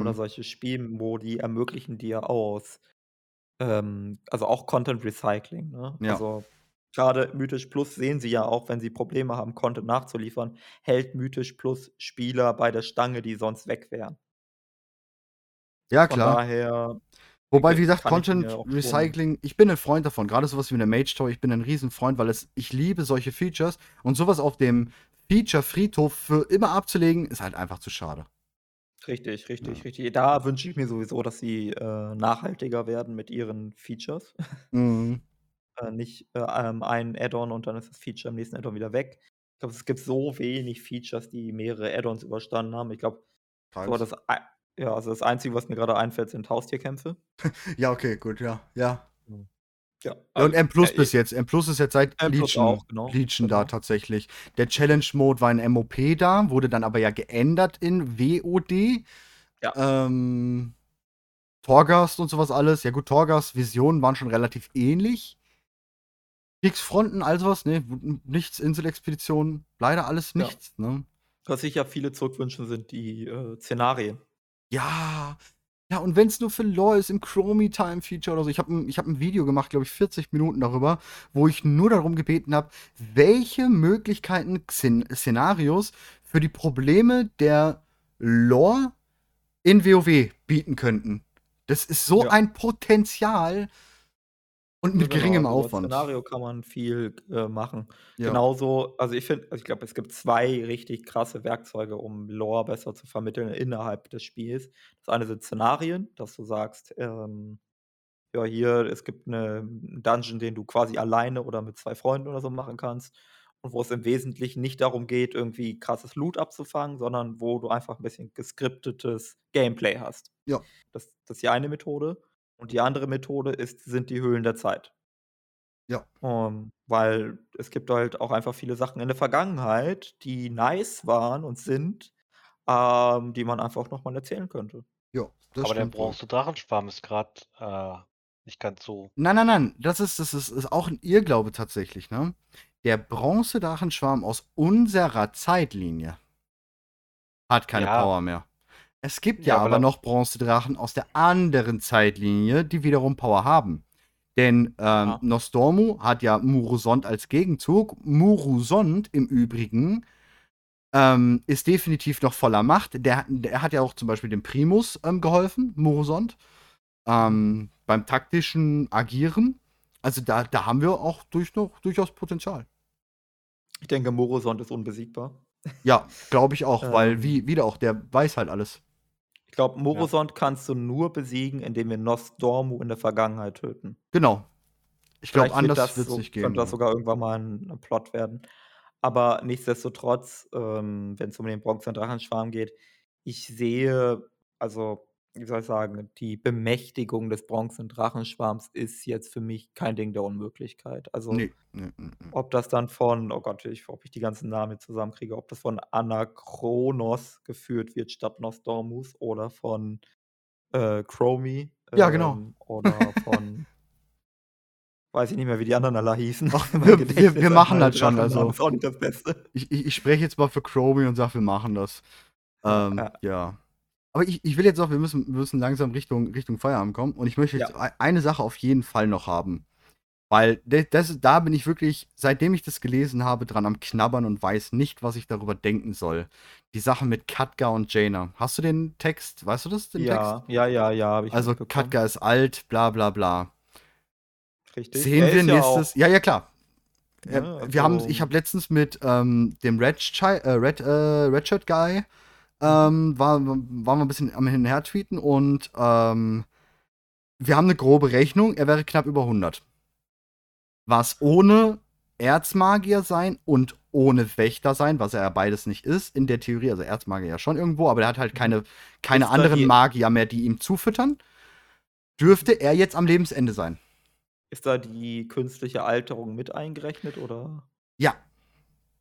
oder mh, solche Spielmodi ermöglichen dir aus, ähm, also auch Content Recycling, ne? Ja. Also gerade Mythisch Plus sehen sie ja auch, wenn sie Probleme haben, Content nachzuliefern, hält Mythisch Plus Spieler bei der Stange, die sonst weg wären. ja Von klar. daher Wobei, wie gesagt, ich Content schon- Recycling, ich bin ein Freund davon. Gerade sowas wie eine Mage Tower, ich bin ein Riesenfreund, weil es, ich liebe solche Features und sowas auf dem Feature-Friedhof für immer abzulegen, ist halt einfach zu schade. Richtig, richtig, Ja. richtig. Da wünsche ich mir sowieso, dass sie äh, nachhaltiger werden mit ihren Features. Mhm. äh, nicht äh, ähm, ein Add-on und dann ist das Feature im nächsten Add-on wieder weg. Ich glaube, es gibt so wenig Features, die mehrere Add-ons überstanden haben. Ich glaube, so das, ja, also das Einzige, was mir gerade einfällt, sind Haustierkämpfe. Ja, okay, gut, ja. Ja. Ja, Ja, und M Plus äh, bis jetzt. M Plus ist jetzt seit Legion, auch, genau, Legion da genau. tatsächlich. Der Challenge-Mode war in MOP da, wurde dann aber ja geändert in WOD. Ja. Ähm, Torghast und sowas alles. Ja gut, Torghast, Visionen waren schon relativ ähnlich. Kriegsfronten, all sowas, ne? Nichts, Inselexpeditionen, leider alles Ja. nichts, ne? Was sich ja viele zurückwünschen, sind die äh, Szenarien. Ja. Ja, und wenn es nur für Lore ist im Chromie Time Feature oder so. Ich habe ein, ich hab ein Video gemacht, glaube ich, 40 Minuten darüber, wo ich nur darum gebeten habe, welche Möglichkeiten, Szen Szenarios für die Probleme der Lore in WoW bieten könnten. Das ist so Ja. ein Potenzial und mit Genau, geringem also Aufwand. Szenario kann man viel äh, machen. Ja. Genauso, also ich finde, also ich glaube, es gibt zwei richtig krasse Werkzeuge, um Lore besser zu vermitteln innerhalb des Spiels. Das eine sind Szenarien, dass du sagst, ähm, ja, hier, es gibt eine, einen Dungeon, den du quasi alleine oder mit zwei Freunden oder so machen kannst. Und wo es im Wesentlichen nicht darum geht, irgendwie krasses Loot abzufangen, sondern wo du einfach ein bisschen geskriptetes Gameplay hast. Ja. Das, das ist die eine Methode. Und die andere Methode ist, sind die Höhlen der Zeit. Ja. Ähm, weil es gibt halt auch einfach viele Sachen in der Vergangenheit, die nice waren und sind, ähm, die man einfach nochmal erzählen könnte. Ja, das Aber der stimmt wohl. Bronze-Drachenschwarm ist gerade äh, nicht ganz so. Nein, nein, nein, das ist, das ist, ist auch ein Irrglaube tatsächlich, ne? Der Bronzedrachenschwarm aus unserer Zeitlinie hat keine Ja. Power mehr. Es gibt ja, Ja, aber er- noch Bronzedrachen aus der anderen Zeitlinie, die wiederum Power haben. Denn ähm, Ja. Nostormu hat ja Murusond als Gegenzug. Murusond im Übrigen ähm, ist definitiv noch voller Macht. Der, der hat ja auch zum Beispiel dem Primus ähm, geholfen, Murusond, ähm, beim taktischen Agieren. Also da, da haben wir auch durch noch, durchaus Potenzial. Ich denke, Morosond ist unbesiegbar. Ja, glaube ich auch, weil Ähm. wie, wieder auch, der weiß halt alles. Ich glaube, Morosond kannst du nur besiegen, indem wir Nostormu in der Vergangenheit töten. Genau. Ich glaube, anders wird es so, nicht gehen. könnte das ja. sogar irgendwann mal ein, ein Plot werden. Aber nichtsdestotrotz, ähm, wenn es um den Bronze- und Drachenschwarm geht, ich sehe, also, wie soll ich sagen, die Bemächtigung des Bronze- und Drachenschwarms ist jetzt für mich kein Ding der Unmöglichkeit. Also, Nee, nee, nee, nee. ob das dann von, oh Gott, ich, ob ich die ganzen Namen jetzt zusammenkriege, ob das von Anachronos geführt wird statt Nostormus oder von äh, Chromie. Ja, genau. ähm, Oder von, weiß ich nicht mehr, wie die anderen alle hießen. Wir- wir- wir machen meine das schon, also. Ist auch nicht das Beste. Ich, ich, ich spreche jetzt mal für Chromie und sage, wir machen das. Ähm, Ja. ja. Aber ich, ich will jetzt auch, wir müssen, wir müssen langsam Richtung, Richtung Feierabend kommen. Und ich möchte jetzt Ja. ei- eine Sache auf jeden Fall noch haben. Weil das, da bin ich wirklich, seitdem ich das gelesen habe, dran am Knabbern und weiß nicht, was ich darüber denken soll. Die Sache mit Katka und Jaina. Hast du den Text? Weißt du das, den Ja, ja, ja, ja, Text? Also. Katka ist alt, bla bla bla. Richtig. Sehen wir ist ja nächstes. Ja, ja, klar. Äh, Ja, wir haben, also- ich habe letztens mit ähm, dem Red, Chi- äh, Red, äh, Red Shirt Guy ähm, war, waren wir ein bisschen am Hin und Her tweeten und ähm, wir haben eine grobe Rechnung. Er wäre knapp über 100. Was ohne Erzmagier sein und ohne Wächter sein, was er ja beides nicht ist, in der Theorie, also Erzmagier ja schon irgendwo, aber er hat halt keine, keine da anderen Magier mehr, die ihm zufüttern, dürfte er jetzt am Lebensende sein. Ist da die künstliche Alterung mit eingerechnet oder? Ja,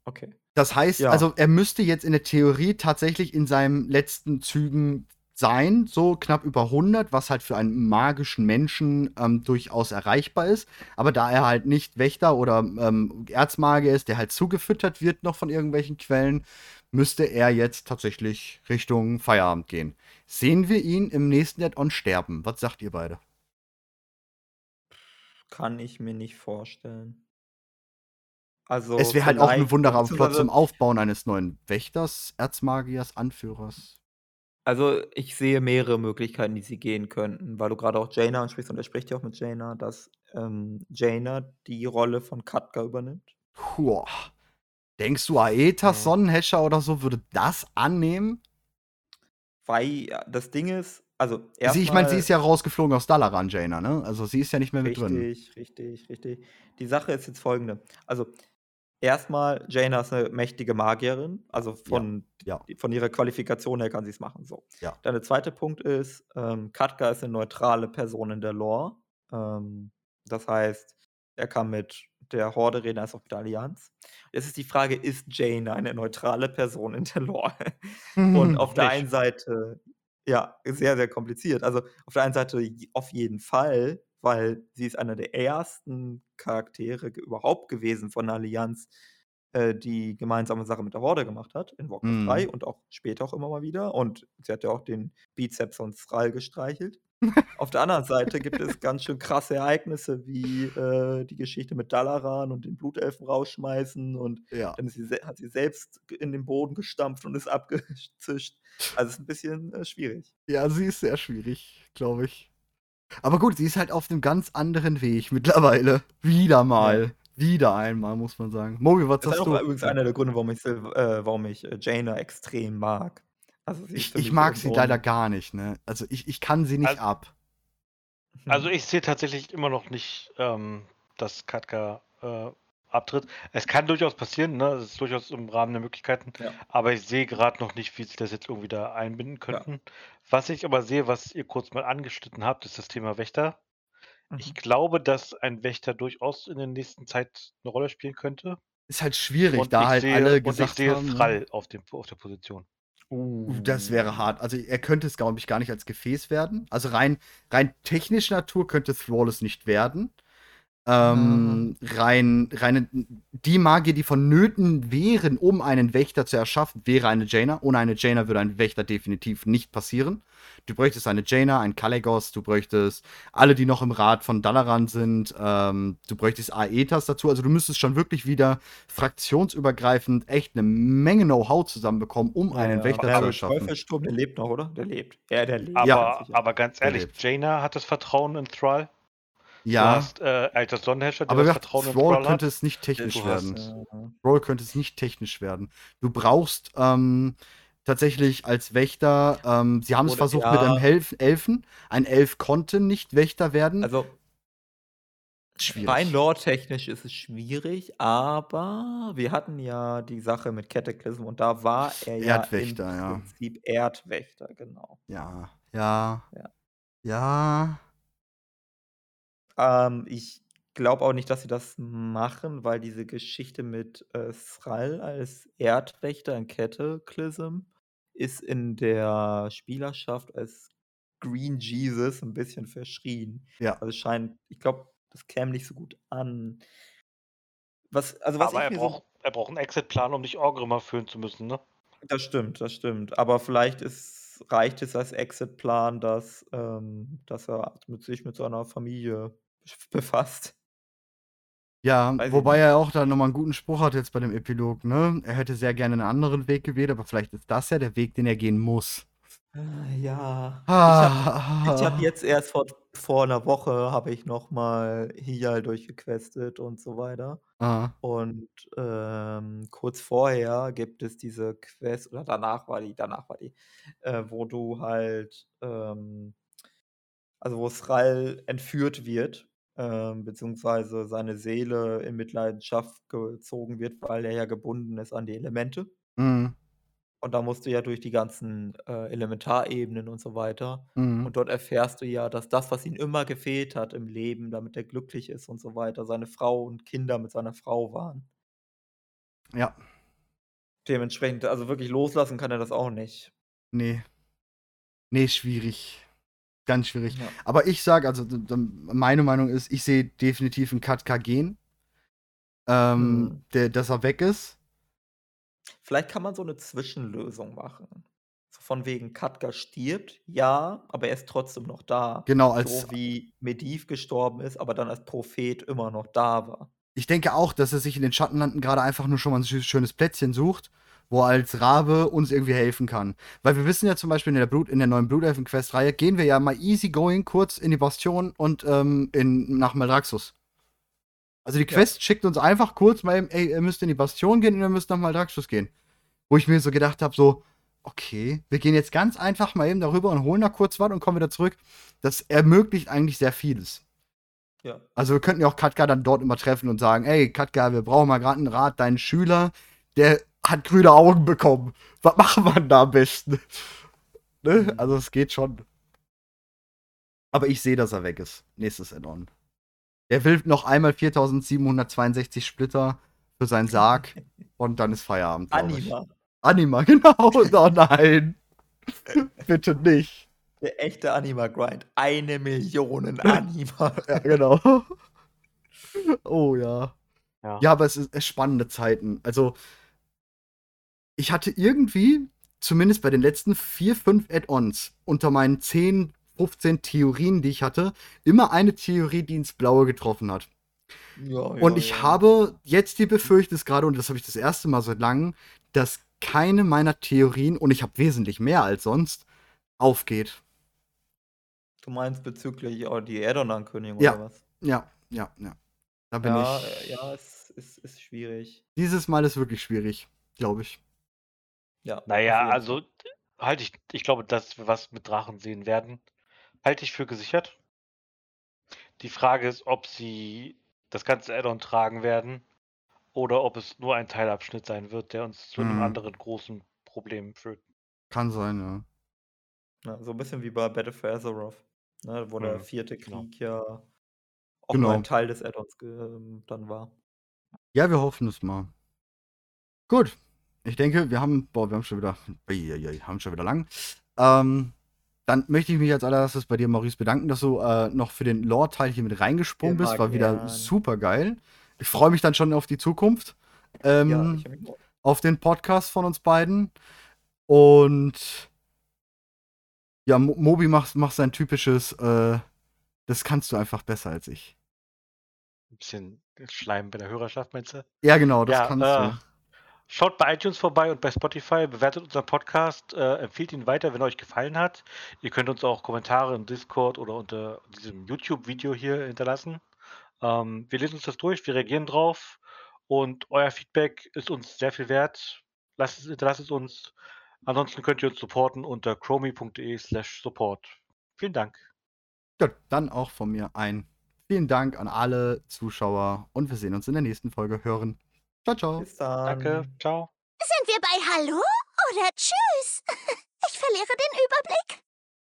Okay. Das heißt, Ja. also er müsste jetzt in der Theorie tatsächlich in seinen letzten Zügen sein, so knapp über 100, was halt für einen magischen Menschen ähm, durchaus erreichbar ist. Aber da er halt nicht Wächter oder ähm, Erzmagier ist, der halt zugefüttert wird noch von irgendwelchen Quellen, müsste er jetzt tatsächlich Richtung Feierabend gehen. Sehen wir ihn im nächsten Add-on sterben? Was sagt ihr beide? Kann ich mir nicht vorstellen. Also es wäre halt auch ein wunderbarer Plot zum Aufbauen eines neuen Wächters, Erzmagiers, Anführers. Also ich sehe mehrere Möglichkeiten, die sie gehen könnten, weil du gerade auch Jaina ansprichst und er spricht ja auch mit Jaina, dass ähm, Jaina die Rolle von Katka übernimmt. Puh. Denkst du, Aetas, Ja. Sonnenhäscher oder so würde das annehmen? Weil das Ding ist, also erstmal. ich meine, sie ist ja rausgeflogen aus Dalaran, Jaina, ne? Also sie ist ja nicht mehr mit drin. Richtig, richtig, richtig. Die Sache ist jetzt folgende. Also, erstmal, Jaina ist eine mächtige Magierin. Also von, ja. die- von ihrer Qualifikation her kann sie es machen. So. Ja. Dann der zweite Punkt ist, ähm, Katka ist eine neutrale Person in der Lore. Ähm, das heißt, er kann mit der Horde reden als auch mit der Allianz. Jetzt ist die Frage, ist Jaina eine neutrale Person in der Lore? Und auf der nicht. einen Seite, ja, sehr, sehr kompliziert. Also auf der einen Seite auf jeden Fall, weil sie ist einer der ersten Charaktere überhaupt gewesen von der Allianz, äh, die gemeinsame Sache mit der Horde gemacht hat, in Warcraft Mhm. 3 und auch später auch immer mal wieder. Und sie hat ja auch den Bizeps von Thrall gestreichelt. auf der anderen Seite gibt es ganz schön krasse Ereignisse, wie äh, die Geschichte mit Dalaran und den Blutelfen rausschmeißen und ja. dann sie, hat sie selbst in den Boden gestampft und ist abgezischt. Also es ist ein bisschen äh, schwierig. ja, sie ist sehr schwierig, glaube ich. Aber gut, sie ist halt auf einem ganz anderen Weg mittlerweile. Wieder mal. Wieder einmal, muss man sagen. Mobi, was Das ist sagst auch du? übrigens einer der Gründe, warum ich, äh, warum ich äh, Jaina extrem mag. Also ist Ich, ich mag sie leider gar nicht, ne? Also ich, ich kann sie nicht Also- ab. Also ich sehe tatsächlich immer noch nicht, ähm, dass Katka äh, abtritt. Es kann durchaus passieren, ne? Es ist durchaus im Rahmen der Möglichkeiten, Ja. aber ich sehe gerade noch nicht, wie sie das jetzt irgendwie da einbinden könnten. Was ich aber sehe, was ihr kurz mal angeschnitten habt, ist das Thema Wächter. Ich Mhm. glaube, dass ein Wächter durchaus in der nächsten Zeit eine Rolle spielen könnte. Ist halt schwierig, Und da ich halt sehe, alle und ich gesagt sehe haben. ne? Thrall auf, dem, auf der Position. Uh, das wäre hart. Also er könnte es, glaube ich, gar nicht als Gefäß werden. Also rein, rein technischer Natur könnte Thrall es nicht werden. Ähm, rein, reine, die Magie, die vonnöten wären, um einen Wächter zu erschaffen, wäre eine Jaina. Ohne eine Jaina würde ein Wächter definitiv nicht passieren. Du bräuchtest eine Jaina, ein Kalegos, du bräuchtest alle, die noch im Rat von Dalaran sind, ähm, du bräuchtest Aetas dazu. Also du müsstest schon wirklich wieder fraktionsübergreifend echt eine Menge Know-how zusammenbekommen, um einen Wächter der zu erschaffen. Teufelsturm, der lebt noch, oder? Der lebt. Ja, der lebt. Aber, ganz sicher. aber ganz ehrlich. Jaina hat das Vertrauen in Thrall. Du Ja, hast äh, Alter Sonnenherrscher, aber das Vertrauen in Thrall Thrall könnte es nicht technisch Du hast, werden. Äh, Thrall könnte es nicht technisch werden. Du brauchst ähm, tatsächlich als Wächter, ähm, sie haben es versucht mit ja. einem Helf Elfen. Ein Elf konnte nicht Wächter werden. also Schwierig. rein lore-technisch ist es schwierig, aber wir hatten ja die Sache mit Cataclysm und da war er ja Erdwächter, im ja. Prinzip Erdwächter, genau. Ja, ja, Ja. ja. Ähm, ich glaube auch nicht, dass sie das machen, weil diese Geschichte mit äh, Thrall als Erdwächter in Cataclysm ist in der Spielerschaft als Green Jesus ein bisschen verschrien. Ja. Also scheint, ich glaube, das käme nicht so gut an. Was, also was Aber er mir so braucht, er braucht einen Exit-Plan, um nicht Orgrim erfüllen zu müssen, ne? Das stimmt, das stimmt. Aber vielleicht ist, reicht es als Exit-Plan, dass, ähm, dass er mit sich mit seiner Familie befasst. Ja, Weiß wobei er auch da nochmal einen guten Spruch hat jetzt bei dem Epilog, ne? Er hätte sehr gerne einen anderen Weg gewählt, aber vielleicht ist das ja der Weg, den er gehen muss. Äh, Ja. Ich habe hab Ah. jetzt erst vor, vor einer Woche habe ich nochmal Hial durchgequestet und so weiter. Ah. Und ähm, kurz vorher gibt es diese Quest, oder danach war die, danach war die, äh, wo du halt, ähm, also wo Sral entführt wird, ähm, beziehungsweise seine Seele in Mitleidenschaft gezogen wird, weil er ja gebunden ist an die Elemente. Mhm. Und da musst du ja durch die ganzen äh, Elementarebenen und so weiter. Mhm. Und dort erfährst du ja, dass das, was ihm immer gefehlt hat im Leben, damit er glücklich ist und so weiter, seine Frau und Kinder mit seiner Frau waren. Ja, Dementsprechend, also wirklich loslassen kann er das auch nicht. nee. Nee, schwierig. Ganz schwierig. Ja. Aber ich sag, also meine Meinung ist, ich sehe definitiv einen Katka gehen. Ähm, Hm. der, dass er weg ist. Vielleicht kann man so eine Zwischenlösung machen. So von wegen Katka stirbt, ja, aber er ist trotzdem noch da. Genau, als So wie Medivh gestorben ist, aber dann als Prophet immer noch da war. ich denke auch, dass er sich in den Schattenlanden gerade einfach nur schon mal ein schö- schönes Plätzchen sucht, wo er als Rabe uns irgendwie helfen kann. Weil wir wissen ja zum Beispiel in der, Blut, in der neuen Blutelfen-Quest-Reihe gehen wir ja mal easy going kurz in die Bastion und ähm, in, nach Maldraxxus. Also die Ja. Quest schickt uns einfach kurz mal, eben, ey, ihr müsst in die Bastion gehen und ihr müsst nach Maldraxxus gehen. Wo ich mir so gedacht habe, so, okay, wir gehen jetzt ganz einfach mal eben darüber und holen da kurz was und kommen wieder zurück. Das ermöglicht eigentlich sehr vieles. Ja. Also wir könnten ja auch Katka dann dort immer treffen und sagen, ey, Katka, wir brauchen mal gerade einen Rat, dein Schüler, der hat grüne Augen bekommen. Was machen wir denn da am besten? ne? Mhm. Also es geht schon. Aber ich sehe, dass er weg ist. Nächstes Add-on. Er will noch einmal 4762 Splitter für seinen Sarg und dann ist Feierabend. Anima. Anima, genau. Oh nein. Bitte nicht. Der echte Anima-Grind. Eine Million Anima. Ja, genau. Oh ja. Ja. Ja, aber es ist spannende Zeiten. Also, ich hatte irgendwie, zumindest bei den letzten vier, fünf Add-ons, unter meinen 10, 15 Theorien, die ich hatte, immer eine Theorie, die ins Blaue getroffen hat. Ja, Und ja, ich ja. habe jetzt die Befürchtung gerade, und das habe ich das erste Mal seit langem, dass keine meiner Theorien, und ich habe wesentlich mehr als sonst, aufgeht. Du meinst bezüglich oh, die Addon-Ankündigung Ja. oder was? Ja, ja, ja. Da bin Ja, ich. ja, es ist, ist schwierig. Dieses Mal ist wirklich schwierig, glaube ich. Ja, Naja, also halte ich, ich glaube, dass wir was mit Drachen sehen werden, halte ich für gesichert. Die Frage ist, ob sie das ganze Addon tragen werden oder ob es nur ein Teilabschnitt sein wird, der uns zu einem Mhm. anderen großen Problem führt. Kann sein, ja. Ja, so ein bisschen wie bei Battle for Azeroth, ne, wo der Mhm, vierte genau. Krieg ja auch Genau. nur ein Teil des Addons ähm, dann war. Ja, wir hoffen es mal. Gut. Ich denke, wir haben, boah, wir haben schon wieder, haben schon wieder lang. Ähm, dann möchte ich mich als allererstes bei dir, Maurice, bedanken, dass du äh, noch für den Lore-Teil hier mit reingesprungen Immer bist. War wieder gern. super geil. Ich freue mich dann schon auf die Zukunft. Ähm, ja, mich auf den Podcast von uns beiden. Und ja, Mo- Mobi macht, macht sein typisches, äh, das kannst du einfach besser als ich. Ein bisschen Schleim bei der Hörerschaft, meinst du? Ja, genau, das Ja, kannst äh, du. Schaut bei iTunes vorbei und bei Spotify, bewertet unseren Podcast, äh, empfiehlt ihn weiter, wenn er euch gefallen hat. Ihr könnt uns auch Kommentare im Discord oder unter diesem YouTube-Video hier hinterlassen. Ähm, wir lesen uns das durch, wir reagieren drauf und euer Feedback ist uns sehr viel wert. Lasst es, hinterlasst es uns. Ansonsten könnt ihr uns supporten unter chromie.de slash support. Vielen Dank. Gut, dann auch von mir ein vielen Dank an alle Zuschauer und wir sehen uns in der nächsten Folge. Hören. Ciao, ciao. Bis dann. Danke, ciao. Sind wir bei Hallo oder Tschüss? Ich verliere den Überblick.